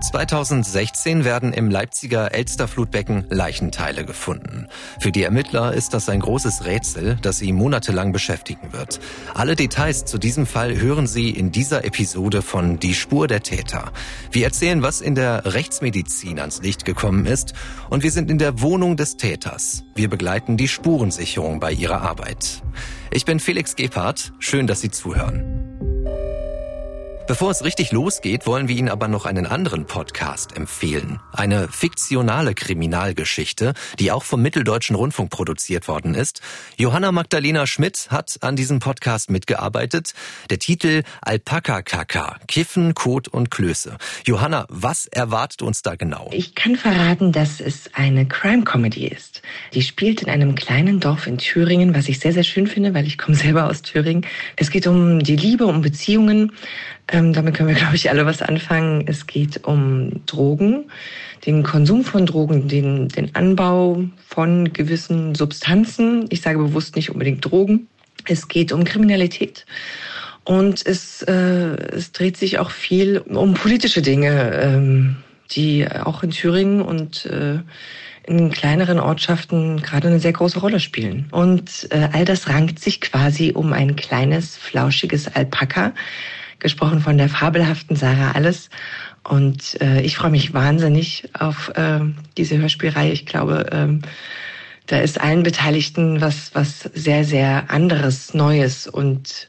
2016 werden im Leipziger Elsterflutbecken Leichenteile gefunden. Für die Ermittler ist das ein großes Rätsel, das sie monatelang beschäftigen wird. Alle Details zu diesem Fall hören Sie in dieser Episode von Die Spur der Täter. Wir erzählen, was in der Rechtsmedizin ans Licht gekommen ist und wir sind in der Wohnung des Täters. Wir begleiten die Spurensicherung bei ihrer Arbeit. Ich bin Felix Gebhardt. Schön, dass Sie zuhören. Bevor es richtig losgeht, wollen wir Ihnen aber noch einen anderen Podcast empfehlen. Eine fiktionale Kriminalgeschichte, die auch vom Mitteldeutschen Rundfunk produziert worden ist. Johanna Magdalena Schmidt hat an diesem Podcast mitgearbeitet. Der Titel Alpaka Kaka, Kiffen, Kot und Klöße. Johanna, was erwartet uns da genau? Ich kann verraten, dass es eine Crime Comedy ist. Die spielt in einem kleinen Dorf in Thüringen, was ich sehr, sehr schön finde, weil ich komme selber aus Thüringen. Es geht um die Liebe, um Beziehungen, ähm, damit können wir, glaube ich, alle was anfangen. Es geht um Drogen, den Konsum von Drogen, den, den Anbau von gewissen Substanzen. Ich sage bewusst nicht unbedingt Drogen. Es geht um Kriminalität. Und es, äh, es dreht sich auch viel um politische Dinge, ähm, die auch in Thüringen und äh, in kleineren Ortschaften gerade eine sehr große Rolle spielen. Und äh, all das rankt sich quasi um ein kleines, flauschiges Alpaka, gesprochen von der fabelhaften Sarah Alles. Und äh, ich freue mich wahnsinnig auf äh, diese Hörspielreihe. Ich glaube, ähm, da ist allen Beteiligten was, was sehr, sehr anderes, Neues und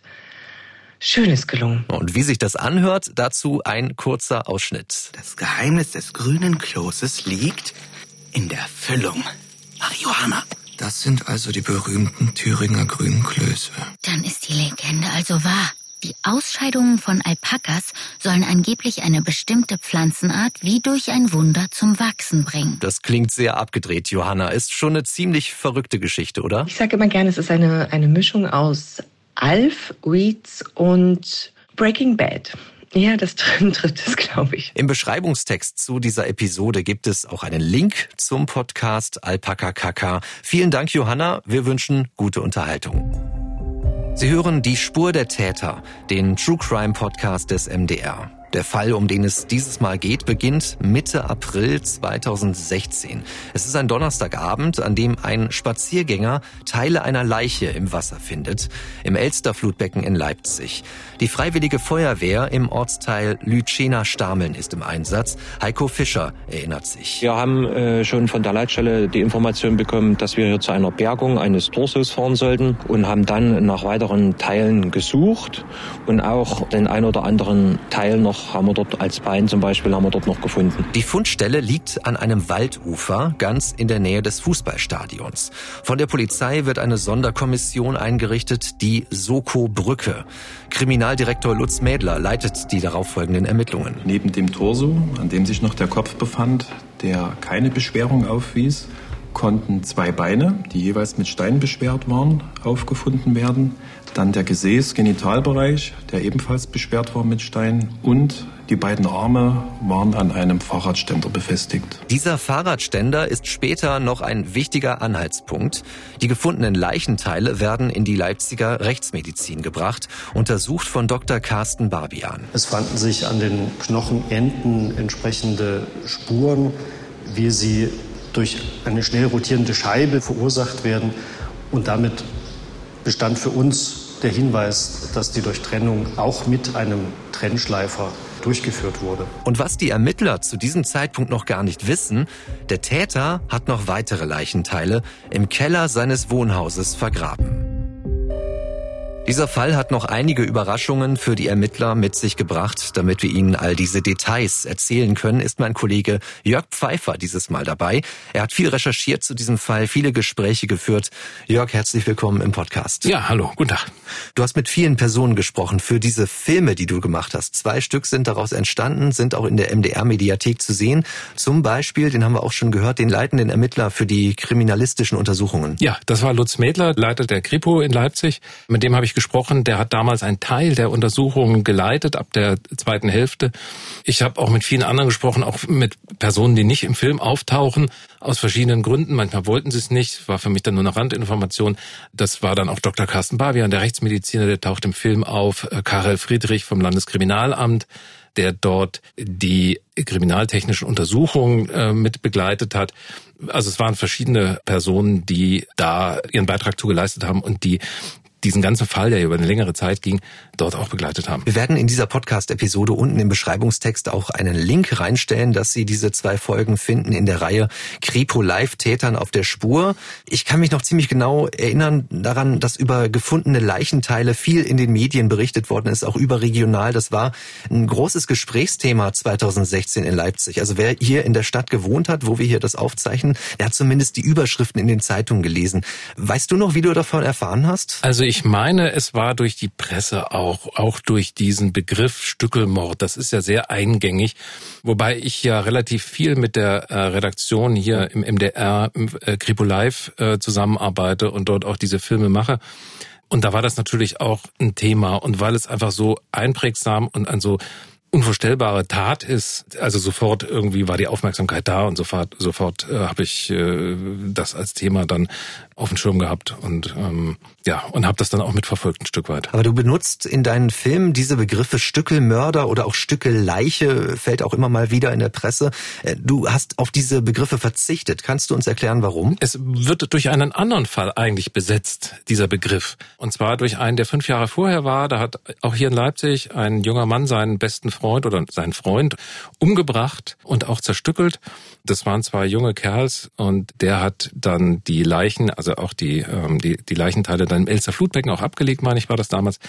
Schönes gelungen. Und wie sich das anhört, dazu ein kurzer Ausschnitt. Das Geheimnis des grünen Kloses liegt in der Füllung. Marihuana. Das sind also die berühmten Thüringer grünen Klöße. Dann ist die Legende also wahr. Die Ausscheidungen von Alpakas sollen angeblich eine bestimmte Pflanzenart wie durch ein Wunder zum Wachsen bringen. Das klingt sehr abgedreht, Johanna. Ist schon eine ziemlich verrückte Geschichte, oder? Ich sage immer gerne, es ist eine, eine Mischung aus Alf, Weeds und Breaking Bad. Ja, das trifft es, glaube ich. Im Beschreibungstext zu dieser Episode gibt es auch einen Link zum Podcast Alpaka Kaka. Vielen Dank, Johanna. Wir wünschen gute Unterhaltung. Sie hören Die Spur der Täter, den True Crime Podcast des MDR. Der Fall, um den es dieses Mal geht, beginnt Mitte April 2016. Es ist ein Donnerstagabend, an dem ein Spaziergänger Teile einer Leiche im Wasser findet, im Elsterflutbecken in Leipzig. Die Freiwillige Feuerwehr im Ortsteil Lütschena-Stameln ist im Einsatz. Heiko Fischer erinnert sich. Wir haben äh, schon von der Leitstelle die Information bekommen, dass wir hier zu einer Bergung eines Torsos fahren sollten und haben dann nach weiteren Teilen gesucht und auch den ein oder anderen Teil noch haben wir dort als Bein zum Beispiel haben wir dort noch gefunden. Die Fundstelle liegt an einem Waldufer ganz in der Nähe des Fußballstadions. Von der Polizei wird eine Sonderkommission eingerichtet, die Soko Brücke. Kriminaldirektor Lutz Mädler leitet die darauffolgenden Ermittlungen. Neben dem Torso, an dem sich noch der Kopf befand, der keine Beschwerung aufwies, konnten zwei Beine, die jeweils mit Stein beschwert waren, aufgefunden werden. Dann der Gesäß-Genitalbereich, der ebenfalls beschwert war mit Stein. Und die beiden Arme waren an einem Fahrradständer befestigt. Dieser Fahrradständer ist später noch ein wichtiger Anhaltspunkt. Die gefundenen Leichenteile werden in die Leipziger Rechtsmedizin gebracht, untersucht von Dr. Carsten Barbian. Es fanden sich an den Knochenenden entsprechende Spuren, wie sie durch eine schnell rotierende Scheibe verursacht werden. Und damit bestand für uns der Hinweis, dass die Durchtrennung auch mit einem Trennschleifer durchgeführt wurde. Und was die Ermittler zu diesem Zeitpunkt noch gar nicht wissen, der Täter hat noch weitere Leichenteile im Keller seines Wohnhauses vergraben. Dieser Fall hat noch einige Überraschungen für die Ermittler mit sich gebracht. Damit wir Ihnen all diese Details erzählen können, ist mein Kollege Jörg Pfeiffer dieses Mal dabei. Er hat viel recherchiert zu diesem Fall, viele Gespräche geführt. Jörg, herzlich willkommen im Podcast. Ja, hallo, guten Tag. Du hast mit vielen Personen gesprochen für diese Filme, die du gemacht hast. Zwei Stück sind daraus entstanden, sind auch in der MDR-Mediathek zu sehen. Zum Beispiel, den haben wir auch schon gehört, den leitenden Ermittler für die kriminalistischen Untersuchungen. Ja, das war Lutz Mädler, Leiter der Kripo in Leipzig. Mit dem habe ich gesprochen, der hat damals einen Teil der Untersuchungen geleitet ab der zweiten Hälfte. Ich habe auch mit vielen anderen gesprochen, auch mit Personen, die nicht im Film auftauchen, aus verschiedenen Gründen. Manchmal wollten sie es nicht, war für mich dann nur eine Randinformation. Das war dann auch Dr. Carsten Bavian, der Rechtsmediziner, der taucht im Film auf, äh, Karel Friedrich vom Landeskriminalamt der dort die kriminaltechnischen Untersuchungen äh, mit begleitet hat. Also es waren verschiedene Personen, die da ihren Beitrag zugeleistet haben und die diesen ganzen Fall, der über eine längere Zeit ging, dort auch begleitet haben. Wir werden in dieser Podcast-Episode unten im Beschreibungstext auch einen Link reinstellen, dass Sie diese zwei Folgen finden in der Reihe Kripo Live Tätern auf der Spur. Ich kann mich noch ziemlich genau erinnern daran, dass über gefundene Leichenteile viel in den Medien berichtet worden ist, auch überregional. Das war ein großes Gesprächsthema 2016 in Leipzig. Also wer hier in der Stadt gewohnt hat, wo wir hier das aufzeichnen, der hat zumindest die Überschriften in den Zeitungen gelesen. Weißt du noch, wie du davon erfahren hast? Also ich meine, es war durch die Presse auch, auch durch diesen Begriff Stückelmord. Das ist ja sehr eingängig, wobei ich ja relativ viel mit der äh, Redaktion hier im MDR, im äh, Kripo Live äh, zusammenarbeite und dort auch diese Filme mache. Und da war das natürlich auch ein Thema. Und weil es einfach so einprägsam und ein so unvorstellbare Tat ist, also sofort irgendwie war die Aufmerksamkeit da und sofort sofort äh, habe ich äh, das als Thema dann auf dem Schirm gehabt und ähm, ja und habe das dann auch mitverfolgt ein Stück weit. Aber du benutzt in deinen Filmen diese Begriffe Stückelmörder oder auch Stückelleiche fällt auch immer mal wieder in der Presse. Äh, du hast auf diese Begriffe verzichtet. Kannst du uns erklären, warum? Es wird durch einen anderen Fall eigentlich besetzt dieser Begriff und zwar durch einen, der fünf Jahre vorher war. Da hat auch hier in Leipzig ein junger Mann seinen besten Freund oder seinen Freund umgebracht und auch zerstückelt. Das waren zwei junge Kerls und der hat dann die Leichen, also auch die, ähm, die, die Leichenteile dann im Elster Flutbecken auch abgelegt, meine ich, war das damals.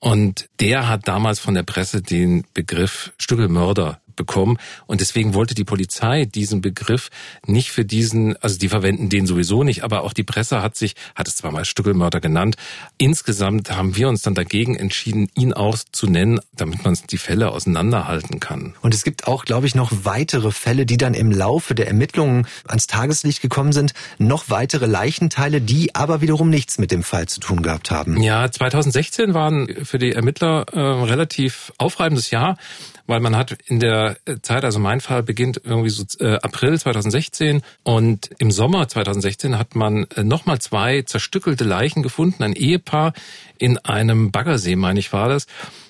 Und der hat damals von der Presse den Begriff Stückelmörder bekommen. Und deswegen wollte die Polizei diesen Begriff nicht für diesen, also die verwenden den sowieso nicht, aber auch die Presse hat sich, hat es zwar mal Stückelmörder genannt. Insgesamt haben wir uns dann dagegen entschieden, ihn auch zu nennen, damit man die Fälle auseinanderhalten kann. Und es gibt auch, glaube ich, noch weitere Fälle, die dann im Laufe der Ermittlungen ans Tageslicht gekommen sind. Noch weitere Leichenteile, die aber wiederum nichts mit dem Fall zu tun gehabt haben. Ja, 2016 waren für die Ermittler äh, relativ aufreibendes Jahr weil man hat in der Zeit, also mein Fall beginnt irgendwie so äh, April 2016 und im Sommer 2016 hat man äh, nochmal zwei zerstückelte Leichen gefunden, ein Ehepaar in einem Baggersee, meine ich war das.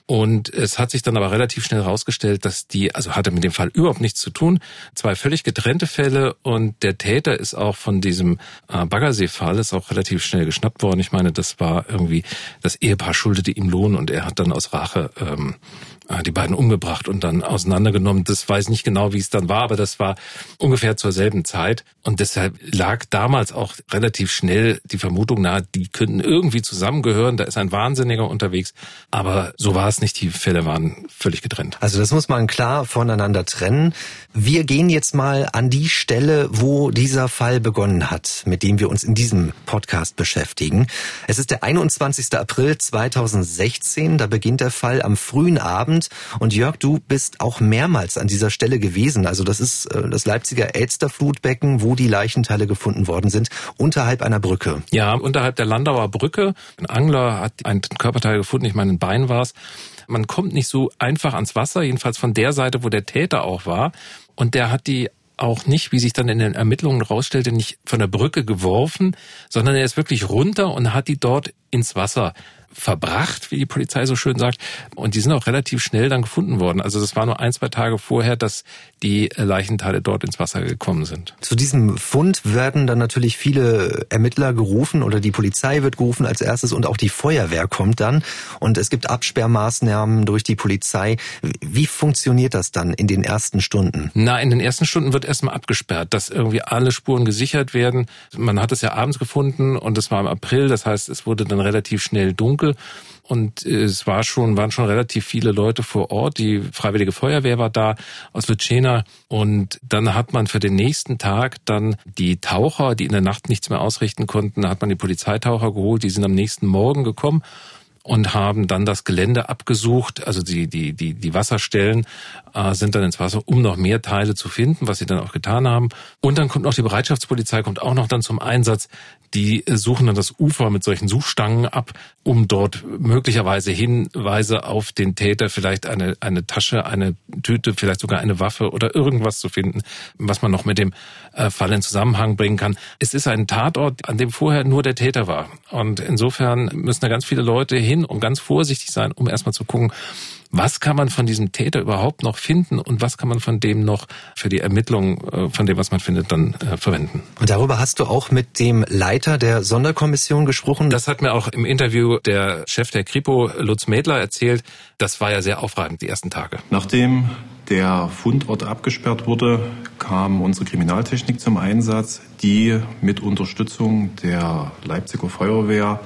Und es hat sich dann aber relativ schnell herausgestellt, dass die, also hatte mit dem Fall überhaupt nichts zu tun, zwei völlig getrennte Fälle und der Täter ist auch von diesem äh, Baggersee-Fall, ist auch relativ schnell geschnappt worden. Ich meine, das war irgendwie, das Ehepaar schuldete ihm Lohn und er hat dann aus Rache ähm, äh, die beiden umgebracht und dann auseinandergenommen. Das weiß nicht genau, wie es dann war, aber das war ungefähr zur selben Zeit. Und deshalb lag damals auch relativ schnell die Vermutung nahe, die könnten irgendwie zusammengehören. Da ist ein Wahnsinniger unterwegs. Aber so war es nicht. Die Fälle waren völlig getrennt. Also das muss man klar voneinander trennen. Wir gehen jetzt mal an die Stelle, wo dieser Fall begonnen hat, mit dem wir uns in diesem Podcast beschäftigen. Es ist der 21. April 2016. Da beginnt der Fall am frühen Abend Abend. Und Jörg, du bist auch mehrmals an dieser Stelle gewesen. Also das ist äh, das Leipziger Elsterflutbecken, wo die Leichenteile gefunden worden sind, unterhalb einer Brücke. Ja, unterhalb der Landauer Brücke. Ein Angler hat ein Körperteil gefunden, ich meine, ein Bein war es. Man kommt nicht so einfach ans Wasser, jedenfalls von der Seite, wo der Täter auch war. Und der hat die auch nicht, wie sich dann in den Ermittlungen rausstellte, nicht von der Brücke geworfen, sondern er ist wirklich runter und hat die dort ins Wasser verbracht, wie die Polizei so schön sagt. Und die sind auch relativ schnell dann gefunden worden. Also das war nur ein, zwei Tage vorher, dass die Leichenteile dort ins Wasser gekommen sind. Zu diesem Fund werden dann natürlich viele Ermittler gerufen oder die Polizei wird gerufen als erstes und auch die Feuerwehr kommt dann. Und es gibt Absperrmaßnahmen durch die Polizei. Wie funktioniert das dann in den ersten Stunden? Na, in den ersten Stunden wird erstmal abgesperrt, dass irgendwie alle Spuren gesichert werden. Man hat es ja abends gefunden und es war im April. Das heißt, es wurde dann relativ schnell dunkel dunkel und es war schon, waren schon relativ viele Leute vor Ort. Die Freiwillige Feuerwehr war da aus Lucena und dann hat man für den nächsten Tag dann die Taucher, die in der Nacht nichts mehr ausrichten konnten, hat man die Polizeitaucher geholt, die sind am nächsten Morgen gekommen und haben dann das Gelände abgesucht, also die, die, die, die Wasserstellen äh, sind dann ins Wasser, um noch mehr Teile zu finden, was sie dann auch getan haben. Und dann kommt noch die Bereitschaftspolizei, kommt auch noch dann zum Einsatz. Die suchen dann das Ufer mit solchen Suchstangen ab, um dort möglicherweise Hinweise auf den Täter, vielleicht eine, eine Tasche, eine Tüte, vielleicht sogar eine Waffe oder irgendwas zu finden, was man noch mit dem äh, Fall in Zusammenhang bringen kann. Es ist ein Tatort, an dem vorher nur der Täter war. Und insofern müssen da ganz viele Leute hin und ganz vorsichtig sein, um erstmal zu gucken, was kann man von diesem Täter überhaupt noch finden und was kann man von dem noch für die Ermittlung äh, von dem, was man findet, dann äh, verwenden. Und darüber hast du auch mit dem Leiter der Sonderkommission gesprochen? Das hat mir auch im Interview der Chef der Kripo, Lutz Mädler, erzählt. Das war ja sehr aufreibend, die ersten Tage. Nachdem der Fundort abgesperrt wurde, kam unsere Kriminaltechnik zum Einsatz, die mit Unterstützung der Leipziger Feuerwehr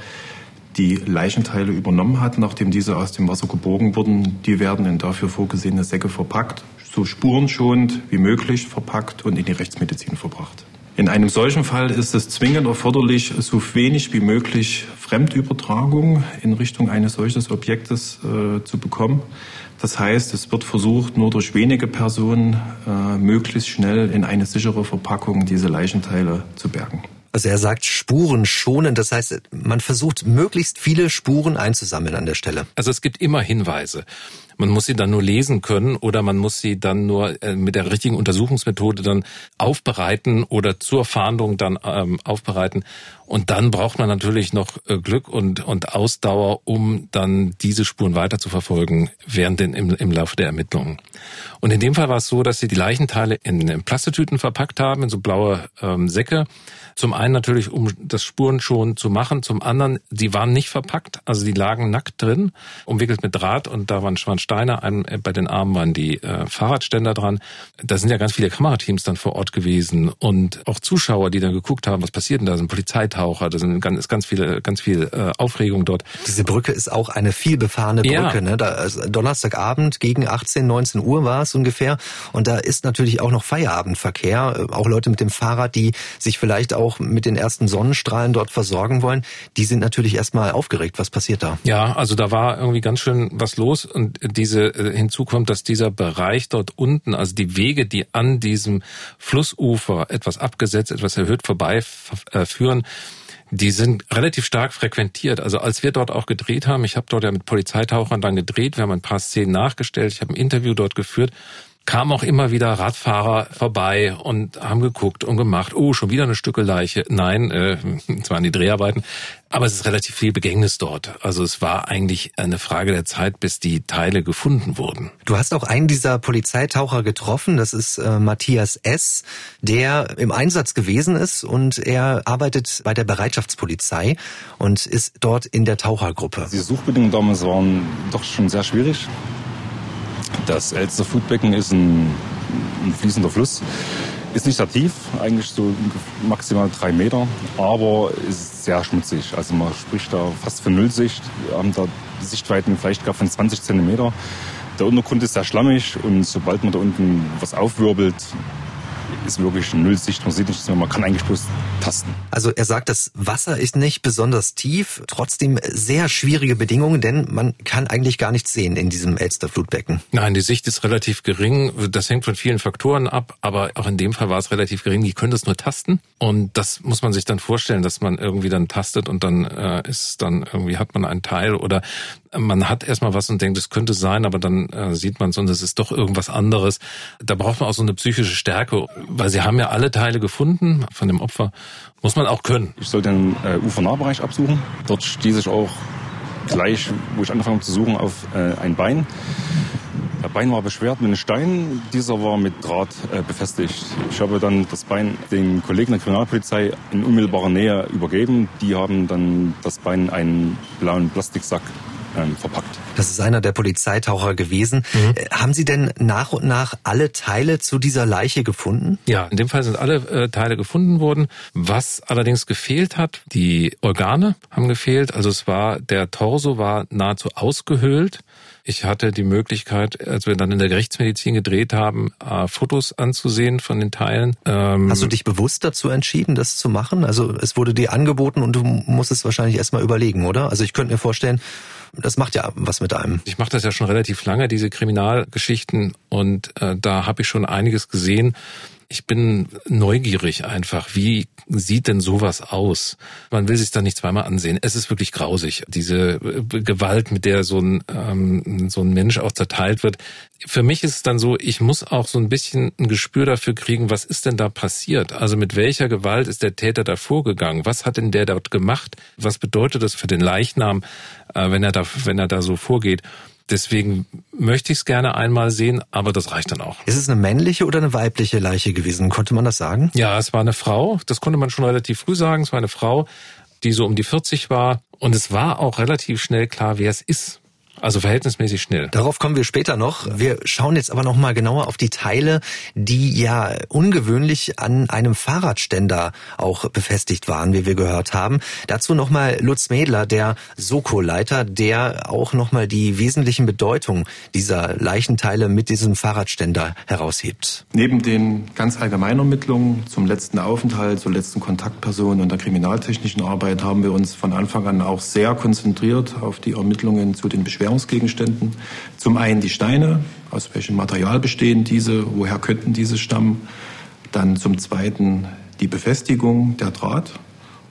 die Leichenteile übernommen hat, nachdem diese aus dem Wasser geborgen wurden. Die werden in dafür vorgesehene Säcke verpackt, so spurenschonend wie möglich verpackt und in die Rechtsmedizin verbracht. In einem solchen Fall ist es zwingend erforderlich, so wenig wie möglich Fremdübertragung in Richtung eines solchen Objektes äh, zu bekommen. Das heißt, es wird versucht, nur durch wenige Personen äh, möglichst schnell in eine sichere Verpackung diese Leichenteile zu bergen. Also er sagt Spuren schonen, das heißt, man versucht möglichst viele Spuren einzusammeln an der Stelle. Also es gibt immer Hinweise. Man muss sie dann nur lesen können oder man muss sie dann nur äh, mit der richtigen Untersuchungsmethode dann aufbereiten oder zur Fahndung dann ähm, aufbereiten. Und dann braucht man natürlich noch äh, Glück und, und Ausdauer, um dann diese Spuren weiter zu verfolgen während den, im, im Laufe der Ermittlungen. Und in dem Fall war es so, dass sie die Leichenteile in, in Plastetüten verpackt haben, in so blaue ähm, Säcke. Zum einen natürlich, um das Spuren schon zu machen. Zum anderen, die waren nicht verpackt, also die lagen nackt drin, umwickelt mit Draht und da waren, waren Steine. Ein, äh, bei den Armen waren die äh, Fahrradständer dran. Da sind ja ganz viele Kamerateams dann vor Ort gewesen und auch Zuschauer, die dann geguckt haben, was passiert denn da? sind Polizeitaucher, da sind ganz, ganz viel, ganz viel äh, Aufregung dort. Diese Brücke ist auch eine viel befahrene Brücke. Ja. Ne? Da, also Donnerstagabend gegen 18, 19 Uhr war es ungefähr und da ist natürlich auch noch Feierabendverkehr. Auch Leute mit dem Fahrrad, die sich vielleicht auch mit den ersten Sonnenstrahlen dort versorgen wollen, die sind natürlich erstmal aufgeregt. Was passiert da? Ja, also da war irgendwie ganz schön was los und diese äh, hinzu kommt, dass dieser Bereich dort unten, also die Wege, die an diesem Flussufer etwas abgesetzt, etwas erhöht vorbei äh, die sind relativ stark frequentiert. Also als wir dort auch gedreht haben, ich habe dort ja mit Polizeitauchern dann gedreht, wir haben ein paar Szenen nachgestellt, ich habe ein Interview dort geführt kamen auch immer wieder Radfahrer vorbei und haben geguckt und gemacht, oh, schon wieder eine Stücke Leiche. Nein, äh, es waren die Dreharbeiten, aber es ist relativ viel Begängnis dort. Also es war eigentlich eine Frage der Zeit, bis die Teile gefunden wurden. Du hast auch einen dieser Polizeitaucher getroffen, das ist äh, Matthias S., der im Einsatz gewesen ist und er arbeitet bei der Bereitschaftspolizei und ist dort in der Tauchergruppe. Die Suchbedingungen damals waren doch schon sehr schwierig. Das Elster Flutbecken ist ein, ein fließender Fluss. Ist nicht sehr tief, eigentlich so maximal drei Meter, aber ist sehr schmutzig. Also man spricht da fast von Nullsicht. Wir haben da Sichtweiten vielleicht gar von 20 Zentimeter. Der Untergrund ist sehr schlammig und sobald man da unten was aufwirbelt, ist wirklich null Sicht. Man sieht nichts mehr. Man kann eigentlich bloß tasten. Also er sagt, das Wasser ist nicht besonders tief, trotzdem sehr schwierige Bedingungen, denn man kann eigentlich gar nichts sehen in diesem Elsterflutbecken. Nein, die Sicht ist relativ gering. Das hängt von vielen Faktoren ab, aber auch in dem Fall war es relativ gering. Die können das nur tasten und das muss man sich dann vorstellen, dass man irgendwie dann tastet und dann äh, ist dann irgendwie hat man einen Teil oder man hat erstmal was und denkt, es könnte sein, aber dann äh, sieht man es und es ist doch irgendwas anderes. Da braucht man auch so eine psychische Stärke, weil sie haben ja alle Teile gefunden von dem Opfer. Muss man auch können. Ich soll den äh, Ufernahbereich absuchen. Dort stieß ich auch gleich, wo ich angefangen habe zu suchen, auf äh, ein Bein. Der Bein war beschwert mit einem Stein, dieser war mit Draht äh, befestigt. Ich habe dann das Bein den Kollegen der Kriminalpolizei in unmittelbarer Nähe übergeben. Die haben dann das Bein einen blauen Plastiksack ähm, verpackt. Das ist einer der Polizeitaucher gewesen. Mhm. Äh, haben Sie denn nach und nach alle Teile zu dieser Leiche gefunden? Ja, in dem Fall sind alle äh, Teile gefunden worden. Was allerdings gefehlt hat, die Organe haben gefehlt. Also es war, der Torso war nahezu ausgehöhlt Ich hatte die Möglichkeit, als wir dann in der Gerichtsmedizin gedreht haben, äh, Fotos anzusehen von den Teilen. Ähm Hast du dich bewusst dazu entschieden, das zu machen? Also es wurde dir angeboten und du musst es wahrscheinlich erstmal überlegen, oder? Also ich könnte mir vorstellen, das macht ja was mit einem. Ich mache das ja schon relativ lange, diese Kriminalgeschichten, und äh, da habe ich schon einiges gesehen, ich bin neugierig einfach. Wie sieht denn sowas aus? Man will sich da nicht zweimal ansehen. Es ist wirklich grausig, diese äh, Gewalt, mit der so ein, ähm, so ein Mensch auch zerteilt wird. Für mich ist es dann so, ich muss auch so ein bisschen ein Gespür dafür kriegen, was ist denn da passiert? Also mit welcher Gewalt ist der Täter da vorgegangen? Was hat denn der dort gemacht? Was bedeutet das für den Leichnam, äh, wenn er da, wenn er da so vorgeht? Deswegen möchte ich es gerne einmal sehen, aber das reicht dann auch. Ist es eine männliche oder eine weibliche Leiche gewesen? Konnte man das sagen? Ja, es war eine Frau. Das konnte man schon relativ früh sagen. Es war eine Frau, die so um die 40 war. Und es war auch relativ schnell klar, wer es ist. Also verhältnismäßig schnell. Darauf kommen wir später noch. Wir schauen jetzt aber noch mal genauer auf die Teile, die ja ungewöhnlich an einem Fahrradständer auch befestigt waren, wie wir gehört haben. Dazu noch mal Lutz Mädler, der Soko-Leiter, der auch noch mal die wesentlichen Bedeutung dieser Leichenteile mit diesem Fahrradständer heraushebt. Neben den ganz allgemeinen Ermittlungen zum letzten Aufenthalt, zur letzten Kontaktperson und der kriminaltechnischen Arbeit haben wir uns von Anfang an auch sehr konzentriert auf die Ermittlungen zu den Beschwerden Währungsgegenständen. Zum einen die Steine, aus welchem Material bestehen diese, woher könnten diese stammen. Dann zum zweiten die Befestigung der Draht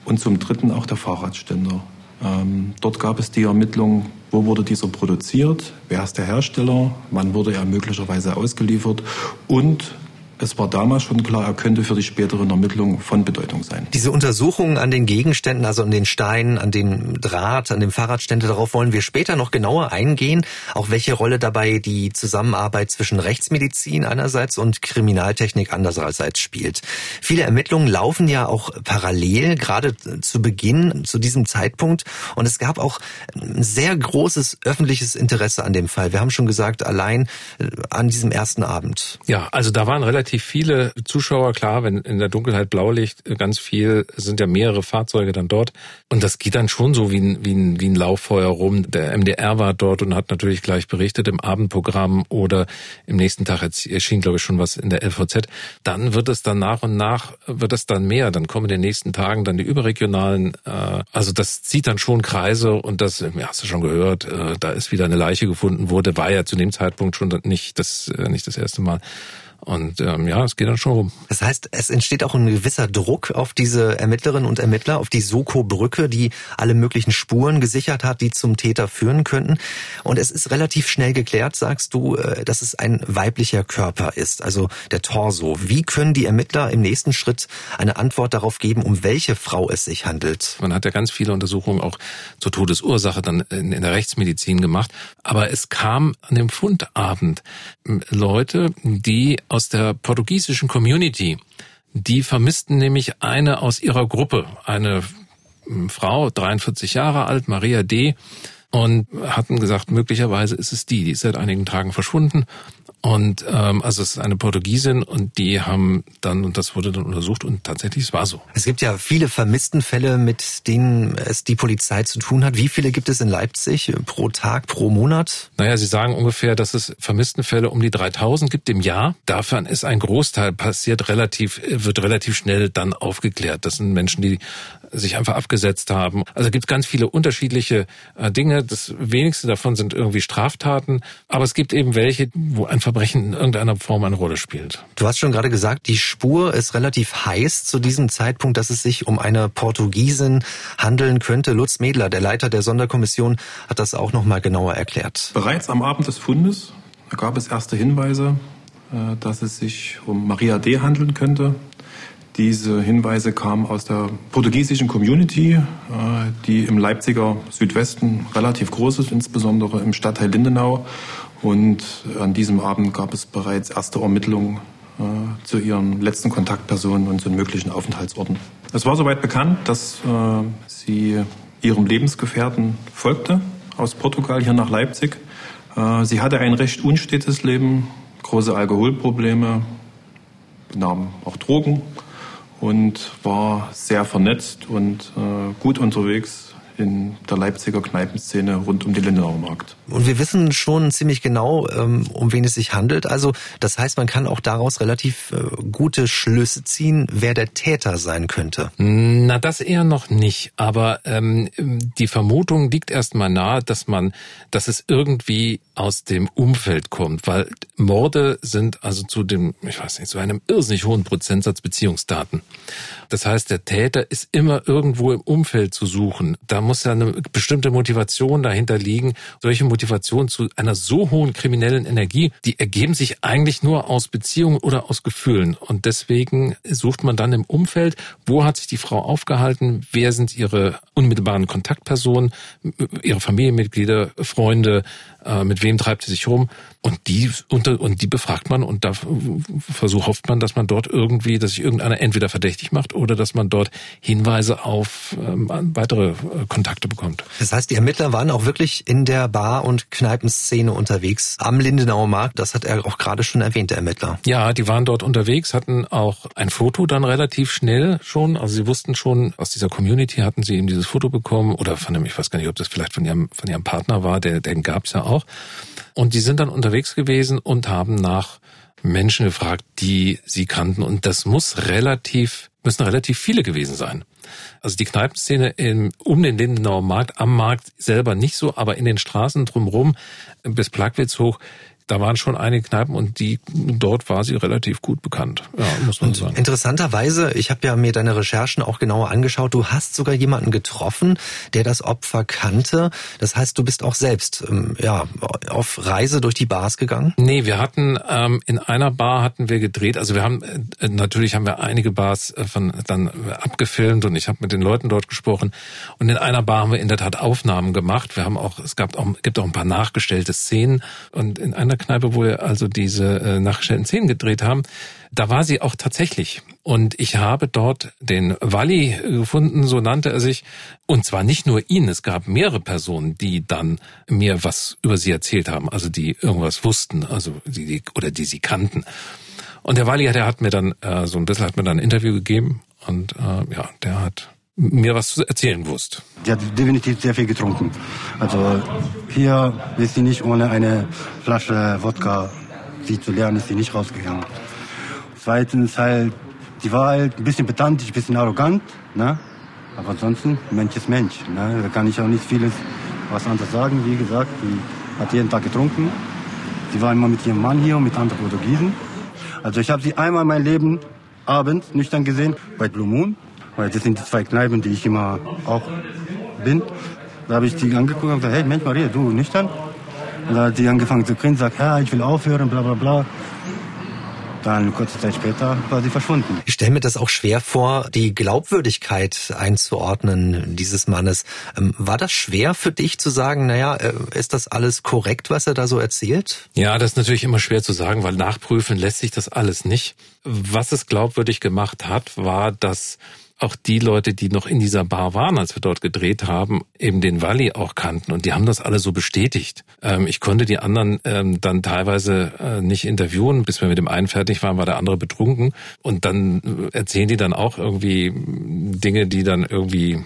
und zum dritten auch der Fahrradständer. Ähm, dort gab es die Ermittlung, wo wurde dieser produziert, wer ist der Hersteller, wann wurde er möglicherweise ausgeliefert und es war damals schon klar, er könnte für die späteren Ermittlungen von Bedeutung sein. Diese Untersuchungen an den Gegenständen, also an den Steinen, an dem Draht, an dem Fahrradständer, darauf wollen wir später noch genauer eingehen. Auch welche Rolle dabei die Zusammenarbeit zwischen Rechtsmedizin einerseits und Kriminaltechnik andererseits spielt. Viele Ermittlungen laufen ja auch parallel, gerade zu Beginn, zu diesem Zeitpunkt. Und es gab auch ein sehr großes öffentliches Interesse an dem Fall. Wir haben schon gesagt, allein äh, an diesem ersten Abend. Ja, also da waren relativ relativ viele Zuschauer, klar, wenn in der Dunkelheit Blaulicht ganz viel, sind ja mehrere Fahrzeuge dann dort. Und das geht dann schon so wie ein, wie ein, wie ein Lauffeuer rum. Der MDR war dort und hat natürlich gleich berichtet im Abendprogramm oder im nächsten Tag erschien, glaube ich, schon was in der LVZ. Dann wird es dann nach und nach, wird es dann mehr. Dann kommen in den nächsten Tagen dann die überregionalen, äh, also das zieht dann schon Kreise und das, ja, hast du schon gehört, äh, da ist wieder eine Leiche gefunden wurde, war ja zu dem Zeitpunkt schon nicht das, äh, nicht das erste Mal. Und ähm, ja, es geht dann schon rum. Das heißt, es entsteht auch ein gewisser Druck auf diese Ermittlerinnen und Ermittler, auf die Soko-Brücke, die alle möglichen Spuren gesichert hat, die zum Täter führen könnten. Und es ist relativ schnell geklärt, sagst du, äh, dass es ein weiblicher Körper ist, also der Torso. Wie können die Ermittler im nächsten Schritt eine Antwort darauf geben, um welche Frau es sich handelt? Man hat ja ganz viele Untersuchungen auch zur Todesursache dann in, in der Rechtsmedizin gemacht. Aber es kam an dem Fundabend Leute, die aus der portugiesischen Community. Die vermissten nämlich eine aus ihrer Gruppe, eine hm, Frau, 43 Jahre alt, Maria D., und hatten gesagt, möglicherweise ist es die, die ist seit einigen Tagen verschwunden und ähm, also es ist eine Portugiesin und die haben dann, und das wurde dann untersucht und tatsächlich, es war so. Es gibt ja viele Vermisstenfälle, mit denen es die Polizei zu tun hat. Wie viele gibt es in Leipzig pro Tag, pro Monat? Naja, Sie sagen ungefähr, dass es Vermisstenfälle um die 3000 gibt im Jahr. Davon ist ein Großteil passiert relativ, wird relativ schnell dann aufgeklärt. Das sind Menschen, die sich einfach abgesetzt haben. Also gibt ganz viele unterschiedliche äh, Dinge. Das wenigste davon sind irgendwie Straftaten. Aber es gibt eben welche, wo einfach Verbrechen in irgendeiner Form eine Rolle spielt. Du hast schon gerade gesagt, die Spur ist relativ heiß zu diesem Zeitpunkt, dass es sich um eine Portugiesin handeln könnte. Lutz Medler, der Leiter der Sonderkommission, hat das auch noch mal genauer erklärt. Bereits am Abend des Fundes gab es erste Hinweise, äh, dass es sich um Maria D. handeln könnte. Diese Hinweise kamen aus der portugiesischen Community, äh, die im Leipziger Südwesten relativ groß ist, insbesondere im Stadtteil Lindenau. Und an diesem Abend gab es bereits erste Ermittlungen äh, zu ihren letzten Kontaktpersonen und zu den möglichen Aufenthaltsorten. Es war soweit bekannt, dass äh, sie ihrem Lebensgefährten folgte aus Portugal hier nach Leipzig. Äh, sie hatte ein recht unstetes Leben, große Alkoholprobleme, nahm auch Drogen und war sehr vernetzt und äh, gut unterwegs in der Leipziger Kneipenszene rund um den Lindenauer Markt. Und wir wissen schon ziemlich genau, ähm, um wen es sich handelt. Also das heißt, man kann auch daraus relativ äh, gute Schlüsse ziehen, wer der Täter sein könnte. Na, das eher noch nicht. Aber ähm, die Vermutung liegt erstmal nahe, dass man, dass es irgendwie aus dem Umfeld kommt, weil Morde sind also zu dem, ich weiß nicht, zu einem irrsinnig hohen Prozentsatz Beziehungsdaten. Das heißt, der Täter ist immer irgendwo im Umfeld zu suchen. Da muss ja eine bestimmte Motivation dahinter liegen. Solche Motivation zu einer so hohen kriminellen Energie, die ergeben sich eigentlich nur aus Beziehungen oder aus Gefühlen. Und deswegen sucht man dann im Umfeld, wo hat sich die Frau aufgehalten, wer sind ihre unmittelbaren Kontaktpersonen, ihre Familienmitglieder, Freunde, äh, mit wem treibt sie sich rum und die unter und die befragt man und da versucht hofft man, dass man dort irgendwie, dass sich irgendeiner entweder verdächtig macht oder dass man dort Hinweise auf ähm, weitere äh, Kontakte bekommt. Das heißt, die Ermittler waren auch wirklich in der Bar- und Kneipenszene unterwegs am Lindenauer Markt. Das hat er auch gerade schon erwähnt, der Ermittler. Ja, die waren dort unterwegs, hatten auch ein Foto dann relativ schnell schon. Also sie wussten schon, aus dieser Community hatten sie eben dieses Foto bekommen oder von dem, ich weiß gar nicht, ob das vielleicht von ihrem, von ihrem Partner war, der, den gab's ja auch. Und die sind dann unterwegs gewesen und haben nach Menschen gefragt, die sie kannten. Und das muss relativ, müssen relativ viele gewesen sein. Also die Kneipenszene in, um den Lindenauer Markt, am Markt selber nicht so, aber in den Straßen drumherum bis Plagwitz hoch, da waren schon einige Kneipen und die dort war sie relativ gut bekannt, ja, muss man und sagen. Interessanterweise, ich habe ja mir deine Recherchen auch genauer angeschaut, du hast sogar jemanden getroffen, der das Opfer kannte. Das heißt, du bist auch selbst ähm, ja auf Reise durch die Bars gegangen? Nee, wir hatten ähm, in einer Bar hatten wir gedreht, also wir haben äh, natürlich haben wir einige Bars äh, von dann abgefilmt und ich habe mit den Leuten dort gesprochen und in einer Bar haben wir in der Tat Aufnahmen gemacht. Wir haben auch es gab auch gibt auch ein paar nachgestellte Szenen und in einer Kneipe, wo wir also diese äh, nachgestellten Szenen gedreht haben, da war sie auch tatsächlich. Und ich habe dort den Walli gefunden, so nannte er sich. Und zwar nicht nur ihn, es gab mehrere Personen, die dann mir was über sie erzählt haben, also die irgendwas wussten, also die, die oder die sie kannten. Und der Walli, der hat mir dann äh, so ein bisschen, hat mir dann ein Interview gegeben und äh, ja, der hat mir was zu erzählen wusst. Die hat definitiv sehr viel getrunken. Also hier ist sie nicht ohne eine Flasche Wodka, sie zu lernen, ist sie nicht rausgegangen. Zweitens halt, die war halt ein bisschen pedantisch, ein bisschen arrogant, ne? Aber ansonsten, Mensch ist Mensch, ne? Da kann ich auch nicht vieles was anderes sagen. Wie gesagt, die hat jeden Tag getrunken. Sie war immer mit ihrem Mann hier und mit anderen Portugiesen. Also ich habe sie einmal in meinem Leben abends nüchtern gesehen bei Blue Moon. Weil das sind die zwei Kneipen, die ich immer auch bin. Da habe ich die angeguckt und gesagt, hey Mensch Maria, du nüchtern? Und da hat die angefangen zu grinsen, sagt, ja, ich will aufhören, bla bla bla. Dann kurze Zeit später war sie verschwunden. Ich stelle mir das auch schwer vor, die Glaubwürdigkeit einzuordnen dieses Mannes. Ähm, war das schwer für dich zu sagen, naja, äh, ist das alles korrekt, was er da so erzählt? Ja, das ist natürlich immer schwer zu sagen, weil nachprüfen lässt sich das alles nicht. Was es glaubwürdig gemacht hat, war, dass auch die Leute, die noch in dieser Bar waren, als wir dort gedreht haben, eben den Walli auch kannten und die haben das alle so bestätigt. Ähm, ich konnte die anderen ähm, dann teilweise äh, nicht interviewen, bis wir mit dem einen fertig waren, war der andere betrunken und dann erzählen die dann auch irgendwie Dinge, die dann irgendwie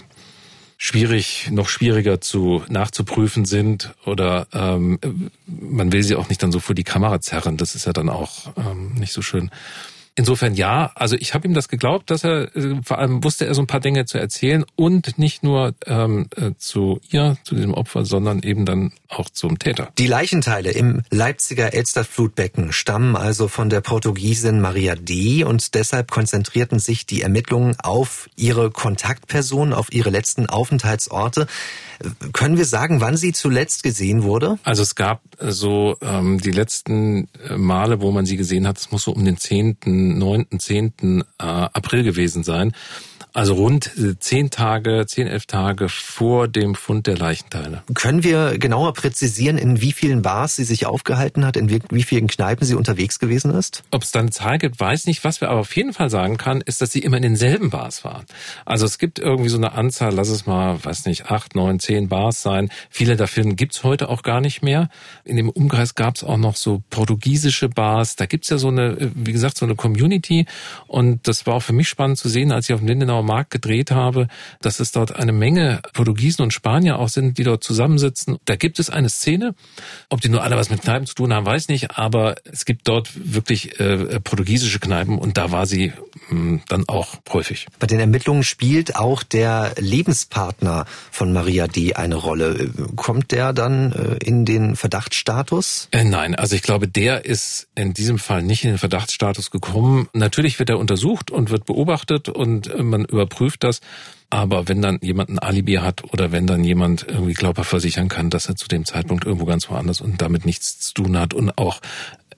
schwierig, noch schwieriger zu nachzuprüfen sind oder ähm, man will sie auch nicht dann so vor die Kamera zerren. Das ist ja dann auch ähm, nicht so schön. Insofern ja, also ich habe ihm das geglaubt, dass er äh, vor allem wusste er so ein paar Dinge zu erzählen und nicht nur ähm, äh, zu ihr, zu diesem Opfer, sondern eben dann auch zum Täter. Die Leichenteile im Leipziger Elsterflutbecken stammen also von der Portugiesin Maria D. und deshalb konzentrierten sich die Ermittlungen auf ihre Kontaktpersonen, auf ihre letzten Aufenthaltsorte. Können wir sagen, wann sie zuletzt gesehen wurde? Also es gab so ähm, die letzten Male, wo man sie gesehen hat, es muss so um den 10., 9., 10. Äh, April gewesen sein. Also rund zehn Tage, zehn, elf Tage vor dem Fund der Leichenteile. Können wir genauer präzisieren, in wie vielen Bars sie sich aufgehalten hat, in wie vielen Kneipen sie unterwegs gewesen ist? Ob es da eine Zahl gibt, weiß nicht. Was wir aber auf jeden Fall sagen kann, ist, dass sie immer in denselben Bars waren. Also es gibt irgendwie so eine Anzahl, lass es mal, weiß nicht, acht, neun, zehn Bars sein. Viele davon gibt's heute auch gar nicht mehr. In dem Umkreis gab's auch noch so portugiesische Bars. Da gibt's ja so eine, wie gesagt, so eine Community. Und das war auch für mich spannend zu sehen, als ich auf dem Lindenauer Markt gedreht habe, dass es dort eine Menge Portugiesen und Spanier auch sind, die dort zusammensitzen. Da gibt es eine Szene, ob die nur alle was mit Kneipen zu tun haben, weiß nicht, aber es gibt dort wirklich äh, portugiesische Kneipen und da war sie mh, hm, dann auch häufig. Bei den Ermittlungen spielt auch der Lebenspartner von Maria D. eine Rolle. Kommt der dann äh, in den Verdachtsstatus? Äh, nein, also ich glaube, der ist in diesem Fall nicht in den Verdachtsstatus gekommen. Natürlich wird er untersucht und wird beobachtet und äh, man überprüft das. Aber wenn dann jemand ein Alibi hat oder wenn dann jemand irgendwie glaubhaft versichern kann, dass er zu dem Zeitpunkt irgendwo ganz woanders und damit nichts zu tun hat und auch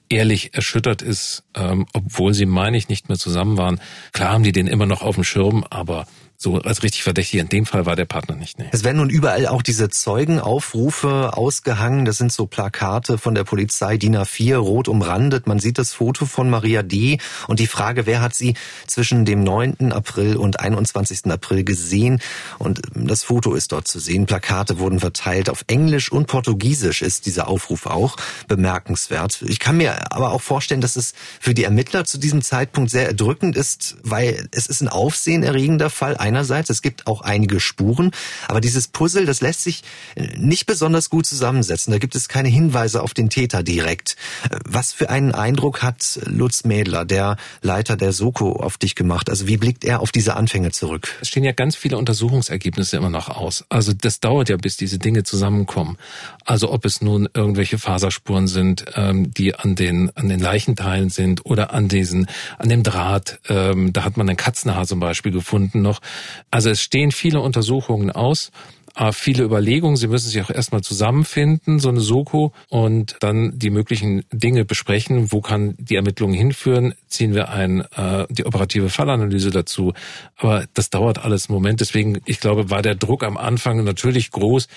ehrlich erschüttert ist, ähm, obwohl sie, meine ich, nicht mehr zusammen waren. Klar haben die den immer noch auf dem Schirm, aber so als richtig verdächtig. In dem Fall war der Partner nicht. Nee. Es werden nun überall auch diese Zeugenaufrufe ausgehangen. Das sind so Plakate von der Polizei, DIN A4, rot umrandet. Man sieht das Foto von Maria D. Und die Frage, wer hat sie zwischen dem 9. April und 21. April gesehen? Und das Foto ist dort zu sehen. Plakate wurden verteilt. Auf Englisch und Portugiesisch ist dieser Aufruf auch bemerkenswert. Ich kann mir aber auch vorstellen, dass es für die Ermittler zu diesem Zeitpunkt sehr erdrückend ist, weil es ist ein aufsehenerregender Fall einerseits, es gibt auch einige Spuren, aber dieses Puzzle, das lässt sich äh, nicht besonders gut zusammensetzen. Da gibt es keine Hinweise auf den Täter direkt. Äh, was für einen Eindruck hat Lutz Mädler, der Leiter der Soko, auf dich gemacht? Also wie blickt er auf diese Anfänge zurück? Es stehen ja ganz viele Untersuchungsergebnisse immer noch aus. Also das dauert ja, bis diese Dinge zusammenkommen. Also ob es nun irgendwelche Faserspuren sind, ähm, die an den an den Leichenteilen sind oder an diesen an dem Draht. Ähm, da hat man ein Katzenhaar zum Beispiel gefunden noch. Also es stehen viele Untersuchungen aus äh, viele Überlegungen. Sie müssen sich auch erstmal zusammenfinden, so eine Soko, und dann die möglichen Dinge besprechen. Wo kann die Ermittlungen hinführen? Ziehen wir ein, äh, die operative Fallanalyse dazu? Aber das dauert alles einen Moment. Deswegen, ich glaube, war der Druck am Anfang natürlich groß,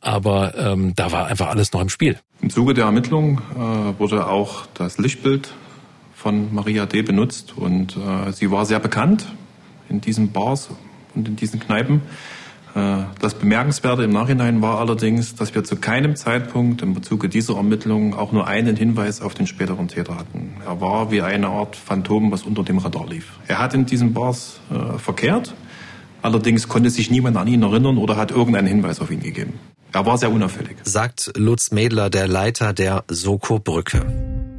aber ähm, da war einfach alles noch im Spiel. Im Zuge der Ermittlungen äh, wurde auch das Lichtbild von Maria D. benutzt und äh, sie war sehr bekannt in diesen Bars und in diesen Kneipen. Äh, das Bemerkenswerte im Nachhinein war allerdings, dass wir zu keinem Zeitpunkt im Zuge dieser Ermittlungen auch nur einen Hinweis auf den späteren Täter hatten. Er war wie eine Art Phantom, was unter dem Radar lief. Er hat in diesen Bars äh, verkehrt, allerdings konnte sich niemand an ihn erinnern oder hat irgendeinen Hinweis auf ihn gegeben. Er war sehr unauffällig. Sagt Lutz Mädler, der Leiter der Soko Brücke.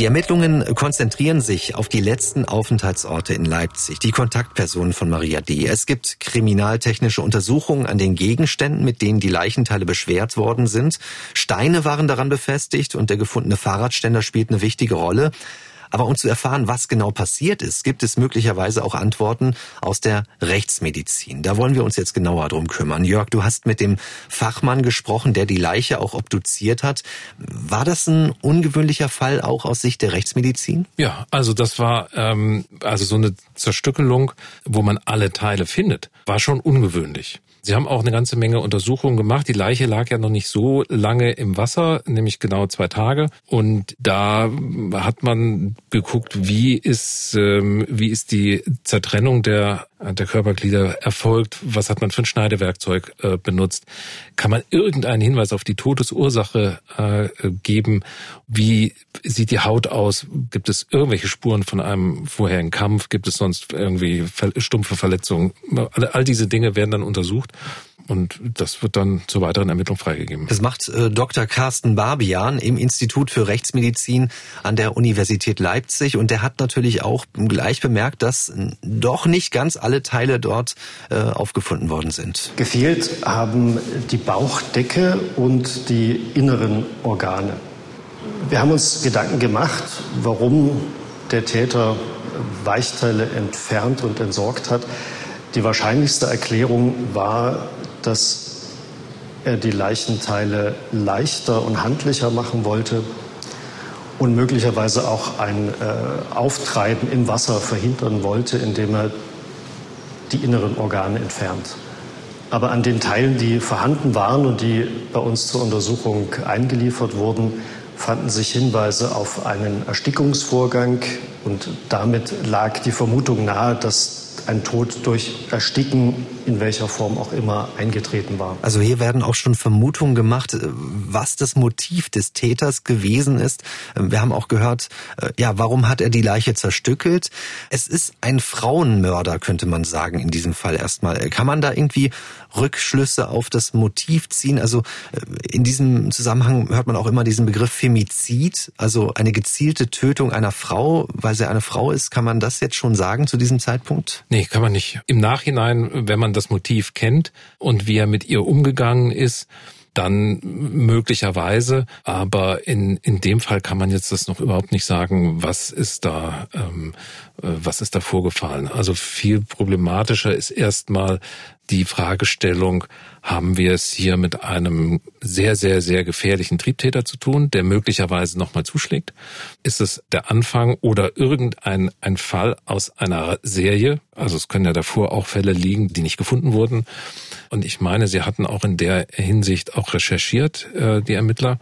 Die Ermittlungen konzentrieren sich auf die letzten Aufenthaltsorte in Leipzig, die Kontaktpersonen von Maria D. Es gibt kriminaltechnische Untersuchungen an den Gegenständen, mit denen die Leichenteile beschwert worden sind. Steine waren daran befestigt und der gefundene Fahrradständer spielt eine wichtige Rolle. Aber um zu erfahren, was genau passiert ist, gibt es möglicherweise auch Antworten aus der Rechtsmedizin. Da wollen wir uns jetzt genauer drum kümmern. Jörg, du hast mit dem Fachmann gesprochen, der die Leiche auch obduziert hat. War das ein ungewöhnlicher Fall auch aus Sicht der Rechtsmedizin? Ja, also das war ähm, also so eine Zerstückelung, wo man alle Teile findet, war schon ungewöhnlich. Sie haben auch eine ganze Menge Untersuchungen gemacht. Die Leiche lag ja noch nicht so lange im Wasser, nämlich genau zwei Tage. Und da hat man geguckt, wie ist, ähm, wie ist die Zertrennung der der Körperglieder erfolgt? Was hat man für ein Schneidewerkzeug äh, benutzt? Kann man irgendeinen Hinweis auf die Todesursache äh, geben? Wie sieht die Haut aus? Gibt es irgendwelche Spuren von einem vorherigen Kampf? Gibt es sonst irgendwie stumpfe Verletzungen? All, all diese Dinge werden dann untersucht. Und das wird dann zur weiteren Ermittlung freigegeben. Das macht äh, Dr. Carsten Barbian im Institut für Rechtsmedizin an der Universität Leipzig. Und der hat natürlich auch gleich bemerkt, dass doch nicht ganz alle Teile dort äh, aufgefunden worden sind. Gefehlt haben die Bauchdecke und die inneren Organe. Wir haben uns Gedanken gemacht, warum der Täter Weichteile entfernt und entsorgt hat. Die wahrscheinlichste Erklärung war, dass er die Leichenteile leichter und handlicher machen wollte und möglicherweise auch ein äh, Auftreiben im Wasser verhindern wollte, indem er die inneren Organe entfernt. Aber an den Teilen, die vorhanden waren und die bei uns zur Untersuchung eingeliefert wurden, fanden sich Hinweise auf einen Erstickungsvorgang und damit lag die Vermutung nahe, dass ein Tod durch Ersticken in welcher Form auch immer eingetreten war. Also hier werden auch schon Vermutungen gemacht, äh, was das Motiv des Täters gewesen ist. Äh, wir haben auch gehört, äh, ja, warum hat er die Leiche zerstückelt? Es ist ein Frauenmörder, könnte man sagen, in diesem Fall erstmal. Kann man da irgendwie Rückschlüsse auf das Motiv ziehen? Also in diesem Zusammenhang hört man auch immer diesen Begriff Femizid, also eine gezielte Tötung einer Frau, weil sie eine Frau ist. Kann man das jetzt schon sagen zu diesem Zeitpunkt? Nee, kann man nicht. Im Nachhinein, wenn man das Motiv kennt und wie er mit ihr umgegangen ist, dann möglicherweise. Aber in, in dem Fall kann man jetzt das noch überhaupt nicht sagen, was ist da, ähm, äh, was ist da vorgefallen. Also viel problematischer ist erstmal die Fragestellung, haben wir es hier mit einem sehr, sehr, sehr gefährlichen Triebtäter zu tun, der möglicherweise nochmal zuschlägt? Ist es der Anfang oder irgendein ein Fall aus einer Serie? Also es können ja davor auch Fälle liegen, die nicht gefunden wurden. Und ich meine, sie hatten auch in der Hinsicht auch recherchiert, äh, die Ermittler.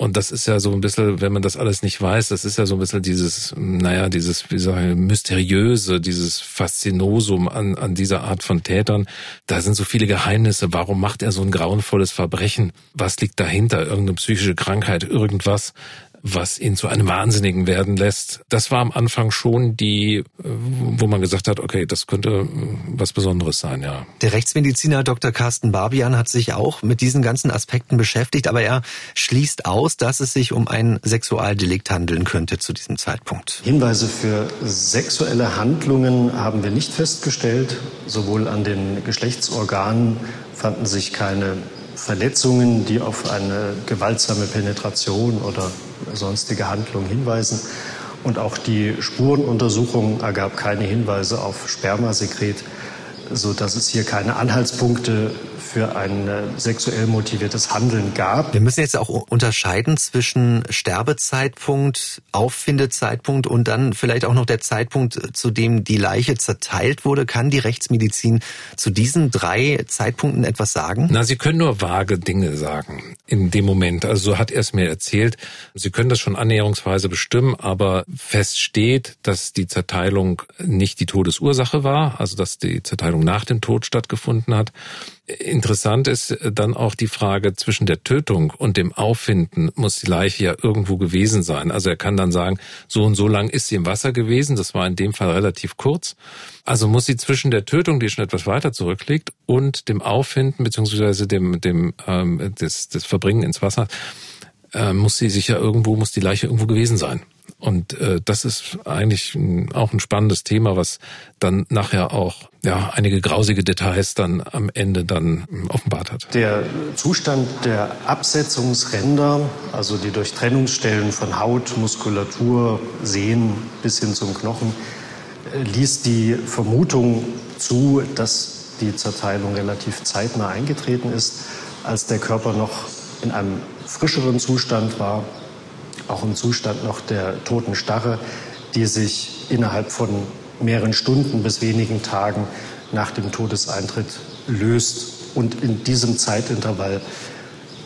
Und das ist ja so ein bisschen, wenn man das alles nicht weiß, das ist ja so ein bisschen dieses, naja, dieses, wie sage ich, mysteriöse, dieses Faszinosum an, an dieser Art von Tätern. Da sind so viele Geheimnisse. Warum macht er so ein grauenvolles Verbrechen? Was liegt dahinter? Irgendeine psychische Krankheit, irgendwas? Was ihn zu einem Wahnsinnigen werden lässt. Das war am Anfang schon die, äh, wo man gesagt hat, okay, das könnte äh, was Besonderes sein, ja. Der Rechtsmediziner Dr. Carsten Barbian hat sich auch mit diesen ganzen Aspekten beschäftigt, aber er schließt aus, dass es sich um ein Sexualdelikt handeln könnte zu diesem Zeitpunkt. Hinweise für sexuelle Handlungen haben wir nicht festgestellt. Sowohl an den Geschlechtsorganen fanden sich keine Verletzungen, die auf eine gewaltsame Penetration oder sonstige Handlung hinweisen. Und auch die Spurenuntersuchung ergab keine Hinweise auf Spermasekret, sodass es hier keine Anhaltspunkte für ein äh, sexuell motiviertes Handeln gab. Wir müssen jetzt auch unterscheiden zwischen Sterbezeitpunkt, Auffindezeitpunkt und dann vielleicht auch noch der Zeitpunkt, zu dem die Leiche zerteilt wurde. Kann die Rechtsmedizin zu diesen drei Zeitpunkten etwas sagen? Na, Sie können nur vage Dinge sagen in dem Moment. Also so hat er es mir erzählt. Sie können das schon annäherungsweise bestimmen, aber fest steht, dass die Zerteilung nicht die Todesursache war, also dass die Zerteilung nach dem Tod stattgefunden hat. Interessant ist dann auch die Frage zwischen der Tötung und dem Auffinden muss die Leiche ja irgendwo gewesen sein. Also er kann dann sagen, so und so lang ist sie im Wasser gewesen. Das war in dem Fall relativ kurz. Also muss sie zwischen der Tötung, die schon etwas weiter zurückliegt, und dem Auffinden beziehungsweise dem dem ähm, des, des Verbringen ins Wasser äh, muss sie sich ja irgendwo muss die Leiche irgendwo gewesen sein. Und äh, das ist eigentlich auch ein spannendes Thema, was dann nachher auch ja einige grausige Details dann am Ende dann offenbart hat. Der Zustand der Absetzungsränder, also die Durchtrennungsstellen von Haut, Muskulatur, Sehnen bis hin zum Knochen, äh, ließ die Vermutung zu, dass die Zerteilung relativ zeitnah eingetreten ist, als der Körper noch in einem frischeren Zustand war auch im Zustand noch der toten Starre, die sich innerhalb von mehreren Stunden bis wenigen Tagen nach dem Todeseintritt löst. Und in diesem Zeitintervall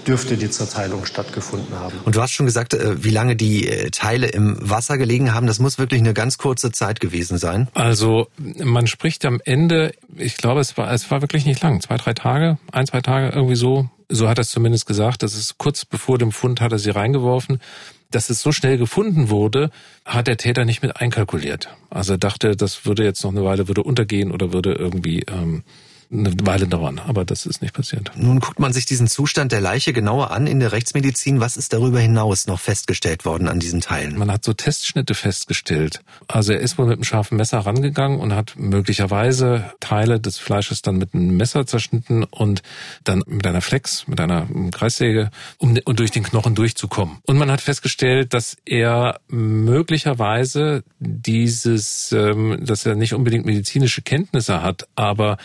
dürfte die Zerteilung stattgefunden haben. Und du hast schon gesagt, äh, wie lange die äh, Teile im Wasser gelegen haben. Das muss wirklich eine ganz kurze Zeit gewesen sein. Also man spricht am Ende, ich glaube, es war, es war wirklich nicht lang, zwei, drei Tage, ein, zwei Tage irgendwie so. So hat er es zumindest gesagt. Das ist kurz bevor dem Fund hat er sie reingeworfen dass es so schnell gefunden wurde, hat der Täter nicht mit einkalkuliert. Also er dachte, das würde jetzt noch eine Weile würde untergehen oder würde irgendwie ähm, eine Weile dauern, aber das ist nicht passiert. Nun guckt man sich diesen Zustand der Leiche genauer an in der Rechtsmedizin. Was ist darüber hinaus noch festgestellt worden an diesen Teilen? Man hat so Testschnitte festgestellt. Also er ist wohl mit einem scharfen Messer rangegangen und hat möglicherweise Teile des Fleisches dann mit einem Messer zerschnitten und dann mit einer Flex, mit einer Kreissäge, um durch den Knochen durchzukommen. Und man hat festgestellt, dass er möglicherweise dieses, ähm, dass er nicht unbedingt medizinische Kenntnisse hat, aber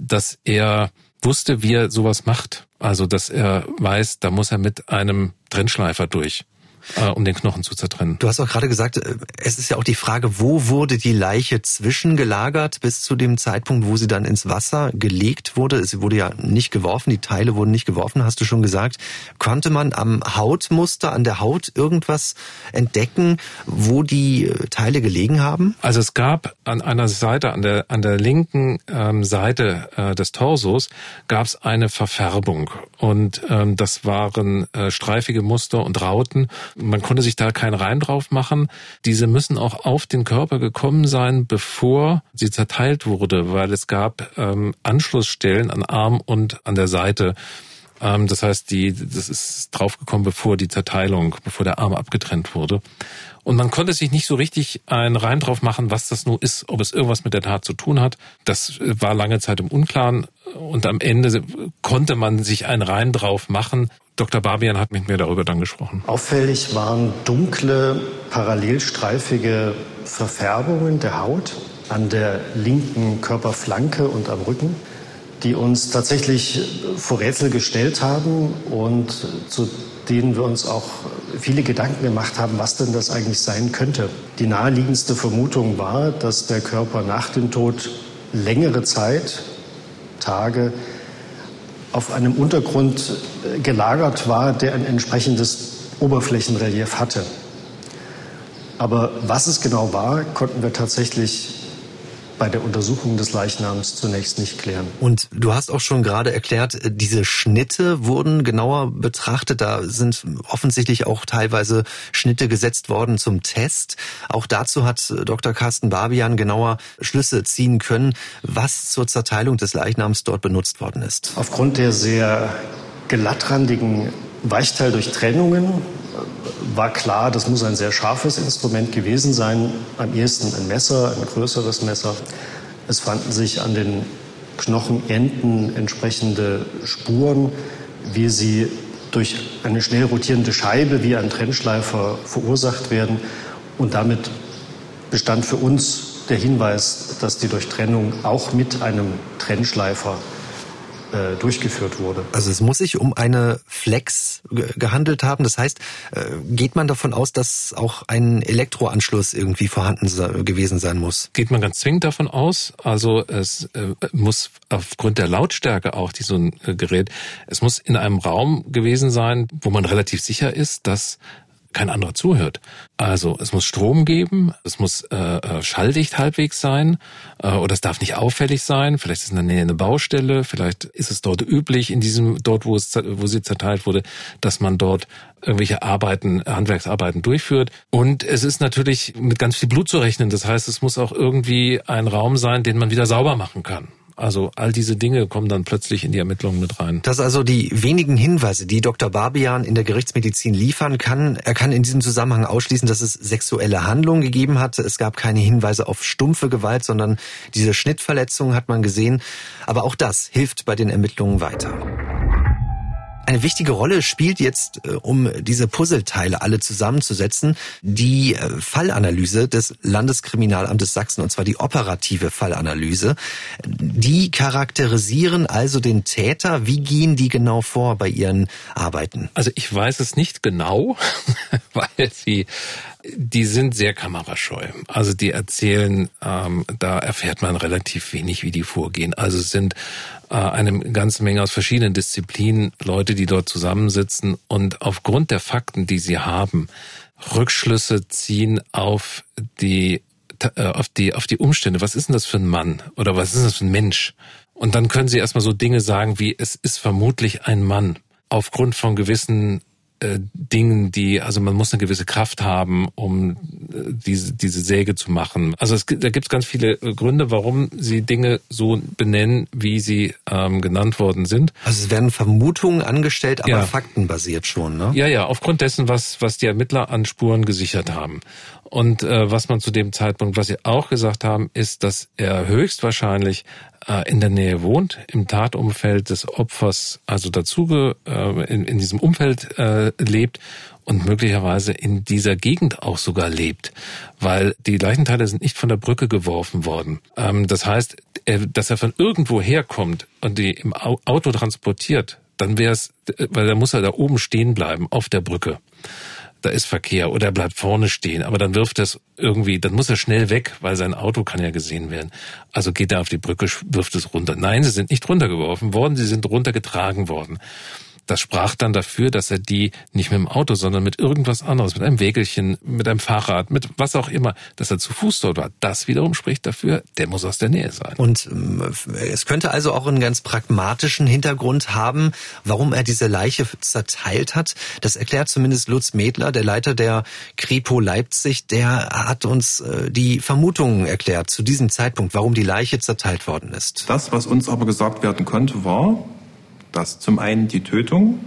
dass er wusste, wie er sowas macht. Also, dass er weiß, da muss er mit einem Trennschleifer durch. Äh, um den Knochen zu zertrennen. Du hast auch gerade gesagt, äh, es ist ja auch die Frage, wo wurde die Leiche zwischengelagert bis zu dem Zeitpunkt, wo sie dann ins Wasser gelegt wurde? Sie wurde ja nicht geworfen, die Teile wurden nicht geworfen, hast du schon gesagt. Konnte man am Hautmuster, an der Haut irgendwas entdecken, wo die äh, Teile gelegen haben? Also es gab an einer Seite, an der, an der linken ähm, Seite äh, des Torsos, gab es eine Verfärbung. Und ähm, das waren äh, streifige Muster und Rauten. Man konnte sich da keinen Rein drauf machen. Diese müssen auch auf den Körper gekommen sein, bevor sie zerteilt wurde, weil es gab ähm, Anschlussstellen an Arm und an der Seite. Ähm, das heißt, die, das ist draufgekommen, bevor die Zerteilung, bevor der Arm abgetrennt wurde. Und man konnte sich nicht so richtig einen Reim drauf machen, was das nun ist, ob es irgendwas mit der Tat zu tun hat. Das war lange Zeit im Unklaren. Und am Ende konnte man sich einen Reim drauf machen. Dr. Barbian hat mit mir darüber dann gesprochen. Auffällig waren dunkle, parallelstreifige Verfärbungen der Haut an der linken Körperflanke und am Rücken, die uns tatsächlich vor Rätsel gestellt haben und zu denen wir uns auch viele Gedanken gemacht haben, was denn das eigentlich sein könnte. Die naheliegendste Vermutung war, dass der Körper nach dem Tod längere Zeit, Tage, auf einem Untergrund gelagert war, der ein entsprechendes Oberflächenrelief hatte. Aber was es genau war, konnten wir tatsächlich bei der Untersuchung des Leichnams zunächst nicht klären. Und du hast auch schon gerade erklärt, diese Schnitte wurden genauer betrachtet. Da sind offensichtlich auch teilweise Schnitte gesetzt worden zum Test. Auch dazu hat Dr. Carsten Barbian genauer Schlüsse ziehen können, was zur Zerteilung des Leichnams dort benutzt worden ist. Aufgrund der sehr glattrandigen Weichteildurchtrennungen war klar, das muss ein sehr scharfes Instrument gewesen sein. Am ehesten ein Messer, ein größeres Messer. Es fanden sich an den Knochenenden entsprechende Spuren, wie sie durch eine schnell rotierende Scheibe wie ein Trennschleifer verursacht werden. Und damit bestand für uns der Hinweis, dass die Durchtrennung auch mit einem Trennschleifer äh, durchgeführt wurde. Also es muss sich um eine Flex gehandelt haben. Das heißt, äh, geht man davon aus, dass auch ein Elektroanschluss irgendwie vorhanden gewesen sein muss? Geht man ganz zwingend davon aus. Also es äh, muss aufgrund der Lautstärke auch, die so ein Gerät, es muss in einem Raum gewesen sein, wo man relativ sicher ist, dass kein anderer zuhört. Also es muss Strom geben, es muss äh, äh, schalldicht halbwegs sein äh, oder es darf nicht auffällig sein. Vielleicht ist in der Nähe eine Baustelle, vielleicht ist es dort üblich in diesem dort, wo es wo sie zerteilt wurde, dass man dort irgendwelche Arbeiten, Handwerksarbeiten durchführt. Und es ist natürlich mit ganz viel Blut zu rechnen. Das heißt, es muss auch irgendwie ein Raum sein, den man wieder sauber machen kann. Also all diese Dinge kommen dann plötzlich in die Ermittlungen mit rein. Das also die wenigen Hinweise, die Dr. Barbian in der Gerichtsmedizin liefern kann. Er kann in diesem Zusammenhang ausschließen, dass es sexuelle Handlungen gegeben hat. Es gab keine Hinweise auf stumpfe Gewalt, sondern diese Schnittverletzungen hat man gesehen. Aber auch das hilft bei den Ermittlungen weiter. Eine wichtige Rolle spielt jetzt, äh, um diese Puzzleteile alle zusammenzusetzen, die äh, Fallanalyse des Landeskriminalamtes Sachsen, und zwar die operative Fallanalyse. Die charakterisieren also den Täter. Wie gehen die genau vor bei ihren Arbeiten? Also ich weiß es nicht genau, weil sie die sind sehr kamerascheu. Also die erzählen, ähm, da erfährt man relativ wenig, wie die vorgehen. Also sind eine ganze Menge aus verschiedenen Disziplinen Leute, die dort zusammensitzen und aufgrund der Fakten, die sie haben, Rückschlüsse ziehen auf die äh, auf die auf die Umstände. Was ist denn das für ein Mann oder was ist das für ein Mensch? Und dann können sie erstmal so Dinge sagen wie es ist vermutlich ein Mann aufgrund von gewissen äh, Dingen, die, also man muss eine gewisse Kraft haben, um äh, diese, diese Säge zu machen. Also es, da gibt es ganz viele äh, Gründe, warum sie Dinge so benennen, wie sie ähm, genannt worden sind. Also es werden Vermutungen angestellt, aber ja. faktenbasiert schon, ne? Ja, ja, aufgrund dessen, was, was die Ermittler an Spuren gesichert haben. Und äh, was man zu dem Zeitpunkt, was sie auch gesagt haben, ist, dass er höchstwahrscheinlich äh, in der Nähe wohnt, im Tatumfeld des Opfers, also dazu äh, in, in diesem Umfeld äh, lebt und möglicherweise in dieser Gegend auch sogar lebt, weil die Leichenteile sind nicht von der Brücke geworfen worden. Ähm, das heißt, er, dass er von irgendwo herkommt und die im Auto transportiert, dann wäre es, weil da muss er da oben stehen bleiben auf der Brücke. Da ist Verkehr oder er bleibt vorne stehen, aber dann wirft es irgendwie, dann muss er schnell weg, weil sein Auto kann ja gesehen werden. Also geht er auf die Brücke, wirft es runter. Nein, sie sind nicht runtergeworfen worden, sie sind runtergetragen worden. Das sprach dann dafür, dass er die nicht mit dem Auto, sondern mit irgendwas anderes, mit einem Wägelchen, mit einem Fahrrad, mit was auch immer, dass er zu Fuß dort war. Das wiederum spricht dafür, der muss aus der Nähe sein. Und ähm, es könnte also auch einen ganz pragmatischen Hintergrund haben, warum er diese Leiche zerteilt hat. Das erklärt zumindest Lutz Medler, der Leiter der Kripo Leipzig. Der hat uns äh, die Vermutungen erklärt zu diesem Zeitpunkt, warum die Leiche zerteilt worden ist. Das, was uns aber gesagt werden konnte, war, dass zum einen die Tötung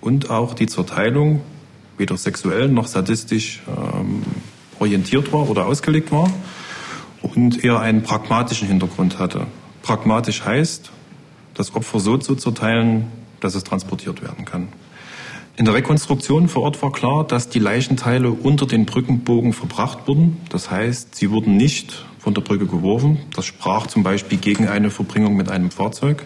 und auch die Zerteilung weder sexuell noch sadistisch ähm, orientiert war oder ausgelegt war und eher einen pragmatischen Hintergrund hatte. Pragmatisch heißt, das Opfer so zu zerteilen, dass es transportiert werden kann. In der Rekonstruktion vor Ort war klar, dass die Leichenteile unter den Brückenbogen verbracht wurden. Das heißt, sie wurden nicht von der Brücke geworfen. Das sprach zum Beispiel gegen eine Verbringung mit einem Fahrzeug.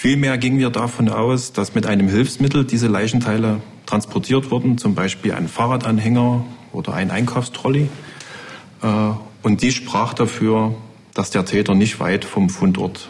Vielmehr gingen wir davon aus, dass mit einem Hilfsmittel diese Leichenteile transportiert wurden, zum Beispiel ein Fahrradanhänger oder ein Einkaufstrolley. Äh, und dies sprach dafür, dass der Täter nicht weit vom Fundort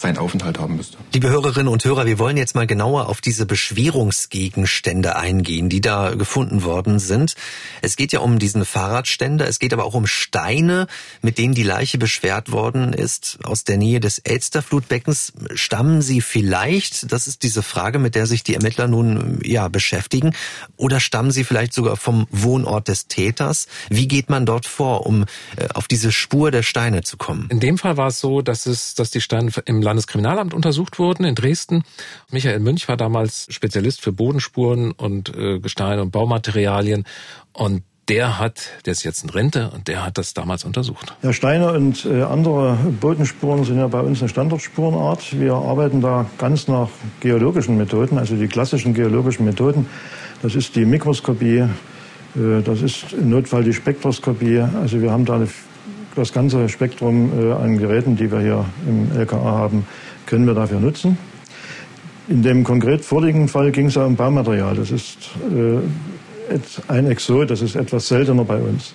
seinen Aufenthalt haben müsste. Liebe Hörerinnen und Hörer, wir wollen jetzt mal genauer auf diese Beschwerungsgegenstände eingehen, die da gefunden worden sind. Es geht ja um diesen Fahrradständer, es geht aber auch um Steine, mit denen die Leiche beschwert worden ist, aus der Nähe des Elsterflutbeckens. Stammen sie vielleicht, das ist diese Frage, mit der sich die Ermittler nun ja beschäftigen, oder stammen sie vielleicht sogar vom Wohnort des Täters? Wie geht man dort vor, um äh, auf diese Spur der Steine zu kommen? In dem Fall war es so, dass es, dass die Steine im Landeskriminalamt untersucht wurden in Dresden. Michael Münch war damals Spezialist für Bodenspuren und äh, Gesteine und Baumaterialien und der hat, der ist jetzt in Rente und der hat das damals untersucht. Ja, Steine und äh, andere Bodenspuren sind ja bei uns eine Standortspurenart. Wir arbeiten da ganz nach geologischen Methoden, also die klassischen geologischen Methoden. Das ist die Mikroskopie, äh, das ist im Notfall die Spektroskopie. Also wir haben da eine das ganze Spektrum äh, an Geräten, die wir hier im LKA haben, können wir dafür nutzen. In dem konkret vorliegenden Fall ging es ja um Baumaterial. Das ist äh, ein Exot, das ist etwas seltener bei uns.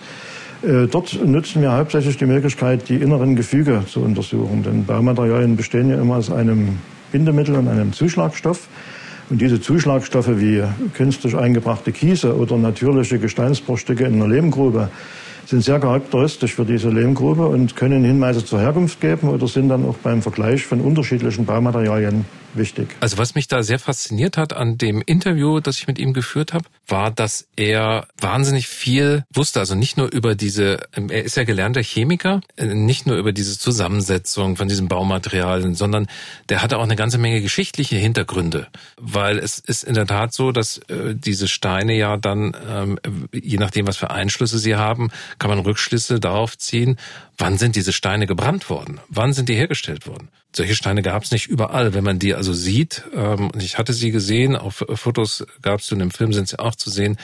Äh, dort nutzen wir hauptsächlich die Möglichkeit, die inneren Gefüge zu untersuchen. Denn Baumaterialien bestehen ja immer aus einem Bindemittel und einem Zuschlagstoff. Und diese Zuschlagstoffe wie künstlich eingebrachte Kiese oder natürliche Gesteinsbruchstücke in einer Lehmgrube, sind sehr charakteristisch für diese Lehmgrube und können Hinweise zur Herkunft geben oder sind dann auch beim Vergleich von unterschiedlichen Baumaterialien wichtig. Also was mich da sehr fasziniert hat an dem Interview, das ich mit ihm geführt habe, war, dass er wahnsinnig viel wusste. Also nicht nur über diese, er ist ja gelernter Chemiker, äh, nicht nur über diese Zusammensetzung von diesen Baumaterialien, sondern der hatte auch eine ganze Menge geschichtliche Hintergründe. Weil es ist in der Tat so, dass äh, diese Steine ja dann, ähm, je nachdem, was für Einschlüsse sie haben, kann man Rückschlüsse darauf ziehen, wann sind diese Steine gebrannt worden? Wann sind die hergestellt worden? Solche Steine gab es nicht überall. Wenn man die also sieht, ähm, ich hatte sie gesehen, auf Fotos gab es in dem Film sind sie auch zu sehen,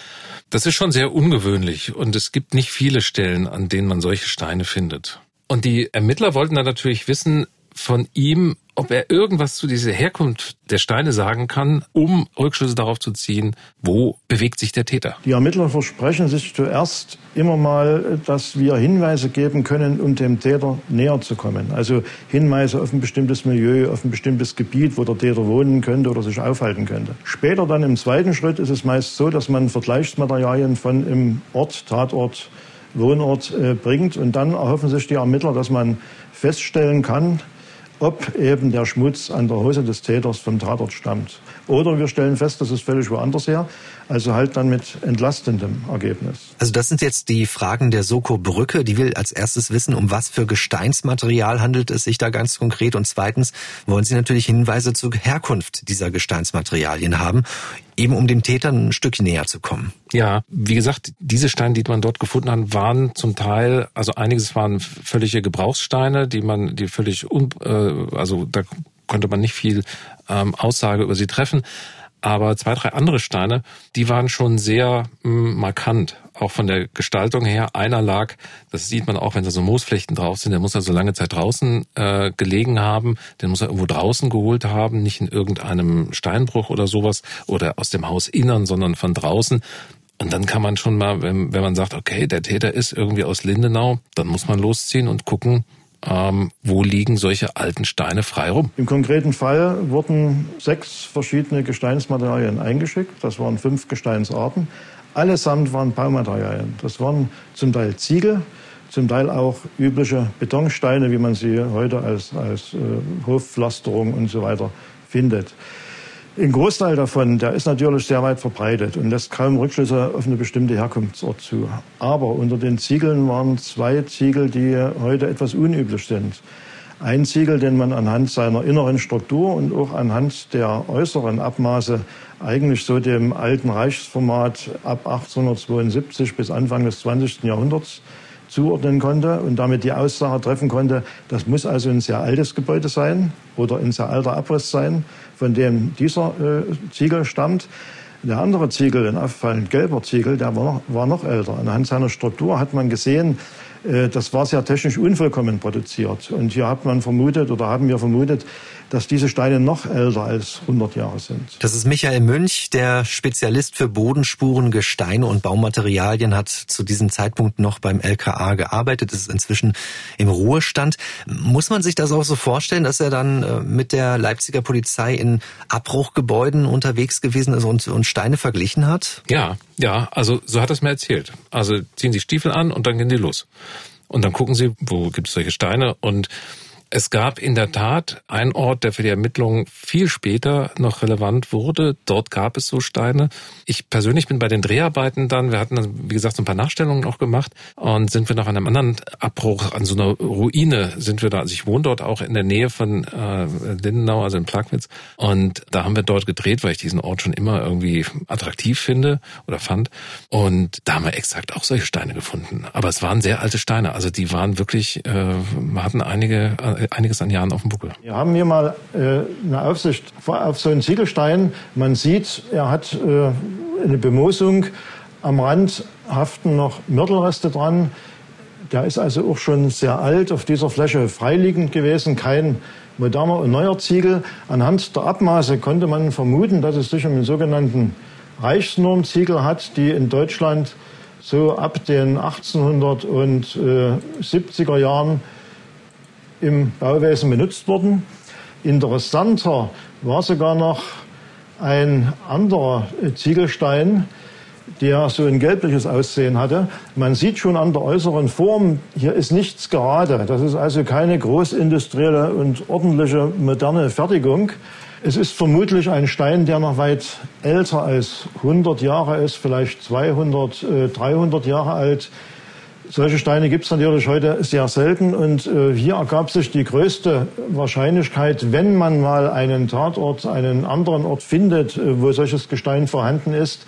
das ist schon sehr ungewöhnlich und es gibt nicht viele Stellen, an denen man solche Steine findet. Und die Ermittler wollten dann natürlich wissen von ihm, ob er irgendwas zu dieser Herkunft der Steine sagen kann, um Rückschlüsse darauf zu ziehen, wo bewegt sich der Täter. Die Ermittler versprechen sich zuerst immer mal, dass wir Hinweise geben können, um dem Täter näher zu kommen. Also Hinweise auf ein bestimmtes Milieu, auf ein bestimmtes Gebiet, wo der Täter wohnen könnte oder sich aufhalten könnte. Später dann im zweiten Schritt ist es meist so, dass man Vergleichsmaterialien von im Ort, Tatort, Wohnort äh, bringt und dann erhoffen sich die Ermittler, dass man feststellen kann, ob eben der Schmutz an der Hose des Täters vom Tatort stammt. Oder wir stellen fest, das ist völlig woanders her. Also halt dann mit entlastendem Ergebnis. Also das sind jetzt die Fragen der Soko Brücke. Die will als erstes wissen, um was für Gesteinsmaterial handelt es sich da ganz konkret. Und zweitens wollen sie natürlich Hinweise zur Herkunft dieser Gesteinsmaterialien haben, eben um dem Täter ein Stück näher zu kommen. Ja, wie gesagt, diese Steine, die man dort gefunden hat, waren zum Teil, also einiges waren völlige Gebrauchssteine, die man, die völlig, un, äh, also da konnte man nicht viel ähm, Aussage über sie treffen. Aber zwei, drei andere Steine, die waren schon sehr mh, hm, markant, auch von der Gestaltung her. Einer lag, das sieht man auch, wenn da so Moosflechten drauf sind, der muss er so lange Zeit draußen äh, gelegen haben, den muss er irgendwo draußen geholt haben, nicht in irgendeinem Steinbruch oder sowas oder aus dem Hausinnern, sondern von draußen. Und dann kann man schon mal, wenn, wenn man sagt, okay, der Täter ist irgendwie aus Lindenau, dann muss man losziehen und gucken, ähm, wo liegen solche alten Steine frei rum? Im konkreten Fall wurden sechs verschiedene Gesteinsmaterialien eingeschickt. Das waren fünf Gesteinsarten. Allesamt waren Baumaterialien. Das waren zum Teil Ziegel, zum Teil auch übliche Betonsteine, wie man sie heute als, als äh, Hofpflasterung und so weiter findet. Ein Großteil davon, der ist natürlich sehr weit verbreitet und lässt kaum Rückschlüsse auf eine bestimmte Herkunftsort zu. Aber unter den Ziegeln waren zwei Ziegel, die heute etwas unüblich sind. Ein Ziegel, den man anhand seiner inneren Struktur und auch anhand der äußeren Abmaße eigentlich so dem alten Reichsformat ab 1872 bis Anfang des 20. Jahrhunderts zuordnen konnte und damit die Aussage treffen konnte, das muss also ein sehr altes Gebäude sein oder ein sehr alter Abriss sein, von dem dieser äh, Ziegel stammt. Der andere Ziegel, ein auffallend gelber Ziegel, der war noch, war noch älter. Anhand seiner Struktur hat man gesehen, äh, das war sehr technisch unvollkommen produziert. Und hier hat man vermutet oder haben wir vermutet, dass diese Steine noch älter als 100 Jahre sind. Das ist Michael Münch, der Spezialist für Bodenspuren, Gesteine und Baumaterialien, hat zu diesem Zeitpunkt noch beim LKA gearbeitet, ist inzwischen im Ruhestand. Muss man sich das auch so vorstellen, dass er dann äh, mit der Leipziger Polizei in Abbruchgebäuden unterwegs gewesen ist und, und Steine verglichen hat? Ja, ja, also so hat er es mir erzählt. Also ziehen Sie Stiefel an und dann gehen die los. Und dann gucken Sie, wo gibt es solche Steine und es gab in der Tat einen Ort, der für die Ermittlungen viel später noch relevant wurde. Dort gab es so Steine. Ich persönlich bin bei den Dreharbeiten dann, wir hatten dann, wie gesagt, so ein paar Nachstellungen auch gemacht und sind wir nach einem anderen Abbruch an so einer Ruine sind wir da. Also ich wohne dort auch in der Nähe von äh, Lindenau, also in Plagwitz. Und da haben wir dort gedreht, weil ich diesen Ort schon immer irgendwie attraktiv finde oder fand. Und da haben wir exakt auch solche Steine gefunden. Aber es waren sehr alte Steine. Also die waren wirklich, äh, hatten einige einiges an Jahren auf dem Buckel. Wir haben hier mal äh, eine Aufsicht auf so einen Ziegelstein. Man sieht, er hat äh, eine Bemoosung. Am Rand haften noch Mörtelreste dran. Der ist also auch schon sehr alt, auf dieser Fläche freiliegend gewesen, kein moderner und neuer Ziegel. Anhand der Abmaße konnte man vermuten, dass es sich um einen sogenannten Reichsnormziegel hat, die in Deutschland so ab den 1870er Jahren im Bauwesen benutzt worden. Interessanter war sogar noch ein anderer Ziegelstein, der so ein gelbliches Aussehen hatte. Man sieht schon an der äußeren Form, hier ist nichts gerade. Das ist also keine großindustrielle und ordentliche moderne Fertigung. Es ist vermutlich ein Stein, der noch weit älter als 100 Jahre ist, vielleicht 200, 300 äh, Jahre alt. Solche Steine gibt es natürlich heute sehr selten. Und äh, hier ergab sich die größte Wahrscheinlichkeit, wenn man mal einen Tatort, einen anderen Ort findet, äh, wo solches Gestein vorhanden ist,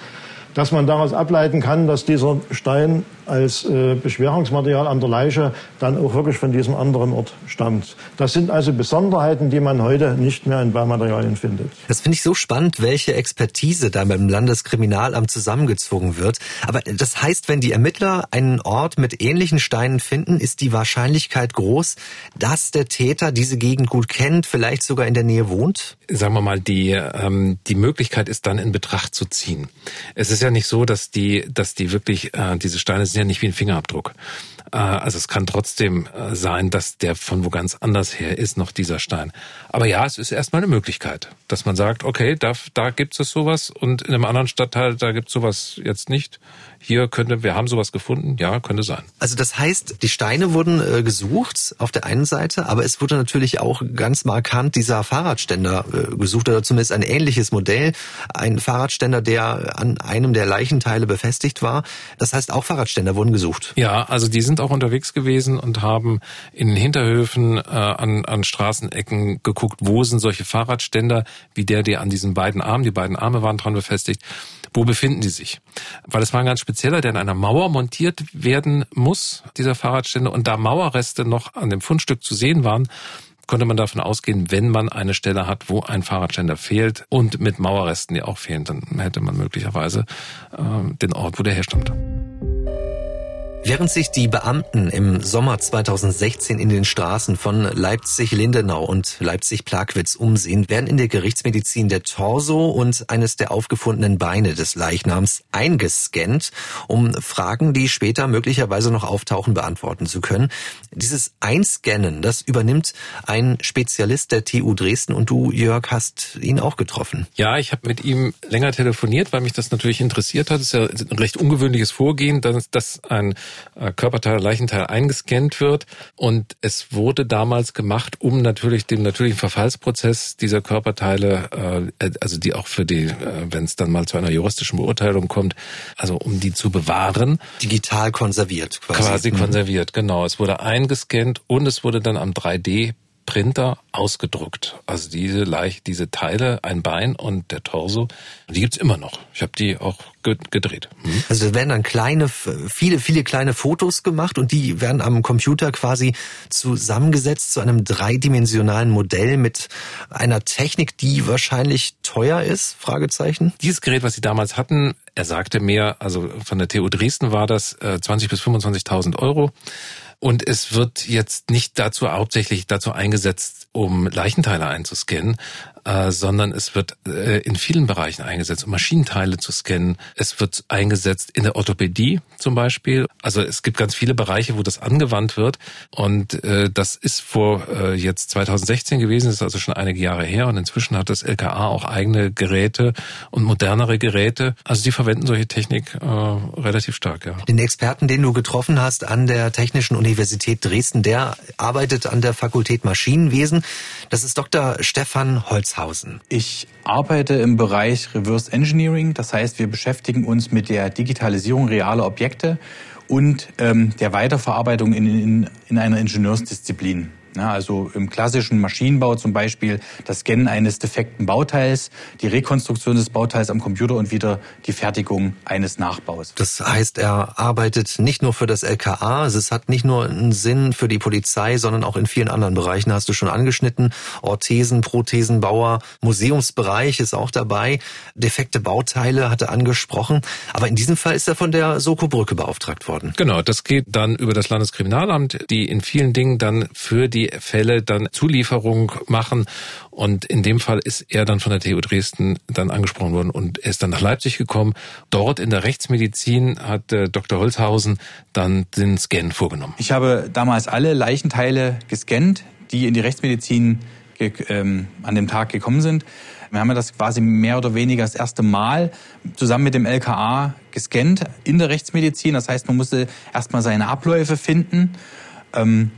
dass man daraus ableiten kann, dass dieser Stein als äh, Beschwerungsmaterial an der Leiche dann auch wirklich von diesem anderen Ort stammt. Das sind also Besonderheiten, die man heute nicht mehr in Baumaterialien findet. Das finde ich so spannend, welche Expertise da beim Landeskriminalamt zusammengezogen wird. Aber das heißt, wenn die Ermittler einen Ort mit ähnlichen Steinen finden, ist die Wahrscheinlichkeit groß, dass der Täter diese Gegend gut kennt, vielleicht sogar in der Nähe wohnt? Sagen wir mal, die, ähm, die Möglichkeit ist dann in Betracht zu ziehen. Es ist ja nicht so, dass die, dass die wirklich äh, diese Steine sind ja nicht wie ein Fingerabdruck. Äh, also es kann trotzdem äh, sein, dass der von wo ganz anders her ist, noch dieser Stein. Aber ja, es ist erstmal eine Möglichkeit, dass man sagt, okay, da, da gibt es sowas und in einem anderen Stadtteil, da gibt es sowas jetzt nicht hier könnte, wir haben sowas gefunden, ja, könnte sein. Also das heißt, die Steine wurden äh, gesucht auf der einen Seite, aber es wurde natürlich auch ganz markant dieser Fahrradständer äh, gesucht oder zumindest ein ähnliches Modell, ein Fahrradständer, der an einem der Leichenteile befestigt war. Das heißt, auch Fahrradständer wurden gesucht. Ja, also die sind auch unterwegs gewesen und haben in den Hinterhöfen äh, an, an Straßenecken geguckt, wo sind solche Fahrradständer, wie der, der an diesen beiden Armen, die beiden Arme waren dran befestigt, wo befinden die sich? Weil es war ein ganz spezieller, der in einer Mauer montiert werden muss, dieser Fahrradständer, und da Mauerreste noch an dem Fundstück zu sehen waren, konnte man davon ausgehen, wenn man eine Stelle hat, wo ein Fahrradständer fehlt und mit Mauerresten, die auch fehlen, dann hätte man möglicherweise äh, den Ort, wo der herstammt. Während sich die Beamten im Sommer 2016 in den Straßen von Leipzig-Lindenau und Leipzig-Plagwitz umsehen, werden in der Gerichtsmedizin der Torso und eines der aufgefundenen Beine des Leichnams eingescannt, um Fragen, die später möglicherweise noch auftauchen, beantworten zu können. Dieses Einscannen, das übernimmt ein Spezialist der TU Dresden und du, Jörg, hast ihn auch getroffen. Ja, ich habe mit ihm länger telefoniert, weil mich das natürlich interessiert hat. Es ist ja ein recht ungewöhnliches Vorgehen, dass, dass ein Körperteil, Leichenteil eingescannt wird. Und es wurde damals gemacht, um natürlich dem natürlichen Verfallsprozess dieser Körperteile, äh, also die auch für die, äh, wenn es dann mal zu einer juristischen Beurteilung kommt, also um die zu bewahren. Digital konserviert quasi. Quasi mhm. konserviert, genau. Es wurde eingescannt und es wurde dann am 3D Printer ausgedruckt. Also diese Leiche, diese Teile, ein Bein und der Torso, die gibt's immer noch. Ich habe die auch gedreht. Hm? Also werden dann kleine, viele, viele kleine Fotos gemacht und die werden am Computer quasi zusammengesetzt zu einem dreidimensionalen Modell mit einer Technik, die wahrscheinlich teuer ist? Fragezeichen. Dieses Gerät, was sie damals hatten, er sagte mir, also von der TU Dresden war das 20 äh, bis 25.000 Euro. Und es wird jetzt nicht dazu hauptsächlich dazu eingesetzt, um Leichenteile einzuscannen, äh, sondern es wird äh, in vielen Bereichen eingesetzt, um Maschinenteile zu scannen. Es wird eingesetzt in der Orthopädie zum Beispiel. Also es gibt ganz viele Bereiche, wo das angewandt wird. Und äh, das ist vor äh, jetzt 2016 gewesen, das ist also schon einige Jahre her. Und inzwischen hat das LKA auch eigene Geräte und modernere Geräte. Also die verwenden solche Technik äh, relativ stark, ja. Den Experten, den du getroffen hast an der Technischen Universität Dresden, der arbeitet an der Fakultät Maschinenwesen. Das ist Dr. Stefan Holz. Wilhelmshausen. Ich arbeite im Bereich Reverse Engineering. Das heißt, wir beschäftigen uns mit der Digitalisierung realer Objekte und ähm, der Weiterverarbeitung in, in, in einer Ingenieursdisziplin. Ja, also im klassischen Maschinenbau zum Beispiel das Scannen eines defekten Bauteils, die Rekonstruktion des Bauteils am Computer und wieder die Fertigung eines Nachbaus. Das heißt, er arbeitet nicht nur für das LKA, es hat nicht nur einen Sinn für die Polizei, sondern auch in vielen anderen Bereichen, hast du schon angeschnitten. Orthesen, Prothesenbauer, Museumsbereich ist auch dabei. Defekte Bauteile hat er angesprochen. Aber in diesem Fall ist er von der Soko-Brücke beauftragt worden. Genau, das geht dann über das Landeskriminalamt, die in vielen Dingen dann für die die Fälle dann Zulieferung machen. Und in dem Fall ist er dann von der TU Dresden dann angesprochen worden und er ist dann nach Leipzig gekommen. Dort in der Rechtsmedizin hat äh, Dr. Holzhausen dann den Scan vorgenommen. Ich habe damals alle Leichenteile gescannt, die in die Rechtsmedizin ähm, an dem Tag gekommen sind. Wir haben das quasi mehr oder weniger das erste Mal zusammen mit dem LKA gescannt in der Rechtsmedizin. Das heißt, man musste erstmal seine Abläufe finden. Ähm,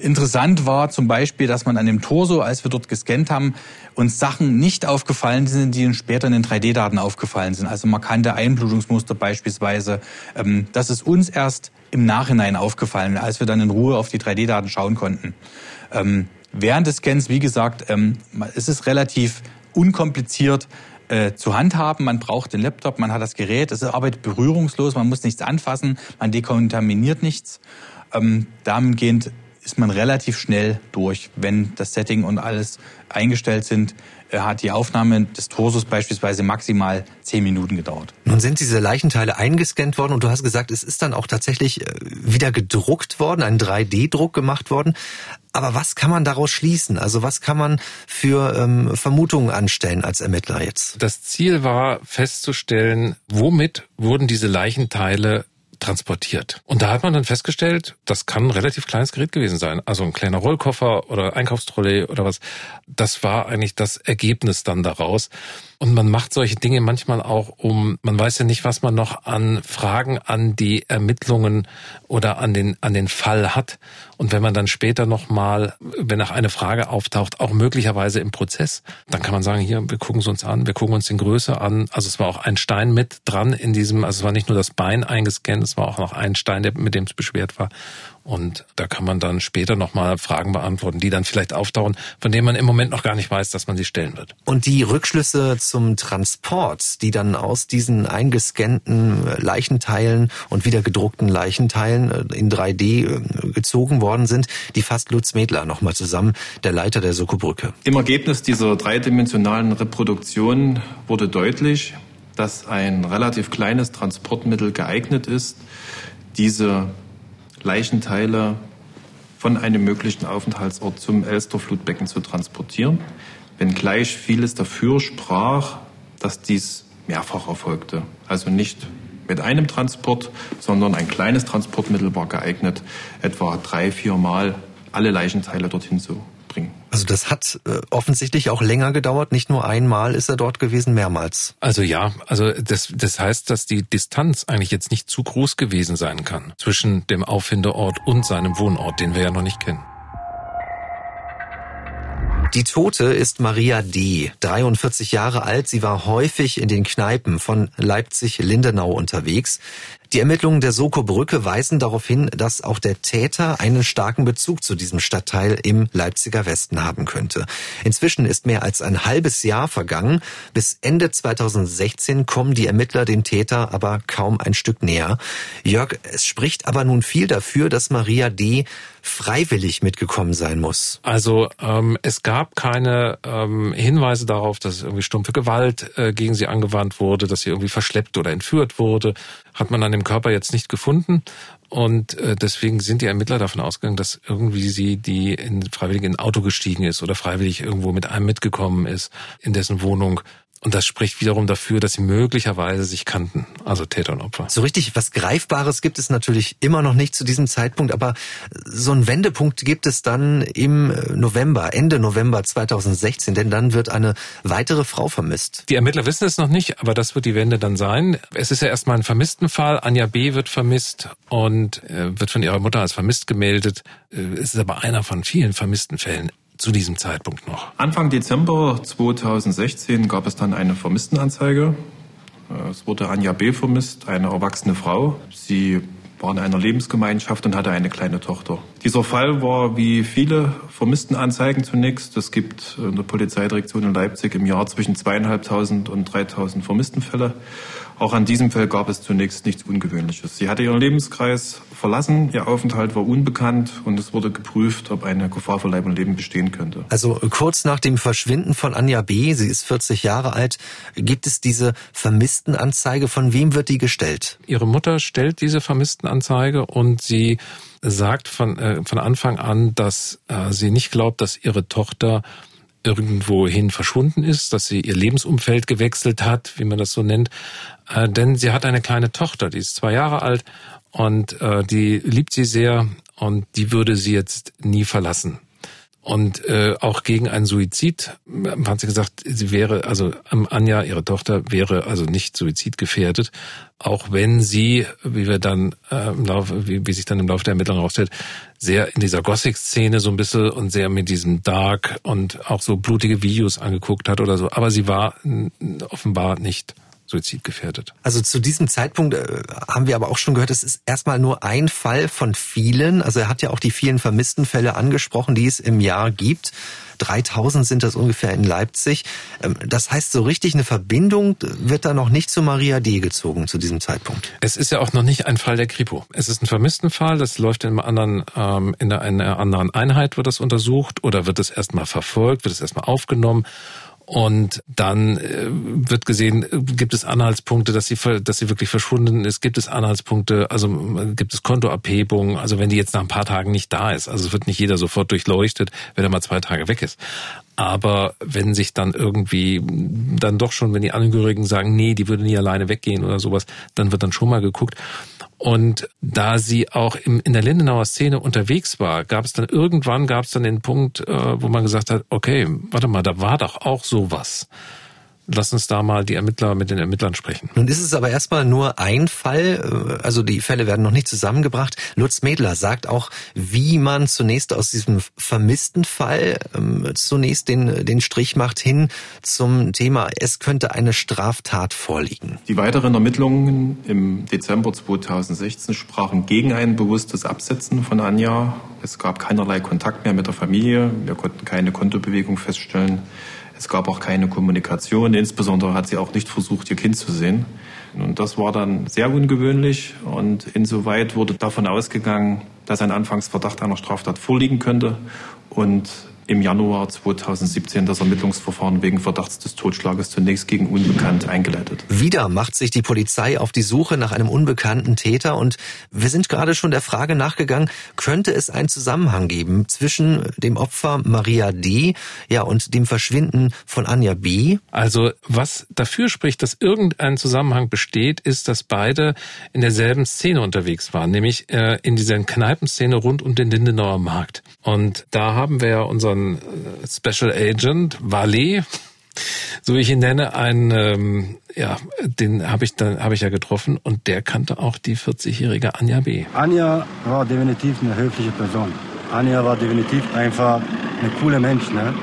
Interessant war zum Beispiel, dass man an dem Torso, als wir dort gescannt haben, uns Sachen nicht aufgefallen sind, die uns später in den 3D-Daten aufgefallen sind. Also markante Einblutungsmuster beispielsweise. Ähm, das ist uns erst im Nachhinein aufgefallen, als wir dann in Ruhe auf die 3D-Daten schauen konnten. Ähm, während des Scans, wie gesagt, ähm, es ist relativ unkompliziert äh, zu handhaben. Man braucht den Laptop, man hat das Gerät, es arbeitet berührungslos, man muss nichts anfassen, man dekontaminiert nichts. Ähm, dahingehend ist man relativ schnell durch. Wenn das Setting und alles eingestellt sind, äh, hat die Aufnahme des Torsos beispielsweise maximal zehn Minuten gedauert. Nun sind diese Leichenteile eingescannt worden und du hast gesagt, es ist dann auch tatsächlich äh, wieder gedruckt worden, ein 3D-Druck gemacht worden. Aber was kann man daraus schließen? Also was kann man für ähm, Vermutungen anstellen als Ermittler jetzt? Das Ziel war festzustellen, womit wurden diese Leichenteile transportiert. Und da hat man dann festgestellt, das kann ein relativ kleines Gerät gewesen sein. Also ein kleiner Rollkoffer oder Einkaufstrolley oder was. Das war eigentlich das Ergebnis dann daraus. Und man macht solche Dinge manchmal auch um, man weiß ja nicht, was man noch an Fragen an die Ermittlungen oder an den, an den Fall hat. Und wenn man dann später nochmal, wenn nach eine Frage auftaucht, auch möglicherweise im Prozess, dann kann man sagen, hier, wir gucken es uns an, wir gucken uns den Größe an. Also es war auch ein Stein mit dran in diesem, also es war nicht nur das Bein eingescannt, es war auch noch ein Stein, der mit dem es beschwert war. Und da kann man dann später nochmal Fragen beantworten, die dann vielleicht auftauchen, von denen man im Moment noch gar nicht weiß, dass man sie stellen wird. Und die Rückschlüsse zum Transport, die dann aus diesen eingescannten Leichenteilen und wieder gedruckten Leichenteilen äh, in 3D äh, gezogen worden sind, die fasst Lutz Medler nochmal zusammen, der Leiter der Soko-Brücke. Im Ergebnis dieser dreidimensionalen Reproduktion wurde deutlich, dass ein relativ kleines Transportmittel geeignet ist, diese Leichenteile von einem möglichen Aufenthaltsort zum Elsterflutbecken zu transportieren, wenngleich vieles dafür sprach, dass dies mehrfach erfolgte. Also nicht mit einem Transport, sondern ein kleines Transportmittel war geeignet, etwa drei, vier Mal alle Leichenteile dorthin zu bringen. Also das hat äh, offensichtlich auch länger gedauert. Nicht nur einmal ist er dort gewesen, mehrmals. Also ja, also das, das heißt, dass die Distanz eigentlich jetzt nicht zu groß gewesen sein kann zwischen dem Auffindeort und seinem Wohnort, den wir ja noch nicht kennen. Die Tote ist Maria D., 43 Jahre alt. Sie war häufig in den Kneipen von Leipzig-Lindenau unterwegs. Die Ermittlungen der Soko Brücke weisen darauf hin, dass auch der Täter einen starken Bezug zu diesem Stadtteil im Leipziger Westen haben könnte. Inzwischen ist mehr als ein halbes Jahr vergangen. Bis Ende 2016 kommen die Ermittler dem Täter aber kaum ein Stück näher. Jörg, es spricht aber nun viel dafür, dass Maria D. freiwillig mitgekommen sein muss. Also ähm, es gab keine ähm, Hinweise darauf, dass irgendwie stumpfe Gewalt äh, gegen sie angewandt wurde, dass sie irgendwie verschleppt oder entführt wurde hat man an dem Körper jetzt nicht gefunden. Und äh, deswegen sind die Ermittler davon ausgegangen, dass irgendwie sie die in, freiwillig in ein Auto gestiegen ist oder freiwillig irgendwo mit einem mitgekommen ist in dessen Wohnung. Und das spricht wiederum dafür, dass sie möglicherweise sich kannten, also Täter und Opfer. So richtig was Greifbares gibt es natürlich immer noch nicht zu diesem Zeitpunkt, aber so ein Wendepunkt gibt es dann im November, Ende November 2016, denn dann wird eine weitere Frau vermisst. Die Ermittler wissen es noch nicht, aber das wird die Wende dann sein. Es ist ja erstmal ein Vermisstenfall. Anja B. wird vermisst und äh, wird von ihrer Mutter als vermisst gemeldet. Äh, es ist aber einer von vielen vermissten Fällen zu diesem Zeitpunkt noch? Anfang Dezember 2016 gab es dann eine Vermisstenanzeige. Es wurde Anja B. vermisst, eine erwachsene Frau. Sie war in einer Lebensgemeinschaft und hatte eine kleine Tochter. Dieser Fall war wie viele Vermisstenanzeigen zunächst. Es gibt in der Polizeidirektion in Leipzig im Jahr zwischen zweieinhalbtausend und dreitausend Vermisstenfälle. Auch an diesem Fall gab es zunächst nichts Ungewöhnliches. Sie hatte ihren Lebenskreis verlassen, ihr Aufenthalt war unbekannt und es wurde geprüft, ob eine Gefahr für Leib und Leben bestehen könnte. Also kurz nach dem Verschwinden von Anja B., sie ist 40 Jahre alt, gibt es diese Vermisstenanzeige. Von wem wird die gestellt? Ihre Mutter stellt diese Vermisstenanzeige und sie sagt von, äh, von Anfang an, dass äh, sie nicht glaubt, dass ihre Tochter irgendwohin verschwunden ist, dass sie ihr Lebensumfeld gewechselt hat, wie man das so nennt. Äh, denn sie hat eine kleine Tochter, die ist zwei Jahre alt und äh, die liebt sie sehr und die würde sie jetzt nie verlassen. Und äh, auch gegen einen Suizid hat sie gesagt, sie wäre, also Anja, ihre Tochter, wäre also nicht suizidgefährdet, auch wenn sie, wie wir dann äh, im Laufe, wie, wie sich dann im Laufe der Ermittlungen herausstellt, sehr in dieser Gothic-Szene so ein bisschen und sehr mit diesem Dark und auch so blutige Videos angeguckt hat oder so. Aber sie war offenbar nicht suizidgefährdet. Also zu diesem Zeitpunkt äh, haben wir aber auch schon gehört, es ist erstmal nur ein Fall von vielen. Also er hat ja auch die vielen vermissten Fälle angesprochen, die es im Jahr gibt. 3000 sind das ungefähr in Leipzig. Ähm, das heißt, so richtig eine Verbindung wird da noch nicht zu Maria D. gezogen zu diesem Zeitpunkt. Es ist ja auch noch nicht ein Fall der Kripo. Es ist ein Vermisstenfall, das läuft in, einem anderen, ähm, in einer anderen Einheit, wird das untersucht oder wird es erstmal verfolgt, wird es erstmal aufgenommen und dann äh, wird gesehen, gibt es Anhaltspunkte, dass sie, dass sie wirklich verschwunden ist, gibt es Anhaltspunkte, also gibt es Kontoabhebungen, also wenn die jetzt nach ein paar Tagen nicht da ist, also es wird nicht jeder sofort durchleuchtet, wenn er mal zwei Tage weg ist. Aber wenn sich dann irgendwie dann doch schon, wenn die Angehörigen sagen, nee, die würde nie alleine weggehen oder sowas, dann wird dann schon mal geguckt. Und da sie auch im, in der Lindenauer Szene unterwegs war, gab es dann irgendwann gab es dann den Punkt, äh, wo man gesagt hat, okay, warte mal, da war doch auch sowas. Lass uns da mal die Ermittler mit den Ermittlern sprechen. Nun ist es aber erstmal nur ein Fall, äh, also die Fälle werden noch nicht zusammengebracht. Lutz Medler sagt auch, wie man zunächst aus diesem vermissten Fall ähm, zunächst den, den Strich macht hin zum Thema, es könnte eine Straftat vorliegen. Die weiteren Ermittlungen im Dezember 2016 sprachen gegen ein bewusstes Absetzen von Anja. Es gab keinerlei Kontakt mehr mit der Familie. Wir konnten keine Kontobewegung feststellen. Es gab auch keine Kommunikation. Insbesondere hat sie auch nicht versucht, ihr Kind zu sehen. Und das war dann sehr ungewöhnlich. Und insoweit wurde davon ausgegangen, dass ein Anfangsverdacht einer Straftat vorliegen könnte. Und im Januar 2017 das Ermittlungsverfahren wegen Verdachts des Totschlages zunächst gegen Unbekannt eingeleitet. Wieder macht sich die Polizei auf die Suche nach einem unbekannten Täter und wir sind gerade schon der Frage nachgegangen, könnte es einen Zusammenhang geben zwischen dem Opfer Maria D. Ja, und dem Verschwinden von Anja B. Also was dafür spricht, dass irgendein Zusammenhang besteht, ist, dass beide in derselben Szene unterwegs waren, nämlich äh, in dieser Kneipenszene rund um den Lindenauer Markt. Und da haben wir ja unseren äh, Special Agent Valet, so wie ich ihn nenne, einen, ähm, ja, den habe ich dann habe ich ja getroffen und der kannte auch die 40-jährige Anja B. Anja war definitiv eine höfliche Person. Anja war definitiv einfach eine coole Mensch. Ne?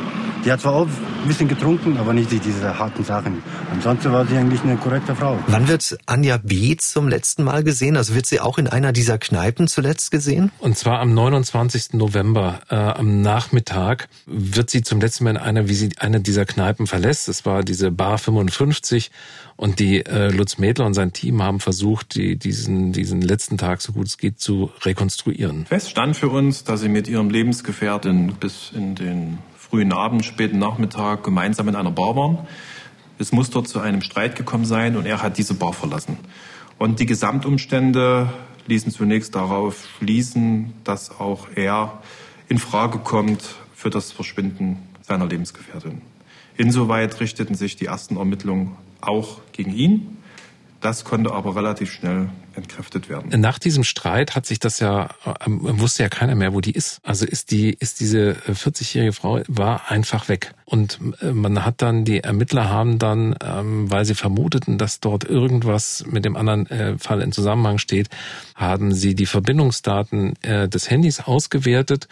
Die hat zwar auch ein bisschen getrunken, aber nicht diese harten Sachen. Ansonsten war sie eigentlich eine korrekte Frau. Wann wird Anja B. zum letzten Mal gesehen? Also wird sie auch in einer dieser Kneipen zuletzt gesehen? Und zwar am 29. November, äh, am Nachmittag, wird sie zum letzten Mal in einer, wie sie eine dieser Kneipen verlässt. Es war diese Bar 55 und die äh, Lutz Mädler und sein Team haben versucht, die, diesen, diesen letzten Tag so gut es geht zu rekonstruieren. Fest stand für uns, dass sie mit ihrem Lebensgefährten bis in den frühen Abend, späten Nachmittag gemeinsam in einer Bar waren. Es muss dort zu einem Streit gekommen sein und er hat diese Bar verlassen. Und die Gesamtumstände ließen zunächst darauf schließen, dass auch er in Frage kommt für das Verschwinden seiner Lebensgefährtin. Insoweit richteten sich die ersten Ermittlungen auch gegen ihn. Das konnte aber relativ schnell entkräftet werden. Nach diesem Streit hat sich das ja, ähm, wusste ja keiner mehr, wo die ist. Also ist die, ist diese 40-jährige Frau, war einfach weg. Und äh, man hat dann, die Ermittler haben dann, ähm, weil sie vermuteten, dass dort irgendwas mit dem anderen äh, Fall in Zusammenhang steht, haben sie die Verbindungsdaten äh, des Handys ausgewertet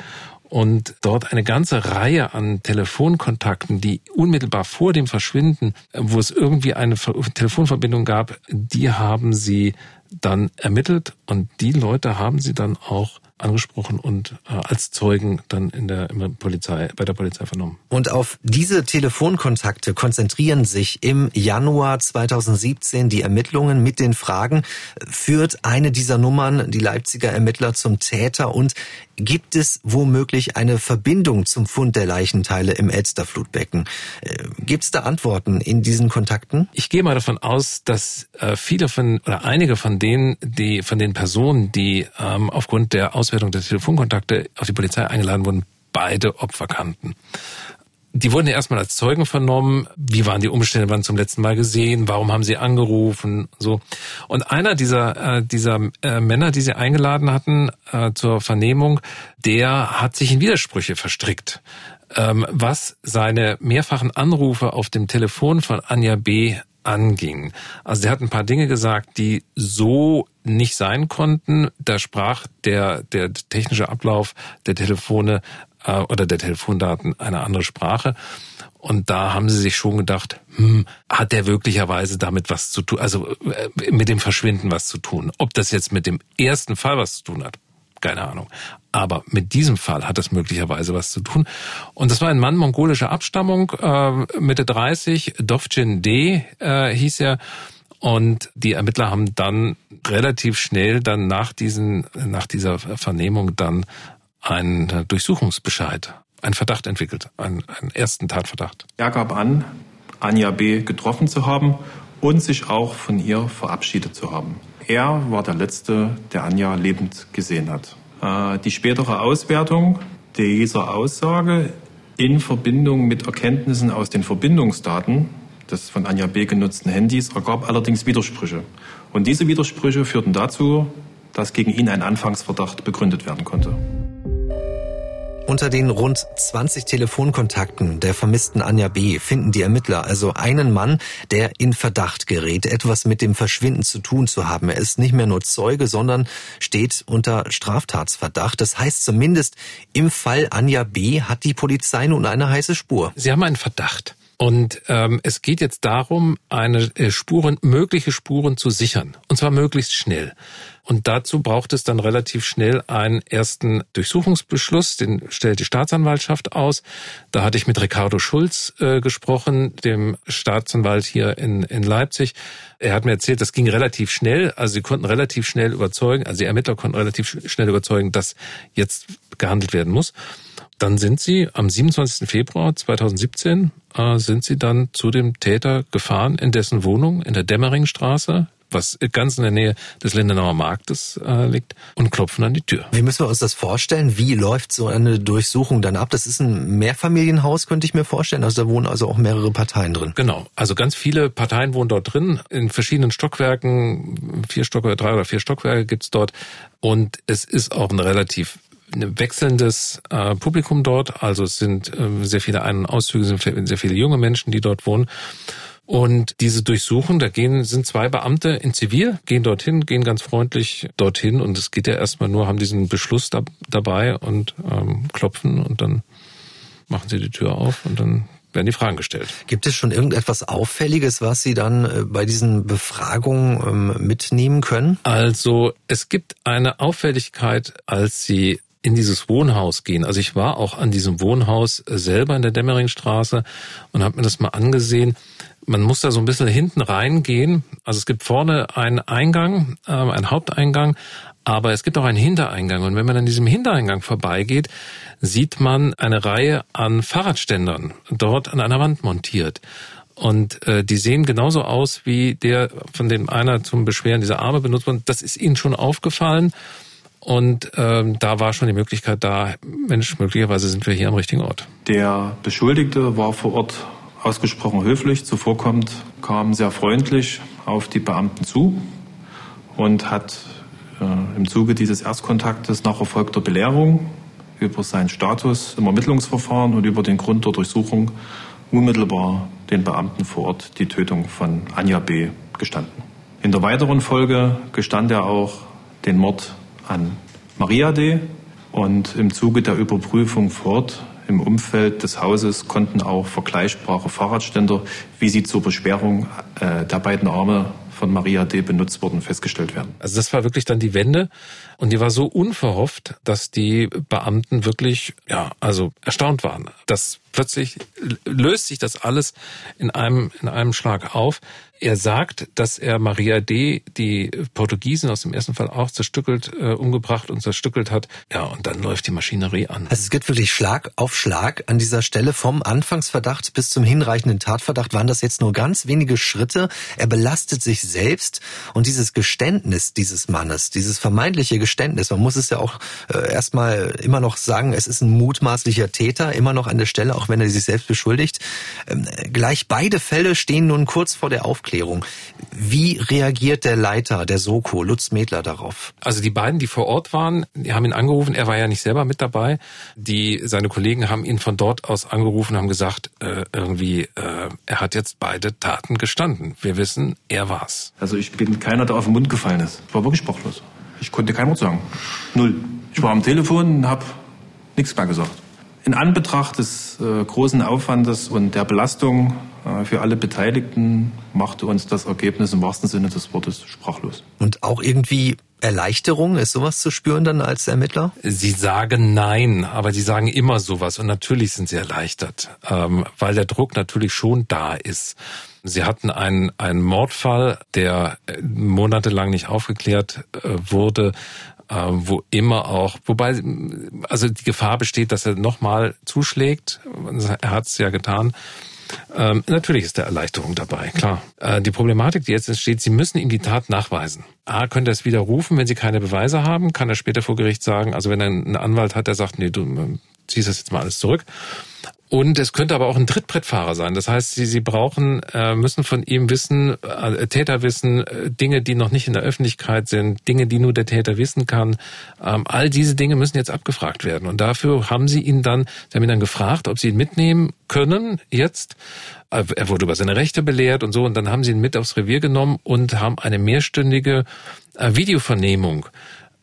und dort eine ganze Reihe an Telefonkontakten, die unmittelbar vor dem Verschwinden, wo es irgendwie eine Telefonverbindung gab, die haben sie dann ermittelt und die Leute haben sie dann auch angesprochen und äh, als Zeugen dann in der, in der Polizei, bei der Polizei vernommen. Und auf diese Telefonkontakte konzentrieren sich im Januar 2017 die Ermittlungen mit den Fragen, führt eine dieser Nummern die Leipziger Ermittler zum Täter und Gibt es womöglich eine Verbindung zum Fund der Leichenteile im Elsterflutbecken? Äh, Gibt es da Antworten in diesen Kontakten? Ich gehe mal davon aus, dass äh, viele von oder einige von denen, die von den Personen, die ähm, aufgrund der Auswertung der Telefonkontakte auf die Polizei eingeladen wurden, beide Opfer kannten. Die wurden ja erstmal als Zeugen vernommen. Wie waren die Umstände, wann zum letzten Mal gesehen? Warum haben sie angerufen? So. Und einer dieser, äh, dieser äh, Männer, die sie eingeladen hatten äh, zur Vernehmung, der hat sich in Widersprüche verstrickt. Ähm, was seine mehrfachen Anrufe auf dem Telefon von Anja B anging. Also der hat ein paar Dinge gesagt, die so nicht sein konnten. Da sprach der, der technische Ablauf der Telefone äh, oder der Telefondaten eine andere Sprache. Und da haben sie sich schon gedacht, hm, hat der wirklicherweise damit was zu tun, also äh, mit dem Verschwinden was zu tun. Ob das jetzt mit dem ersten Fall was zu tun hat, keine Ahnung. Aber mit diesem Fall hat es möglicherweise was zu tun. Und das war ein Mann mongolischer Abstammung, äh, Mitte 30, Dovcin D äh, hieß er. Und die Ermittler haben dann relativ schnell dann nach diesen, nach dieser Vernehmung dann einen Durchsuchungsbescheid, einen Verdacht entwickelt, einen, einen ersten Tatverdacht. Er gab an, Anja B. getroffen zu haben und sich auch von ihr verabschiedet zu haben. Er war der Letzte, der Anja lebend gesehen hat. Äh, die spätere Auswertung dieser Aussage in Verbindung mit Erkenntnissen aus den Verbindungsdaten des von Anja B. genutzten Handys ergab allerdings Widersprüche. Und diese Widersprüche führten dazu, dass gegen ihn ein Anfangsverdacht begründet werden konnte. Unter den rund 20 Telefonkontakten der vermissten Anja B. finden die Ermittler also einen Mann, der in Verdacht gerät, etwas mit dem Verschwinden zu tun zu haben. Er ist nicht mehr nur Zeuge, sondern steht unter Straftatsverdacht. Das heißt zumindest im Fall Anja B. hat die Polizei nun eine heiße Spur. Sie haben einen Verdacht. Und ähm, es geht jetzt darum, eine äh, Spuren, mögliche Spuren zu sichern. Und zwar möglichst schnell. Und dazu braucht es dann relativ schnell einen ersten Durchsuchungsbeschluss, den stellt die Staatsanwaltschaft aus. Da hatte ich mit Ricardo Schulz äh, gesprochen, dem Staatsanwalt hier in, in Leipzig. Er hat mir erzählt, das ging relativ schnell. Also sie konnten relativ schnell überzeugen, also die Ermittler konnten relativ schnell überzeugen, dass jetzt gehandelt werden muss. Dann sind sie am 27. Februar 2017 äh, sind sie dann zu dem Täter gefahren in dessen Wohnung in der Dämmeringstraße was ganz in der Nähe des Lindenauer Marktes äh, liegt, und klopfen an die Tür. Wie müssen wir uns das vorstellen? Wie läuft so eine Durchsuchung dann ab? Das ist ein Mehrfamilienhaus, könnte ich mir vorstellen. Also da wohnen also auch mehrere Parteien drin. Genau. Also ganz viele Parteien wohnen dort drin, in verschiedenen Stockwerken. Vier Stockwerke, drei oder vier Stockwerke gibt's dort. Und es ist auch ein relativ wechselndes äh, Publikum dort. Also es sind äh, sehr viele Ein- und Auszüge, sind sehr viele junge Menschen, die dort wohnen. Und diese Durchsuchung, da gehen, sind zwei Beamte in Zivil, gehen dorthin, gehen ganz freundlich dorthin und es geht ja erstmal nur, haben diesen Beschluss da, dabei und ähm, klopfen und dann machen sie die Tür auf und dann werden die Fragen gestellt. Gibt es schon irgendetwas Auffälliges, was Sie dann äh, bei diesen Befragungen ähm, mitnehmen können? Also es gibt eine Auffälligkeit, als Sie in dieses Wohnhaus gehen. Also ich war auch an diesem Wohnhaus selber in der Dämmeringstraße und habe mir das mal angesehen. Man muss da so ein bisschen hinten reingehen. Also es gibt vorne einen Eingang, äh, einen Haupteingang, aber es gibt auch einen Hintereingang. Und wenn man an diesem Hintereingang vorbeigeht, sieht man eine Reihe an Fahrradständern dort an einer Wand montiert. Und äh, die sehen genauso aus wie der, von dem einer zum Beschweren dieser Arme benutzt wurde. Das ist ihnen schon aufgefallen. Und ähm, da war schon die Möglichkeit da, Mensch, möglicherweise sind wir hier am richtigen Ort. Der Beschuldigte war vor Ort ausgesprochen höflich, zuvorkommt, kam sehr freundlich auf die Beamten zu und hat äh, im Zuge dieses Erstkontaktes nach erfolgter Belehrung über seinen Status im Ermittlungsverfahren und über den Grund der Durchsuchung unmittelbar den Beamten vor Ort die Tötung von Anja B. gestanden. In der weiteren Folge gestand er auch den Mord an Maria D. Und im Zuge der Überprüfung fort im Umfeld des Hauses konnten auch vergleichbare Fahrradständer, wie sie zur Besperrung äh, der beiden Arme von Maria D. benutzt wurden, festgestellt werden. Also das war wirklich dann die Wende und die war so unverhofft, dass die Beamten wirklich, ja, also erstaunt waren, dass plötzlich löst sich das alles in einem, in einem Schlag auf. Er sagt, dass er Maria D., die Portugiesin aus dem ersten Fall auch zerstückelt, äh, umgebracht und zerstückelt hat. Ja, und dann läuft die Maschinerie an. Also es geht wirklich Schlag auf Schlag an dieser Stelle. Vom Anfangsverdacht bis zum hinreichenden Tatverdacht waren das jetzt nur ganz wenige Schritte. Er belastet sich selbst und dieses Geständnis dieses Mannes, dieses vermeintliche Geständnis, man muss es ja auch äh, erstmal immer noch sagen, es ist ein mutmaßlicher Täter, immer noch an der Stelle, auch wenn er sich selbst beschuldigt. Ähm, gleich beide Fälle stehen nun kurz vor der Aufklärung. Aufklärung. Wie reagiert der Leiter der Soko, Lutz Medler, darauf? Also die beiden, die vor Ort waren, die haben ihn angerufen. Er war ja nicht selber mit dabei. Die, seine Kollegen haben ihn von dort aus angerufen, haben gesagt, äh, irgendwie, äh, er hat jetzt beide Taten gestanden. Wir wissen, er war's. Also ich bin keiner, der auf den Mund gefallen ist. Ich war wirklich sprachlos. Ich konnte kein Wort sagen. Null. Ich war am Telefon und habe nichts mehr gesagt. In Anbetracht des äh, großen Aufwandes und der Belastung äh, für alle Beteiligten machte uns das Ergebnis im wahrsten Sinne des Wortes sprachlos. Und auch irgendwie Erleichterung, ist sowas zu spüren dann als Ermittler? Sie sagen nein, aber sie sagen immer sowas und natürlich sind sie erleichtert, ähm, weil der Druck natürlich schon da ist. Sie hatten einen, einen Mordfall, der äh, monatelang nicht aufgeklärt äh, wurde, wo immer auch, wobei, also die Gefahr besteht, dass er nochmal zuschlägt. Er hat es ja getan. Ähm, natürlich ist da Erleichterung dabei, klar. Äh, die Problematik, die jetzt entsteht, Sie müssen ihm die Tat nachweisen. A, könnte er es widerrufen, wenn Sie keine Beweise haben, kann er später vor Gericht sagen, also wenn er einen Anwalt hat, der sagt, nee, du ähm, ziehst das jetzt mal alles zurück. Und es könnte aber auch ein Trittbrettfahrer sein. Das heißt, sie, sie brauchen, äh, müssen von ihm wissen, äh, Täter wissen, äh, Dinge, die noch nicht in der Öffentlichkeit sind, Dinge, die nur der Täter wissen kann. Ähm, all diese Dinge müssen jetzt abgefragt werden. Und dafür haben sie ihn dann, sie haben ihn dann gefragt, ob sie ihn mitnehmen können jetzt. Er wurde über seine Rechte belehrt und so. Und dann haben sie ihn mit aufs Revier genommen und haben eine mehrstündige äh, Videovernehmung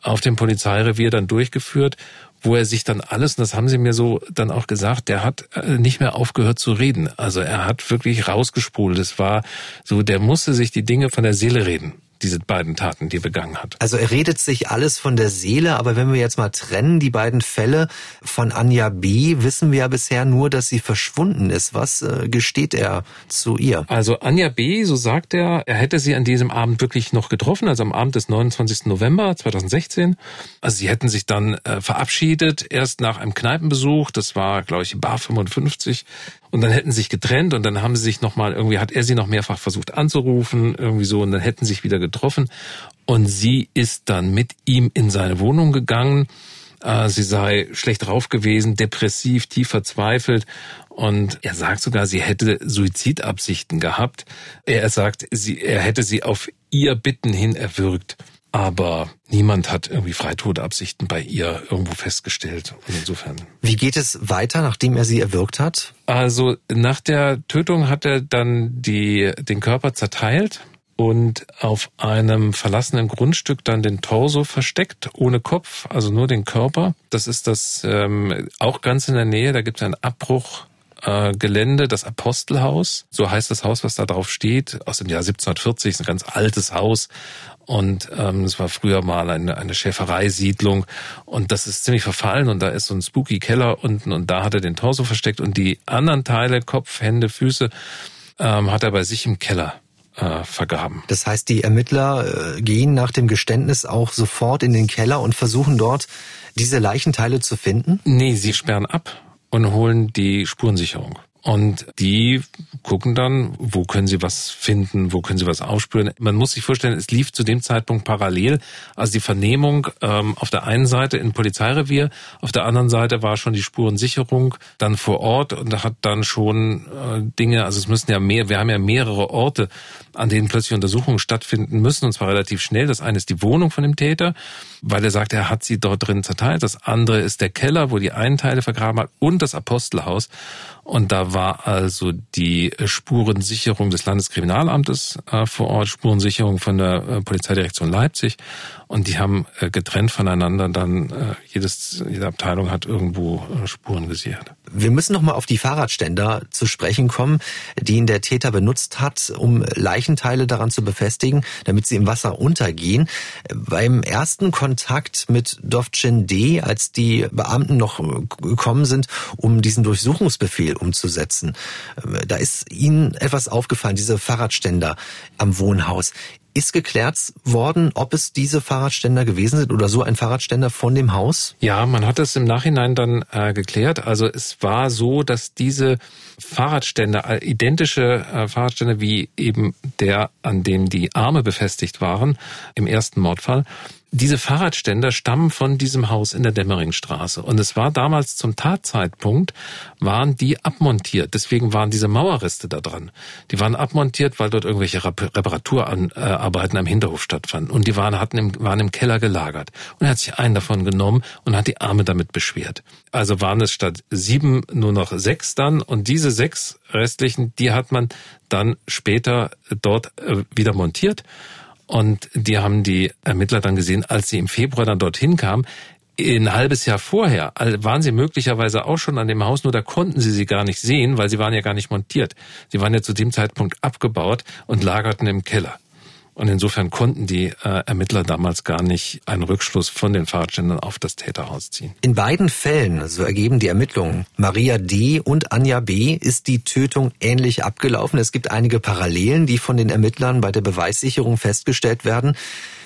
auf dem Polizeirevier dann durchgeführt wo er sich dann alles, und das haben sie mir so dann auch gesagt, der hat äh, nicht mehr aufgehört zu reden. Also er hat wirklich rausgespult. Es war so, der musste sich die Dinge von der Seele reden. Diese beiden Taten, die er begangen hat. Also er redet sich alles von der Seele, aber wenn wir jetzt mal trennen, die beiden Fälle von Anja B., wissen wir ja bisher nur, dass sie verschwunden ist. Was äh, gesteht er zu ihr? Also Anja B., so sagt er, er hätte sie an diesem Abend wirklich noch getroffen, also am Abend des 29. November 2016. Also sie hätten sich dann äh, verabschiedet, erst nach einem Kneipenbesuch, das war, glaube ich, Bar 55. Und dann hätten sie sich getrennt und dann haben sie sich nochmal, irgendwie hat er sie noch mehrfach versucht anzurufen, irgendwie so, und dann hätten sie sich wieder getroffen. Und sie ist dann mit ihm in seine Wohnung gegangen. Äh, sie sei schlecht drauf gewesen, depressiv, tief verzweifelt. Und er sagt sogar, sie hätte Suizidabsichten gehabt. Er sagt, sie, er hätte sie auf ihr Bitten hin erwürgt aber niemand hat irgendwie Freitodabsichten bei ihr irgendwo festgestellt. Und insofern. Wie geht es weiter, nachdem er sie erwürgt hat? Also nach der Tötung hat er dann die, den Körper zerteilt und auf einem verlassenen Grundstück dann den Torso versteckt, ohne Kopf, also nur den Körper. Das ist das ähm, auch ganz in der Nähe, da gibt es einen Abbruch äh, Gelände, das Apostelhaus, so heißt das Haus, was da drauf steht, aus dem Jahr 1740, ist ein ganz altes Haus. Und ähm, es war früher mal eine, eine Schäfereisiedlung. Und das ist ziemlich verfallen und da ist so ein spooky Keller unten und da hat er den Torso versteckt. Und die anderen Teile, Kopf, Hände, Füße, ähm, hat er bei sich im Keller äh, vergraben. Das heißt, die Ermittler äh, gehen nach dem Geständnis auch sofort in den Keller und versuchen dort diese Leichenteile zu finden? Nee, sie sperren ab und holen die Spurensicherung. Und die gucken dann, wo können sie was finden, wo können sie was aufspüren. Man muss sich vorstellen, es lief zu dem Zeitpunkt parallel. Also die Vernehmung ähm, auf der einen Seite in Polizeirevier, auf der anderen Seite war schon die Spurensicherung dann vor Ort und hat dann schon äh, Dinge, also es müssen ja mehr, wir haben ja mehrere Orte, an denen plötzlich Untersuchungen stattfinden müssen, und zwar relativ schnell. Das eine ist die Wohnung von dem Täter, weil er sagt, er hat sie dort drin zerteilt. Das andere ist der Keller, wo die einen Teile vergraben hat, und das Apostelhaus. Und da war also die Spurensicherung des Landeskriminalamtes äh, vor Ort, Spurensicherung von der äh, Polizeidirektion Leipzig. Und die haben äh, getrennt voneinander dann, jedes, jede Abteilung hat irgendwo Spuren gesichert. Wir müssen noch mal auf die Fahrradständer zu sprechen kommen, die ihn der Täter benutzt hat, um Leichenteile daran zu befestigen, damit sie im Wasser untergehen. Beim ersten Kontakt mit Dovcin D., als die Beamten noch gekommen sind, um diesen Durchsuchungsbefehl umzusetzen, da ist ihnen etwas aufgefallen, diese Fahrradständer am Wohnhaus. Ist geklärt worden, ob es diese Fahrradständer gewesen sind oder so ein Fahrradständer von dem Haus? Ja, man hat es im Nachhinein dann äh, geklärt. Also es war so, dass diese Fahrradständer, äh, identische äh, Fahrradständer wie eben der, an dem die Arme befestigt waren im ersten Mordfall, diese Fahrradständer stammen von diesem Haus in der Dämmeringstraße. Und es war damals zum Tatzeitpunkt, waren die abmontiert. Deswegen waren diese Mauerreste da dran. Die waren abmontiert, weil dort irgendwelche Reparaturarbeiten am Hinterhof stattfanden. Und die waren, hatten im, waren im Keller gelagert. Und er hat sich einen davon genommen und hat die Arme damit beschwert. Also waren es statt sieben nur noch sechs dann. Und diese sechs restlichen, die hat man dann später dort äh, wieder montiert. Und die haben die Ermittler dann gesehen, als sie im Februar dann dorthin kamen. Ein halbes Jahr vorher waren sie möglicherweise auch schon an dem Haus, nur da konnten sie sie gar nicht sehen, weil sie waren ja gar nicht montiert. Sie waren ja zu dem Zeitpunkt abgebaut und lagerten im Keller. Und insofern konnten die äh, Ermittler damals gar nicht einen Rückschluss von den Fahrradständern auf das Täterhaus ziehen. In beiden Fällen, so ergeben die Ermittlungen, Maria D. und Anja B. ist die Tötung ähnlich abgelaufen. Es gibt einige Parallelen, die von den Ermittlern bei der Beweissicherung festgestellt werden.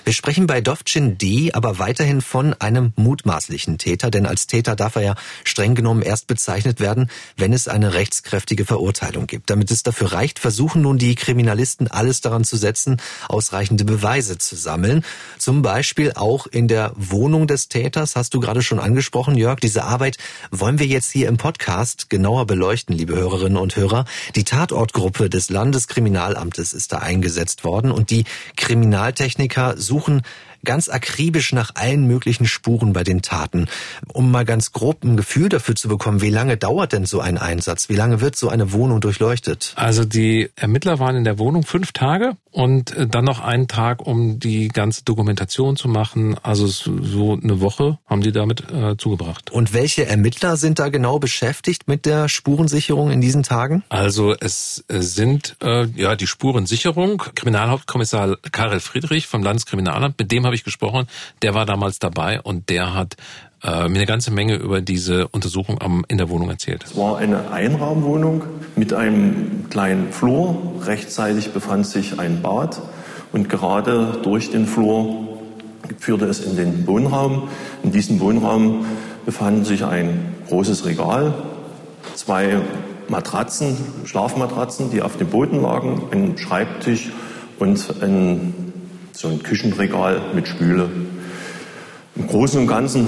Wir sprechen bei Dovcin D. aber weiterhin von einem mutmaßlichen Täter, denn als Täter darf er ja streng genommen erst bezeichnet werden, wenn es eine rechtskräftige Verurteilung gibt. Damit es dafür reicht, versuchen nun die Kriminalisten alles daran zu setzen, ausreichende Beweise zu sammeln. Zum Beispiel auch in der Wohnung des Täters, hast du gerade schon angesprochen, Jörg. Diese Arbeit wollen wir jetzt hier im Podcast genauer beleuchten, liebe Hörerinnen und Hörer. Die Tatortgruppe des Landeskriminalamtes ist da eingesetzt worden und die Kriminaltechniker suchen ganz akribisch nach allen möglichen Spuren bei den Taten, um mal ganz grob ein Gefühl dafür zu bekommen, wie lange dauert denn so ein Einsatz? Wie lange wird so eine Wohnung durchleuchtet? Also die Ermittler waren in der Wohnung fünf Tage und äh, dann noch einen Tag, um die ganze Dokumentation zu machen. Also so eine Woche haben die damit äh, zugebracht. Und welche Ermittler sind da genau beschäftigt mit der Spurensicherung in diesen Tagen? Also es äh, sind äh, ja die Spurensicherung. Kriminalhauptkommissar Karel Friedrich vom Landeskriminalamt, mit dem habe ich gesprochen. Der war damals dabei und der hat äh, mir eine ganze Menge über diese Untersuchung am, in der Wohnung erzählt. Es war eine Einraumwohnung mit einem kleinen Flur. Rechtzeitig befand sich ein Bad und gerade durch den Flur führte es in den Wohnraum. In diesem Wohnraum befanden sich ein großes Regal, zwei Matratzen, Schlafmatratzen, die auf dem Boden lagen, ein Schreibtisch und ein, so ein Küchenregal mit Spüle. Im Großen und Ganzen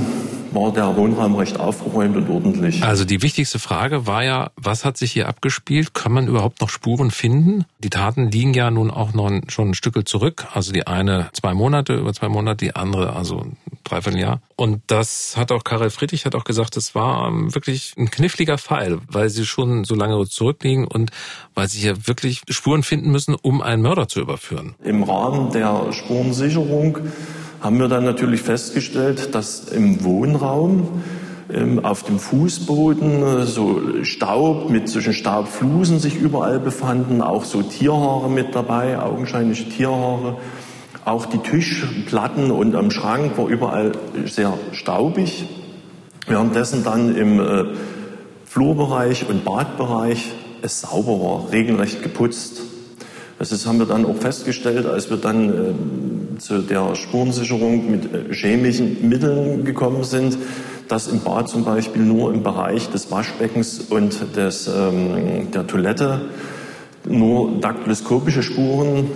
war der Wohnraum recht aufgeräumt und ordentlich. Also die wichtigste Frage war ja, was hat sich hier abgespielt? Kann man überhaupt noch Spuren finden? Die Taten liegen ja nun auch noch schon ein Stück zurück. Also die eine zwei Monate, über zwei Monate, die andere also Dreivierteljahr. Und das hat auch Karel Friedrich hat auch gesagt, es war wirklich ein kniffliger Fall, weil sie schon so lange zurückliegen und weil sie hier wirklich Spuren finden müssen, um einen Mörder zu überführen. Im Rahmen der Spurensicherung haben wir dann natürlich festgestellt, dass im Wohnraum ähm, auf dem Fußboden äh, so Staub mit solchen Staubflusen sich überall befanden, auch so Tierhaare mit dabei, augenscheinliche Tierhaare. Auch die Tischplatten und am Schrank war überall sehr staubig. Währenddessen dann im äh, Flurbereich und Badbereich es sauber war, regelrecht geputzt. Das haben wir dann auch festgestellt, als wir dann äh, zu der Spurensicherung mit äh, chemischen Mitteln gekommen sind, dass im Bad zum Beispiel nur im Bereich des Waschbeckens und des, ähm, der Toilette nur daktyloskopische Spuren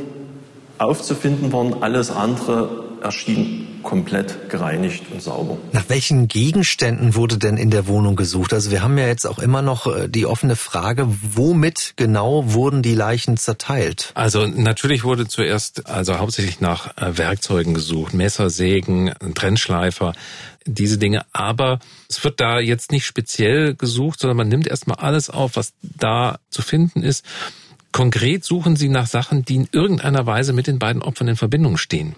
aufzufinden waren. Alles andere erschien komplett gereinigt und sauber. Nach welchen Gegenständen wurde denn in der Wohnung gesucht? Also wir haben ja jetzt auch immer noch äh, die offene Frage, womit genau wurden die Leichen zerteilt? Also natürlich wurde zuerst also hauptsächlich nach äh, Werkzeugen gesucht, Messer, Sägen, Trennschleifer, diese Dinge. Aber es wird da jetzt nicht speziell gesucht, sondern man nimmt erstmal alles auf, was da zu finden ist. Konkret suchen sie nach Sachen, die in irgendeiner Weise mit den beiden Opfern in Verbindung stehen.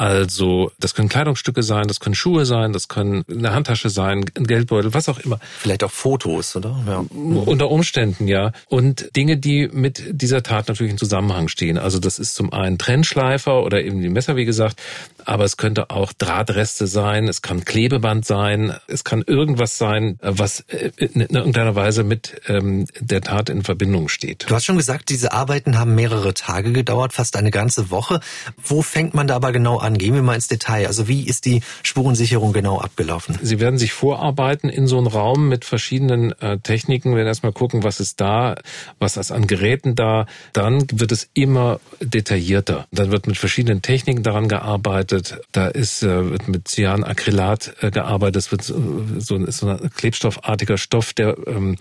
Also das können Kleidungsstücke sein, das können Schuhe sein, das können eine Handtasche sein, ein Geldbeutel, was auch immer. Vielleicht auch Fotos, oder? Ja. Unter Umständen, ja. Und Dinge, die mit dieser Tat natürlich in Zusammenhang stehen. Also das ist zum einen Trennschleifer oder eben die Messer, wie gesagt, aber es könnte auch Drahtreste sein, es kann Klebeband sein, es kann irgendwas sein, was in irgendeiner Weise mit ähm, der Tat in Verbindung steht. Du hast schon gesagt, diese Arbeiten haben mehrere Tage gedauert, fast eine ganze Woche. Wo fängt man da aber genau an? Gehen wir mal ins Detail. Also wie ist die Spurensicherung genau abgelaufen? Sie werden sich vorarbeiten in so einen Raum mit verschiedenen äh, Techniken, werden erstmal gucken, was ist da, was ist an Geräten da. Dann wird es immer detaillierter. Dann wird mit verschiedenen Techniken daran gearbeitet. Da ist äh, wird mit Cyanacrylat äh, gearbeitet. Es wird so, ist so ein klebstoffartiger Stoff, der ähm,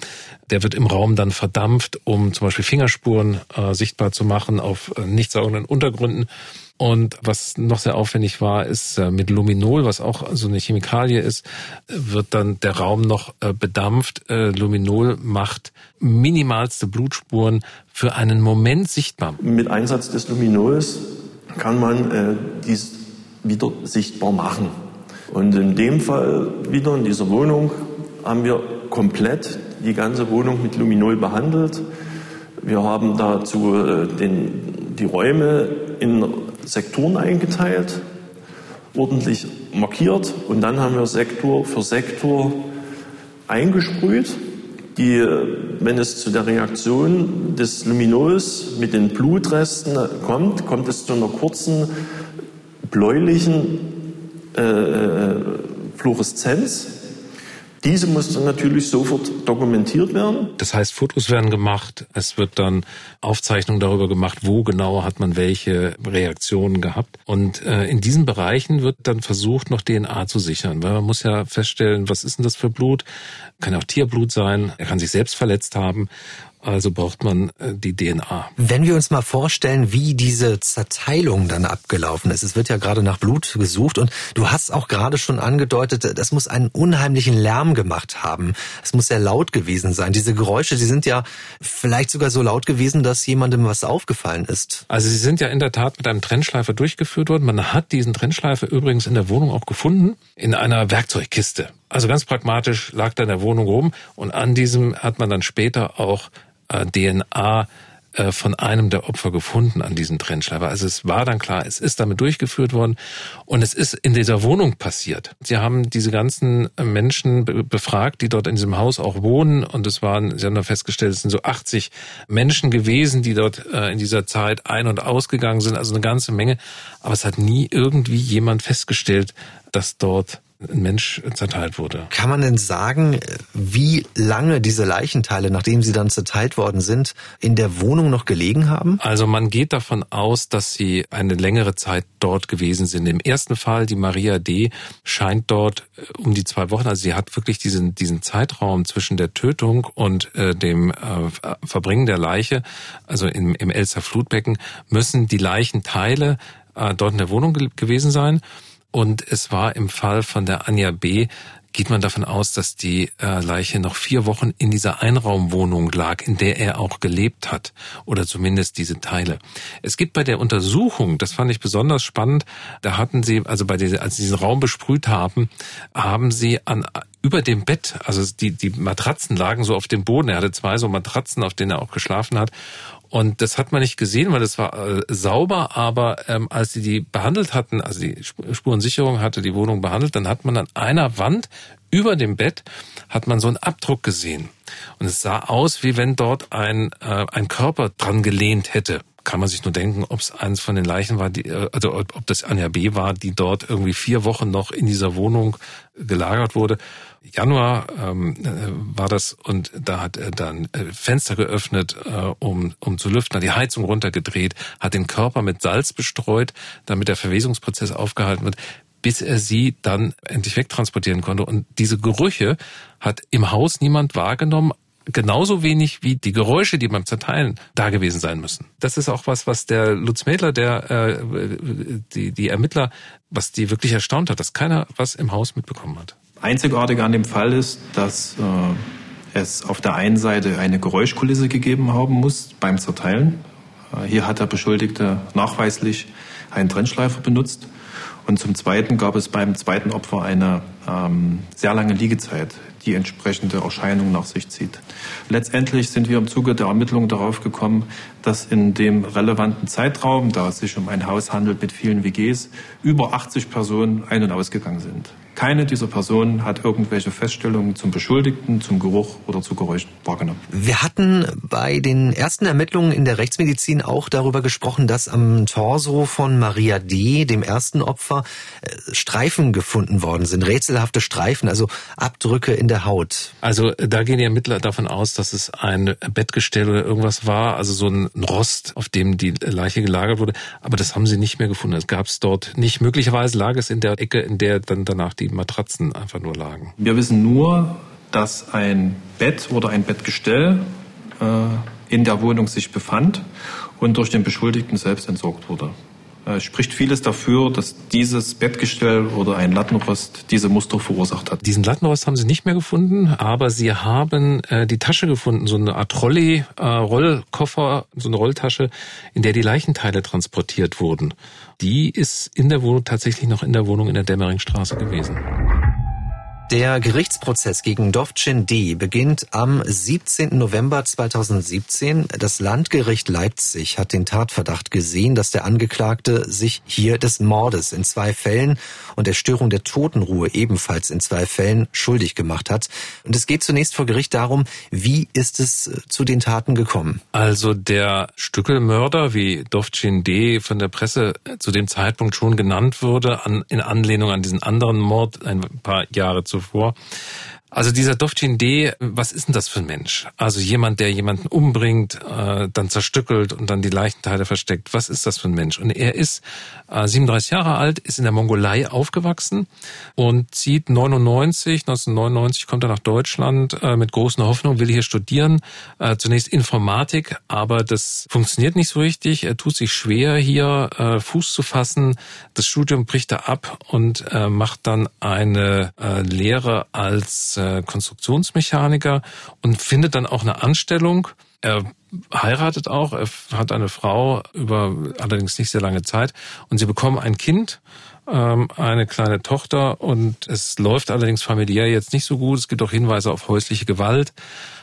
der wird im Raum dann verdampft, um zum Beispiel Fingerspuren äh, sichtbar zu machen auf äh, nicht saugenden Untergründen. Und was noch sehr aufwendig war, ist äh, mit Luminol, was auch so eine Chemikalie ist, wird dann der Raum noch äh, bedampft. Äh, Luminol macht minimalste Blutspuren für einen Moment sichtbar. Mit Einsatz des Luminols kann man äh, dies wieder sichtbar machen. Und in dem Fall wieder in dieser Wohnung haben wir komplett die ganze Wohnung mit Luminol behandelt. Wir haben dazu den, die Räume in Sektoren eingeteilt, ordentlich markiert und dann haben wir Sektor für Sektor eingesprüht. Die, wenn es zu der Reaktion des Luminols mit den Blutresten kommt, kommt es zu einer kurzen bläulichen äh, äh Fluoreszenz diese muss dann natürlich sofort dokumentiert werden. Das heißt, Fotos werden gemacht, es wird dann Aufzeichnung darüber gemacht, wo genau hat man welche Reaktionen gehabt. Und äh, in diesen Bereichen wird dann versucht, noch DNA zu sichern, weil man muss ja feststellen, was ist denn das für Blut? Kann auch Tierblut sein, er kann sich selbst verletzt haben. Also braucht man äh, die DNA. Wenn wir uns mal vorstellen, wie diese Zerteilung dann abgelaufen ist. Es wird ja gerade nach Blut gesucht und du hast auch gerade schon angedeutet, das muss einen unheimlichen Lärm gemacht haben. Es muss sehr laut gewesen sein. Diese Geräusche, die sind ja vielleicht sogar so laut gewesen, dass jemandem was aufgefallen ist. Also sie sind ja in der Tat mit einem Trennschleifer durchgeführt worden. Man hat diesen Trennschleifer übrigens in der Wohnung auch gefunden, in einer Werkzeugkiste. Also ganz pragmatisch lag da in der Wohnung rum und an diesem hat man dann später auch äh, DNA äh, von einem der Opfer gefunden an diesem Trennschleifer. Also es war dann klar, es ist damit durchgeführt worden und es ist in dieser Wohnung passiert. Sie haben diese ganzen Menschen befragt, die dort in diesem Haus auch wohnen und es waren, Sie haben dann festgestellt, es sind so 80 Menschen gewesen, die dort äh, in dieser Zeit ein- und ausgegangen sind, also eine ganze Menge. Aber es hat nie irgendwie jemand festgestellt, dass dort ein Mensch zerteilt wurde. Kann man denn sagen, wie lange diese Leichenteile, nachdem sie dann zerteilt worden sind, in der Wohnung noch gelegen haben? Also man geht davon aus, dass sie eine längere Zeit dort gewesen sind. Im ersten Fall, die Maria D. scheint dort äh, um die zwei Wochen, also sie hat wirklich diesen, diesen Zeitraum zwischen der Tötung und äh, dem äh, Verbringen der Leiche, also im, im Elster Flutbecken, müssen die Leichenteile äh, dort in der Wohnung ge gewesen sein. Und es war im Fall von der Anja B., geht man davon aus, dass die äh, Leiche noch vier Wochen in dieser Einraumwohnung lag, in der er auch gelebt hat. Oder zumindest diese Teile. Es gibt bei der Untersuchung, das fand ich besonders spannend, da hatten sie, also bei dieser, als sie diesen Raum besprüht haben, haben sie an über dem Bett, also die, die Matratzen lagen so auf dem Boden. Er hatte zwei so Matratzen, auf denen er auch geschlafen hat. Und das hat man nicht gesehen, weil es war äh, sauber, aber ähm, als sie die behandelt hatten, also die Spurensicherung hatte die Wohnung behandelt, dann hat man an einer Wand über dem Bett hat man so einen Abdruck gesehen. Und es sah aus, wie wenn dort ein, äh, ein Körper dran gelehnt hätte. Kann man sich nur denken, ob es eines von den Leichen war, die, äh, also ob das Anja B. war, die dort irgendwie vier Wochen noch in dieser Wohnung gelagert wurde. Januar ähm, äh, war das und da hat er dann äh, Fenster geöffnet, äh, um, um zu lüften, hat die Heizung runtergedreht, hat den Körper mit Salz bestreut, damit der Verwesungsprozess aufgehalten wird bis er sie dann endlich wegtransportieren konnte. Und diese Gerüche hat im Haus niemand wahrgenommen, genauso wenig wie die Geräusche, die beim Zerteilen da gewesen sein müssen. Das ist auch was, was der Lutz Mädler, der äh, die, die Ermittler, was die wirklich erstaunt hat, dass keiner was im Haus mitbekommen hat. Einzigartig an dem Fall ist, dass äh, es auf der einen Seite eine Geräuschkulisse gegeben haben muss beim Zerteilen. Äh, hier hat der Beschuldigte nachweislich einen Trennschleifer benutzt. Und zum Zweiten gab es beim zweiten Opfer eine ähm, sehr lange Liegezeit, die entsprechende Erscheinung nach sich zieht. Letztendlich sind wir im Zuge der Ermittlungen darauf gekommen, dass in dem relevanten Zeitraum, da es sich um ein Haus handelt mit vielen WGs, über 80 Personen ein- und ausgegangen sind. Keine dieser Personen hat irgendwelche Feststellungen zum Beschuldigten, zum Geruch oder zu Geräuschen wahrgenommen. Wir hatten bei den ersten Ermittlungen in der Rechtsmedizin auch darüber gesprochen, dass am Torso von Maria D., dem ersten Opfer, äh, Streifen gefunden worden sind, rätselhafte Streifen, also Abdrücke in der Haut. Also da gehen die Ermittler davon aus, dass es ein Bettgestell oder irgendwas war, also so ein Rost, auf dem die Leiche gelagert wurde. Aber das haben sie nicht mehr gefunden. Es gab es dort nicht. Möglicherweise lag es in der Ecke, in der dann danach die Matratzen einfach nur lagen. Wir wissen nur, dass ein Bett oder ein Bettgestell äh, in der Wohnung sich befand und durch den Beschuldigten selbst entsorgt wurde. Es spricht vieles dafür, dass dieses Bettgestell oder ein Lattenrost diese Muster verursacht hat. Diesen Lattenrost haben sie nicht mehr gefunden, aber sie haben äh, die Tasche gefunden, so eine Art Trolley, äh, Rollkoffer, so eine Rolltasche, in der die Leichenteile transportiert wurden. Die ist in der Wohnung tatsächlich noch in der Wohnung in der Dämmeringstraße gewesen. Der Gerichtsprozess gegen Dovcin D. beginnt am 17. November 2017. Das Landgericht Leipzig hat den Tatverdacht gesehen, dass der Angeklagte sich hier des Mordes in zwei Fällen und der Störung der Totenruhe ebenfalls in zwei Fällen schuldig gemacht hat. Und es geht zunächst vor Gericht darum, wie ist es zu den Taten gekommen? Also der Stückelmörder, wie Dovcin D. von der Presse zu dem Zeitpunkt schon genannt wurde, an, in Anlehnung an diesen anderen Mord ein paar Jahre fois Also dieser Dovcin D, was ist denn das für ein Mensch? Also jemand, der jemanden umbringt, äh, dann zerstückelt und dann die Leichenteile versteckt. Was ist das für ein Mensch? Und er ist äh, 37 Jahre alt, ist in der Mongolei aufgewachsen und zieht 99, 1999 kommt er nach Deutschland äh, mit großen Hoffnungen, will hier studieren. Äh, zunächst Informatik, aber das funktioniert nicht so richtig. Er tut sich schwer, hier äh, Fuß zu fassen. Das Studium bricht er ab und äh, macht dann eine äh, Lehre als äh, Konstruktionsmechaniker und findet dann auch eine Anstellung. Er heiratet auch, er hat eine Frau über allerdings nicht sehr lange Zeit und sie bekommen ein Kind, ähm, eine kleine Tochter und es läuft allerdings familiär jetzt nicht so gut. Es gibt auch Hinweise auf häusliche Gewalt.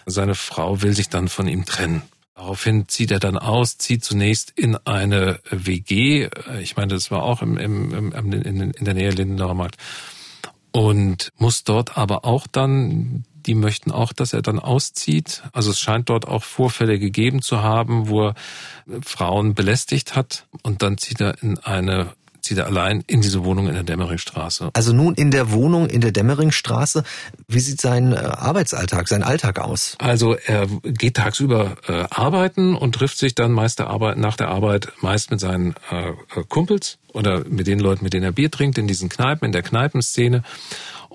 Seine Frau will sich dann von ihm trennen. Daraufhin zieht er dann aus, zieht zunächst in eine WG. Ich meine, das war auch im, im, im, in, in der Nähe Lindenauer Markt und muss dort aber auch dann, die möchten auch, dass er dann auszieht. Also es scheint dort auch Vorfälle gegeben zu haben, wo er Frauen belästigt hat und dann zieht er in eine zieht er allein in diese Wohnung in der Dämmeringstraße. Also nun in der Wohnung in der Dämmeringstraße. Wie sieht sein äh, Arbeitsalltag, sein Alltag aus? Also er geht tagsüber äh, arbeiten und trifft sich dann meist der Arbeit, nach der Arbeit meist mit seinen äh, Kumpels oder mit den Leuten, mit denen er Bier trinkt, in diesen Kneipen, in der Kneipenszene.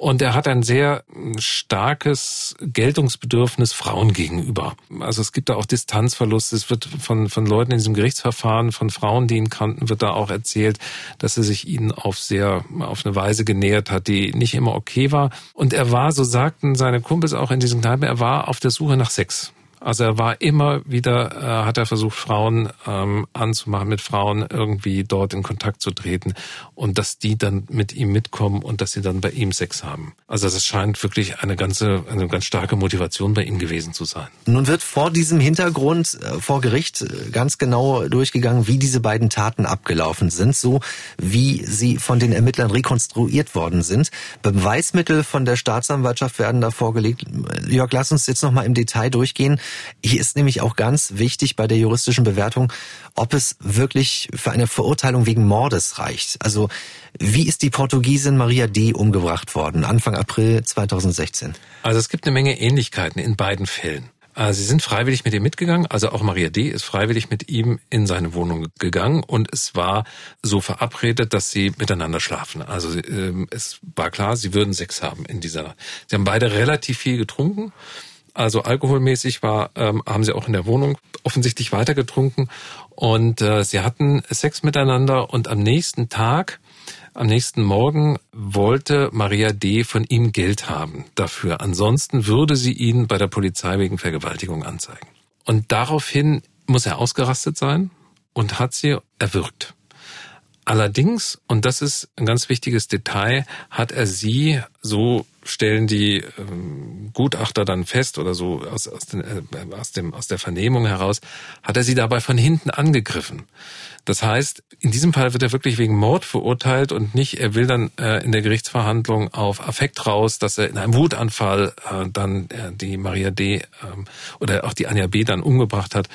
Und er hat ein sehr starkes Geltungsbedürfnis Frauen gegenüber. Also es gibt da auch Distanzverlust. Es wird von, von Leuten in diesem Gerichtsverfahren, von Frauen, die ihn kannten, wird da auch erzählt, dass er sich ihnen auf sehr, auf eine Weise genähert hat, die nicht immer okay war. Und er war, so sagten seine Kumpels auch in diesem Kneipen, er war auf der Suche nach Sex. Also er war immer wieder, äh, hat er versucht, Frauen ähm, anzumachen, mit Frauen irgendwie dort in Kontakt zu treten und dass die dann mit ihm mitkommen und dass sie dann bei ihm Sex haben. Also es scheint wirklich eine ganze, eine ganz starke Motivation bei ihm gewesen zu sein. Nun wird vor diesem Hintergrund äh, vor Gericht äh, ganz genau durchgegangen, wie diese beiden Taten abgelaufen sind, so wie sie von den Ermittlern rekonstruiert worden sind. Beweismittel von der Staatsanwaltschaft werden da vorgelegt. Jörg, lass uns jetzt nochmal im Detail durchgehen. Hier ist nämlich auch ganz wichtig bei der juristischen Bewertung, ob es wirklich für eine Verurteilung wegen Mordes reicht. Also wie ist die Portugiesin Maria D. umgebracht worden, Anfang April 2016? Also es gibt eine Menge Ähnlichkeiten in beiden Fällen. Äh, sie sind freiwillig mit ihm mitgegangen, also auch Maria D. ist freiwillig mit ihm in seine Wohnung gegangen und es war so verabredet, dass sie miteinander schlafen. Also ähm, es war klar, sie würden Sex haben in dieser Nacht. Sie haben beide relativ viel getrunken. Also alkoholmäßig war, ähm, haben sie auch in der Wohnung offensichtlich weitergetrunken und äh, sie hatten Sex miteinander und am nächsten Tag, am nächsten Morgen wollte Maria D. von ihm Geld haben dafür. Ansonsten würde sie ihn bei der Polizei wegen Vergewaltigung anzeigen. Und daraufhin muss er ausgerastet sein und hat sie erwürgt. Allerdings, und das ist ein ganz wichtiges Detail, hat er sie, so stellen die ähm, Gutachter dann fest oder so aus, aus, den, äh, aus, dem, aus der Vernehmung heraus, hat er sie dabei von hinten angegriffen. Das heißt, in diesem Fall wird er wirklich wegen Mord verurteilt und nicht, er will dann äh, in der Gerichtsverhandlung auf Affekt raus, dass er in einem Wutanfall äh, dann äh, die Maria D. Äh, oder auch die Anja B. dann umgebracht hat.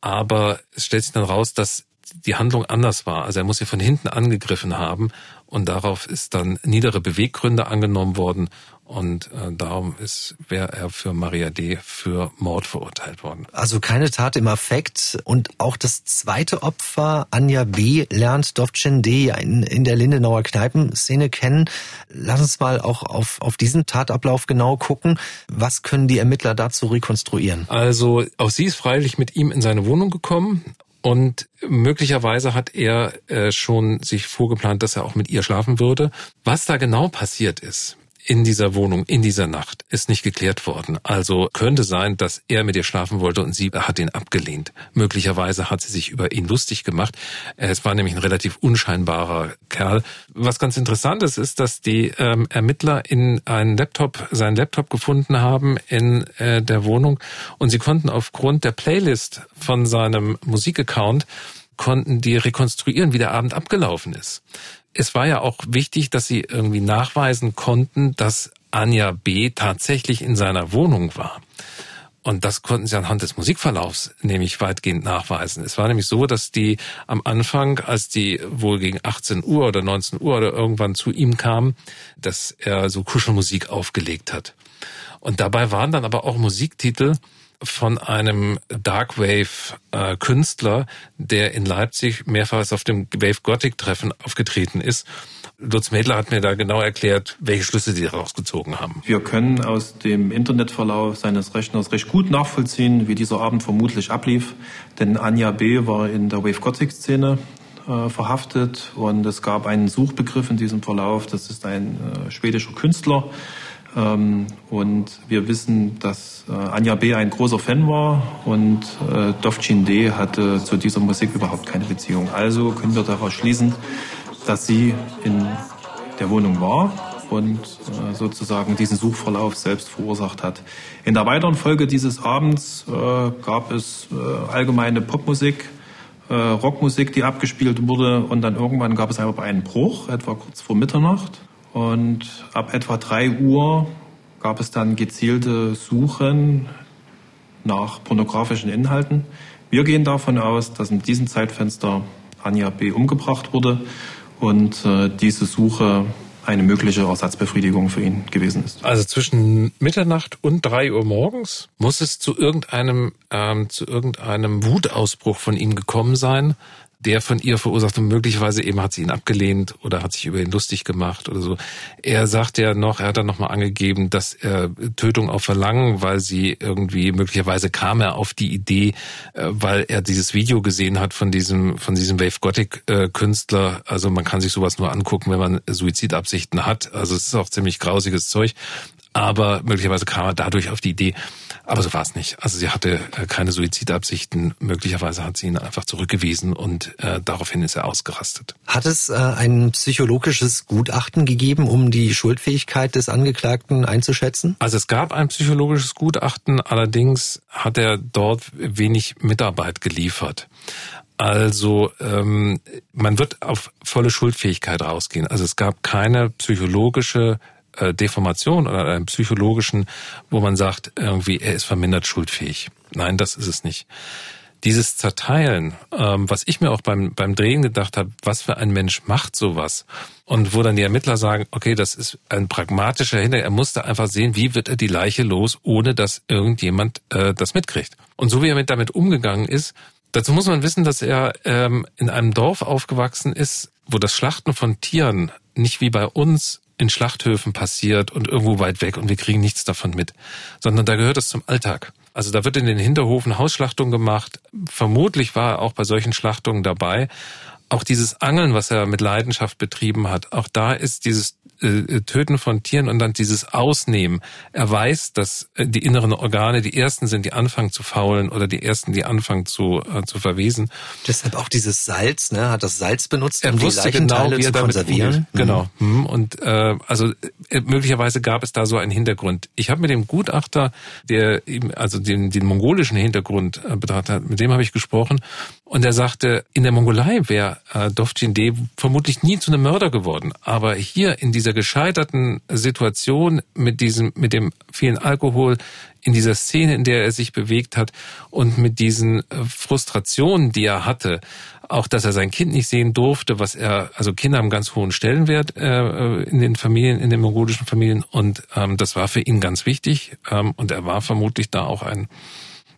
Aber es stellt sich dann raus, dass die Handlung anders war. Also er muss sie von hinten angegriffen haben und darauf ist dann niedere Beweggründe angenommen worden und äh, darum ist wäre er für Maria D. für Mord verurteilt worden. Also keine Tat im Affekt und auch das zweite Opfer Anja B. lernt Dovcin D. in, in der Lindenauer Kneipenszene kennen. Lass uns mal auch auf auf diesen Tatablauf genau gucken. Was können die Ermittler dazu rekonstruieren? Also auch sie ist freilich mit ihm in seine Wohnung gekommen und möglicherweise hat er äh, schon sich vorgeplant, dass er auch mit ihr schlafen würde. Was da genau passiert ist, in dieser Wohnung, in dieser Nacht, ist nicht geklärt worden. Also könnte sein, dass er mit ihr schlafen wollte und sie hat ihn abgelehnt. Möglicherweise hat sie sich über ihn lustig gemacht. Es war nämlich ein relativ unscheinbarer Kerl. Was ganz interessant ist, ist, dass die ähm, Ermittler in einen Laptop, seinen Laptop gefunden haben in äh, der Wohnung und sie konnten aufgrund der Playlist von seinem Musikaccount konnten die rekonstruieren, wie der Abend abgelaufen ist es war ja auch wichtig, dass sie irgendwie nachweisen konnten, dass Anja B. tatsächlich in seiner Wohnung war. Und das konnten sie anhand des Musikverlaufs nämlich weitgehend nachweisen. Es war nämlich so, dass die am Anfang, als die wohl gegen 18 Uhr oder 19 Uhr oder irgendwann zu ihm kamen, dass er so Kuschelmusik aufgelegt hat. Und dabei waren dann aber auch Musiktitel von einem Darkwave-Künstler, äh, der in Leipzig mehrfach auf dem Wave Gothic-Treffen aufgetreten ist. Lutz Mädler hat mir da genau erklärt, welche Schlüsse sie daraus gezogen haben. Wir können aus dem Internetverlauf seines Rechners recht gut nachvollziehen, wie dieser Abend vermutlich ablief. Denn Anja B. war in der Wave Gothic-Szene äh, verhaftet und es gab einen Suchbegriff in diesem Verlauf. Das ist ein äh, schwedischer Künstler. Ähm, und wir wissen, dass äh, Anja B. ein großer Fan war und äh, Dovcin D. hatte zu dieser Musik überhaupt keine Beziehung. Also können wir daraus schließen, dass sie in der Wohnung war und äh, sozusagen diesen Suchverlauf selbst verursacht hat. In der weiteren Folge dieses Abends äh, gab es äh, allgemeine Popmusik, äh, Rockmusik, die abgespielt wurde und dann irgendwann gab es aber einen Bruch, etwa kurz vor Mitternacht. Und ab etwa drei Uhr gab es dann gezielte Suchen nach pornografischen Inhalten. Wir gehen davon aus, dass in diesem Zeitfenster Anja B. umgebracht wurde und äh, diese Suche eine mögliche Ersatzbefriedigung für ihn gewesen ist. Also zwischen Mitternacht und drei Uhr morgens muss es zu irgendeinem ähm, zu irgendeinem Wutausbruch von ihm gekommen sein, der von ihr verursacht und möglicherweise eben hat sie ihn abgelehnt oder hat sich über ihn lustig gemacht oder so. Er sagt ja noch, er hat dann nochmal angegeben, dass er Tötung auf Verlangen, weil sie irgendwie, möglicherweise kam er auf die Idee, äh, weil er dieses Video gesehen hat von diesem, von diesem Wave Gothic äh, Künstler. Also man kann sich sowas nur angucken, wenn man Suizidabsichten hat. Also es ist auch ziemlich grausiges Zeug. Aber möglicherweise kam er dadurch auf die Idee, aber so war es nicht. Also sie hatte äh, keine Suizidabsichten. Möglicherweise hat sie ihn einfach zurückgewiesen und äh, daraufhin ist er ausgerastet. Hat es äh, ein psychologisches Gutachten gegeben, um die Schuldfähigkeit des Angeklagten einzuschätzen? Also es gab ein psychologisches Gutachten, allerdings hat er dort wenig Mitarbeit geliefert. Also ähm, man wird auf volle Schuldfähigkeit rausgehen. Also es gab keine psychologische äh, Deformation oder einem psychologischen, wo man sagt, irgendwie, er ist vermindert schuldfähig. Nein, das ist es nicht. Dieses Zerteilen, ähm, was ich mir auch beim, beim Drehen gedacht habe, was für ein Mensch macht sowas? Und wo dann die Ermittler sagen, okay, das ist ein pragmatischer Hintergrund. Er musste einfach sehen, wie wird er die Leiche los, ohne dass irgendjemand äh, das mitkriegt. Und so wie er mit damit umgegangen ist, dazu muss man wissen, dass er ähm, in einem Dorf aufgewachsen ist, wo das Schlachten von Tieren nicht wie bei uns in Schlachthöfen passiert und irgendwo weit weg und wir kriegen nichts davon mit, sondern da gehört es zum Alltag. Also da wird in den Hinterhofen Hausschlachtung gemacht. Vermutlich war er auch bei solchen Schlachtungen dabei. Auch dieses Angeln, was er mit Leidenschaft betrieben hat, auch da ist dieses äh, Töten von Tieren und dann dieses Ausnehmen. Er weiß, dass äh, die inneren Organe die ersten sind, die anfangen zu faulen oder die ersten, die anfangen zu, äh, zu verwesen. Deshalb auch dieses Salz, ne? Hat das Salz benutzt, er um die Leichenteile genau, zu konservieren? Umgeht. Genau. Mhm. Und äh, also äh, möglicherweise gab es da so einen Hintergrund. Ich habe mit dem Gutachter, der eben also den, den mongolischen Hintergrund äh, betrachtet hat, mit dem habe ich gesprochen und er sagte, in der Mongolei wäre äh, Dovcin D vermutlich nie zu einem Mörder geworden, aber hier in dieser gescheiterten Situation mit diesem, mit dem vielen Alkohol, in dieser Szene, in der er sich bewegt hat und mit diesen äh, Frustrationen, die er hatte, auch dass er sein Kind nicht sehen durfte, was er, also Kinder haben ganz hohen Stellenwert äh, in den Familien, in den mongolischen Familien und ähm, das war für ihn ganz wichtig ähm, und er war vermutlich da auch ein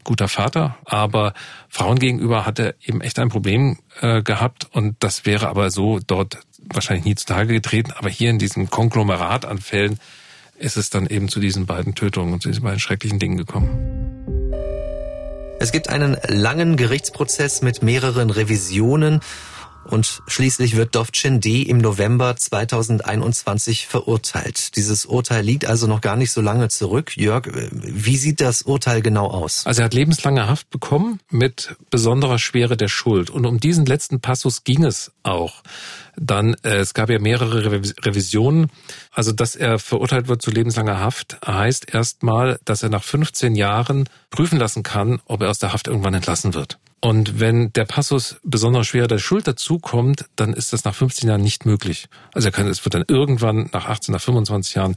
guter Vater, aber Frauen gegenüber hat er eben echt ein Problem äh, gehabt und das wäre aber so dort wahrscheinlich nie zutage getreten, aber hier in diesem Konglomerat an Fällen ist es dann eben zu diesen beiden Tötungen und zu diesen beiden schrecklichen Dingen gekommen. Es gibt einen langen Gerichtsprozess mit mehreren Revisionen und schließlich wird Dovcin D. im November 2021 verurteilt. Dieses Urteil liegt also noch gar nicht so lange zurück. Jörg, wie sieht das Urteil genau aus? Also er hat lebenslange Haft bekommen mit besonderer Schwere der Schuld. Und um diesen letzten Passus ging es auch. Dann, äh, es gab ja mehrere Revisionen. Also, dass er verurteilt wird zu lebenslanger Haft, heißt erstmal, dass er nach 15 Jahren prüfen lassen kann, ob er aus der Haft irgendwann entlassen wird. Und wenn der Passus besonders schwer der Schuld dazukommt, dann ist das nach 15 Jahren nicht möglich. Also er kann, es wird dann irgendwann nach 18, nach 25 Jahren,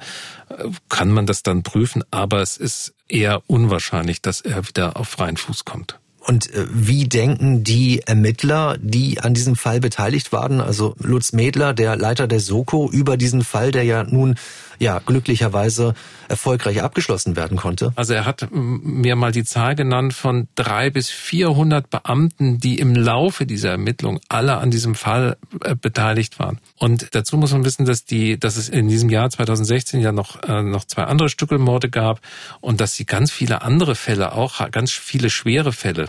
äh, kann man das dann prüfen, aber es ist eher unwahrscheinlich, dass er wieder auf freien Fuß kommt. Und äh, wie denken die Ermittler, die an diesem Fall beteiligt waren, also Lutz Medler, der Leiter der Soko, über diesen Fall, der ja nun ja glücklicherweise erfolgreich abgeschlossen werden konnte? Also er hat mir mal die Zahl genannt von drei bis vierhundert Beamten, die im Laufe dieser Ermittlung alle an diesem Fall äh, beteiligt waren. Und dazu muss man wissen, dass die, dass es in diesem Jahr 2016 ja noch äh, noch zwei andere Stückelmorde gab und dass sie ganz viele andere Fälle auch ganz viele schwere Fälle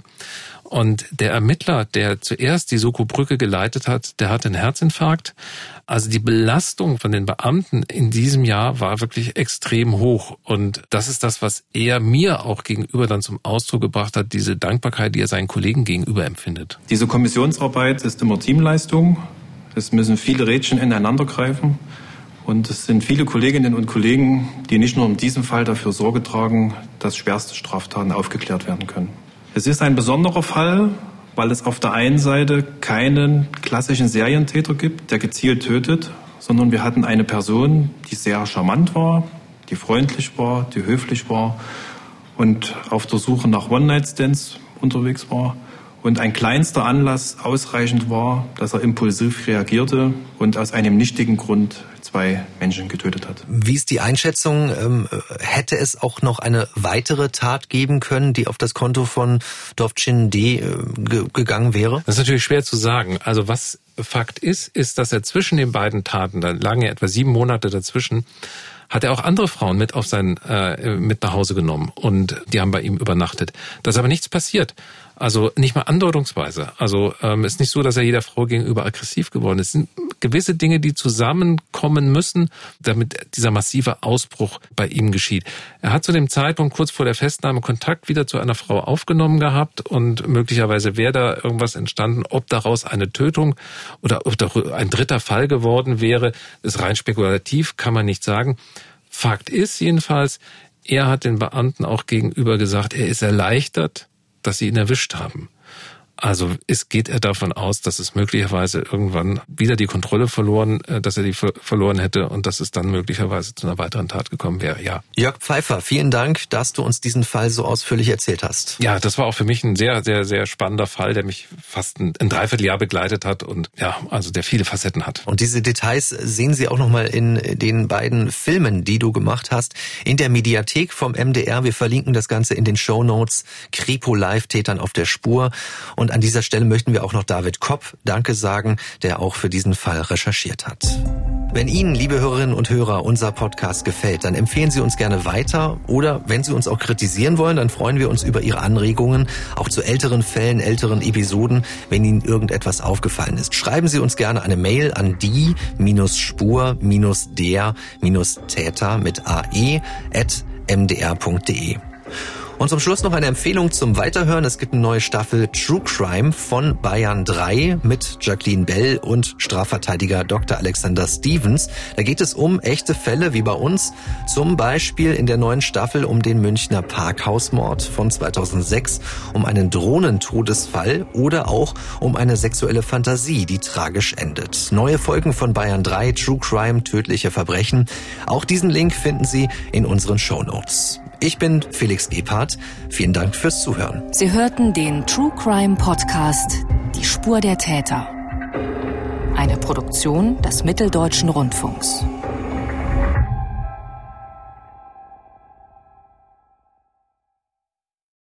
und der Ermittler, der zuerst die Soko Brücke geleitet hat, der hatte einen Herzinfarkt. Also die Belastung von den Beamten in diesem Jahr war wirklich extrem hoch. Und das ist das, was er mir auch gegenüber dann zum Ausdruck gebracht hat, diese Dankbarkeit, die er seinen Kollegen gegenüber empfindet. Diese Kommissionsarbeit ist immer Teamleistung. Es müssen viele Rädchen ineinander greifen. Und es sind viele Kolleginnen und Kollegen, die nicht nur in diesem Fall dafür Sorge tragen, dass schwerste Straftaten aufgeklärt werden können. Es ist ein besonderer Fall, weil es auf der einen Seite keinen klassischen Serientäter gibt, der gezielt tötet, sondern wir hatten eine Person, die sehr charmant war, die freundlich war, die höflich war und auf der Suche nach One-Night-Stands unterwegs war. Und ein kleinster Anlass ausreichend war, dass er impulsiv reagierte und aus einem nichtigen Grund zwei Menschen getötet hat. Wie ist die Einschätzung? Ähm, hätte es auch noch eine weitere Tat geben können, die auf das Konto von Dovcin D äh, gegangen wäre? Das ist natürlich schwer zu sagen. Also was Fakt ist, ist, dass er zwischen den beiden Taten, da lagen ja etwa sieben Monate dazwischen, hat er auch andere Frauen mit auf sein äh, mit nach Hause genommen und die haben bei ihm übernachtet. Da ist aber nichts passiert. Also nicht mal andeutungsweise. Also ähm, ist nicht so, dass er jeder Frau gegenüber aggressiv geworden ist. Es sind gewisse Dinge, die zusammenkommen müssen, damit dieser massive Ausbruch bei ihm geschieht. Er hat zu dem Zeitpunkt kurz vor der Festnahme Kontakt wieder zu einer Frau aufgenommen gehabt und möglicherweise wäre da irgendwas entstanden, ob daraus eine Tötung oder ob da ein dritter Fall geworden wäre, ist rein spekulativ, kann man nicht sagen. Fakt ist jedenfalls, er hat den Beamten auch gegenüber gesagt, er ist erleichtert, dass sie ihn erwischt haben. Also es geht er davon aus, dass es möglicherweise irgendwann wieder die Kontrolle verloren, äh, dass er die verloren hätte und dass es dann möglicherweise zu einer weiteren Tat gekommen wäre, ja. Jörg Pfeiffer, vielen Dank, dass du uns diesen Fall so ausführlich erzählt hast. Ja, das war auch für mich ein sehr, sehr, sehr spannender Fall, der mich fast ein, ein Dreivierteljahr begleitet hat und ja, also der viele Facetten hat. Und diese Details sehen Sie auch nochmal in den beiden Filmen, die du gemacht hast, in der Mediathek vom MDR. Wir verlinken das Ganze in den Show Notes. Kripo Live Tätern auf der Spur und an dieser Stelle möchten wir auch noch David Kopp Danke sagen, der auch für diesen Fall recherchiert hat. Wenn Ihnen, liebe Hörerinnen und Hörer, unser Podcast gefällt, dann empfehlen Sie uns gerne weiter oder wenn Sie uns auch kritisieren wollen, dann freuen wir uns über Ihre Anregungen, auch zu älteren Fällen, älteren Episoden, wenn Ihnen irgendetwas aufgefallen ist. Schreiben Sie uns gerne eine Mail an die-spur-der-täter mit ae at mdr.de. Und zum Schluss noch eine Empfehlung zum Weiterhören. Es gibt eine neue Staffel True Crime von Bayern 3 mit Jacqueline Bell und Strafverteidiger Dr. Alexander Stevens. Da geht es um echte Fälle wie bei uns. Zum Beispiel in der neuen Staffel um den Münchner Parkhausmord von 2006, um einen Drohnentodesfall oder auch um eine sexuelle Fantasie, die tragisch endet. Neue Folgen von Bayern 3 True Crime, tödliche Verbrechen. Auch diesen Link finden Sie in unseren Show Notes. Ich bin Felix Gebhardt. Vielen Dank fürs Zuhören. Sie hörten den True Crime Podcast Die Spur der Täter. Eine Produktion des Mitteldeutschen Rundfunks.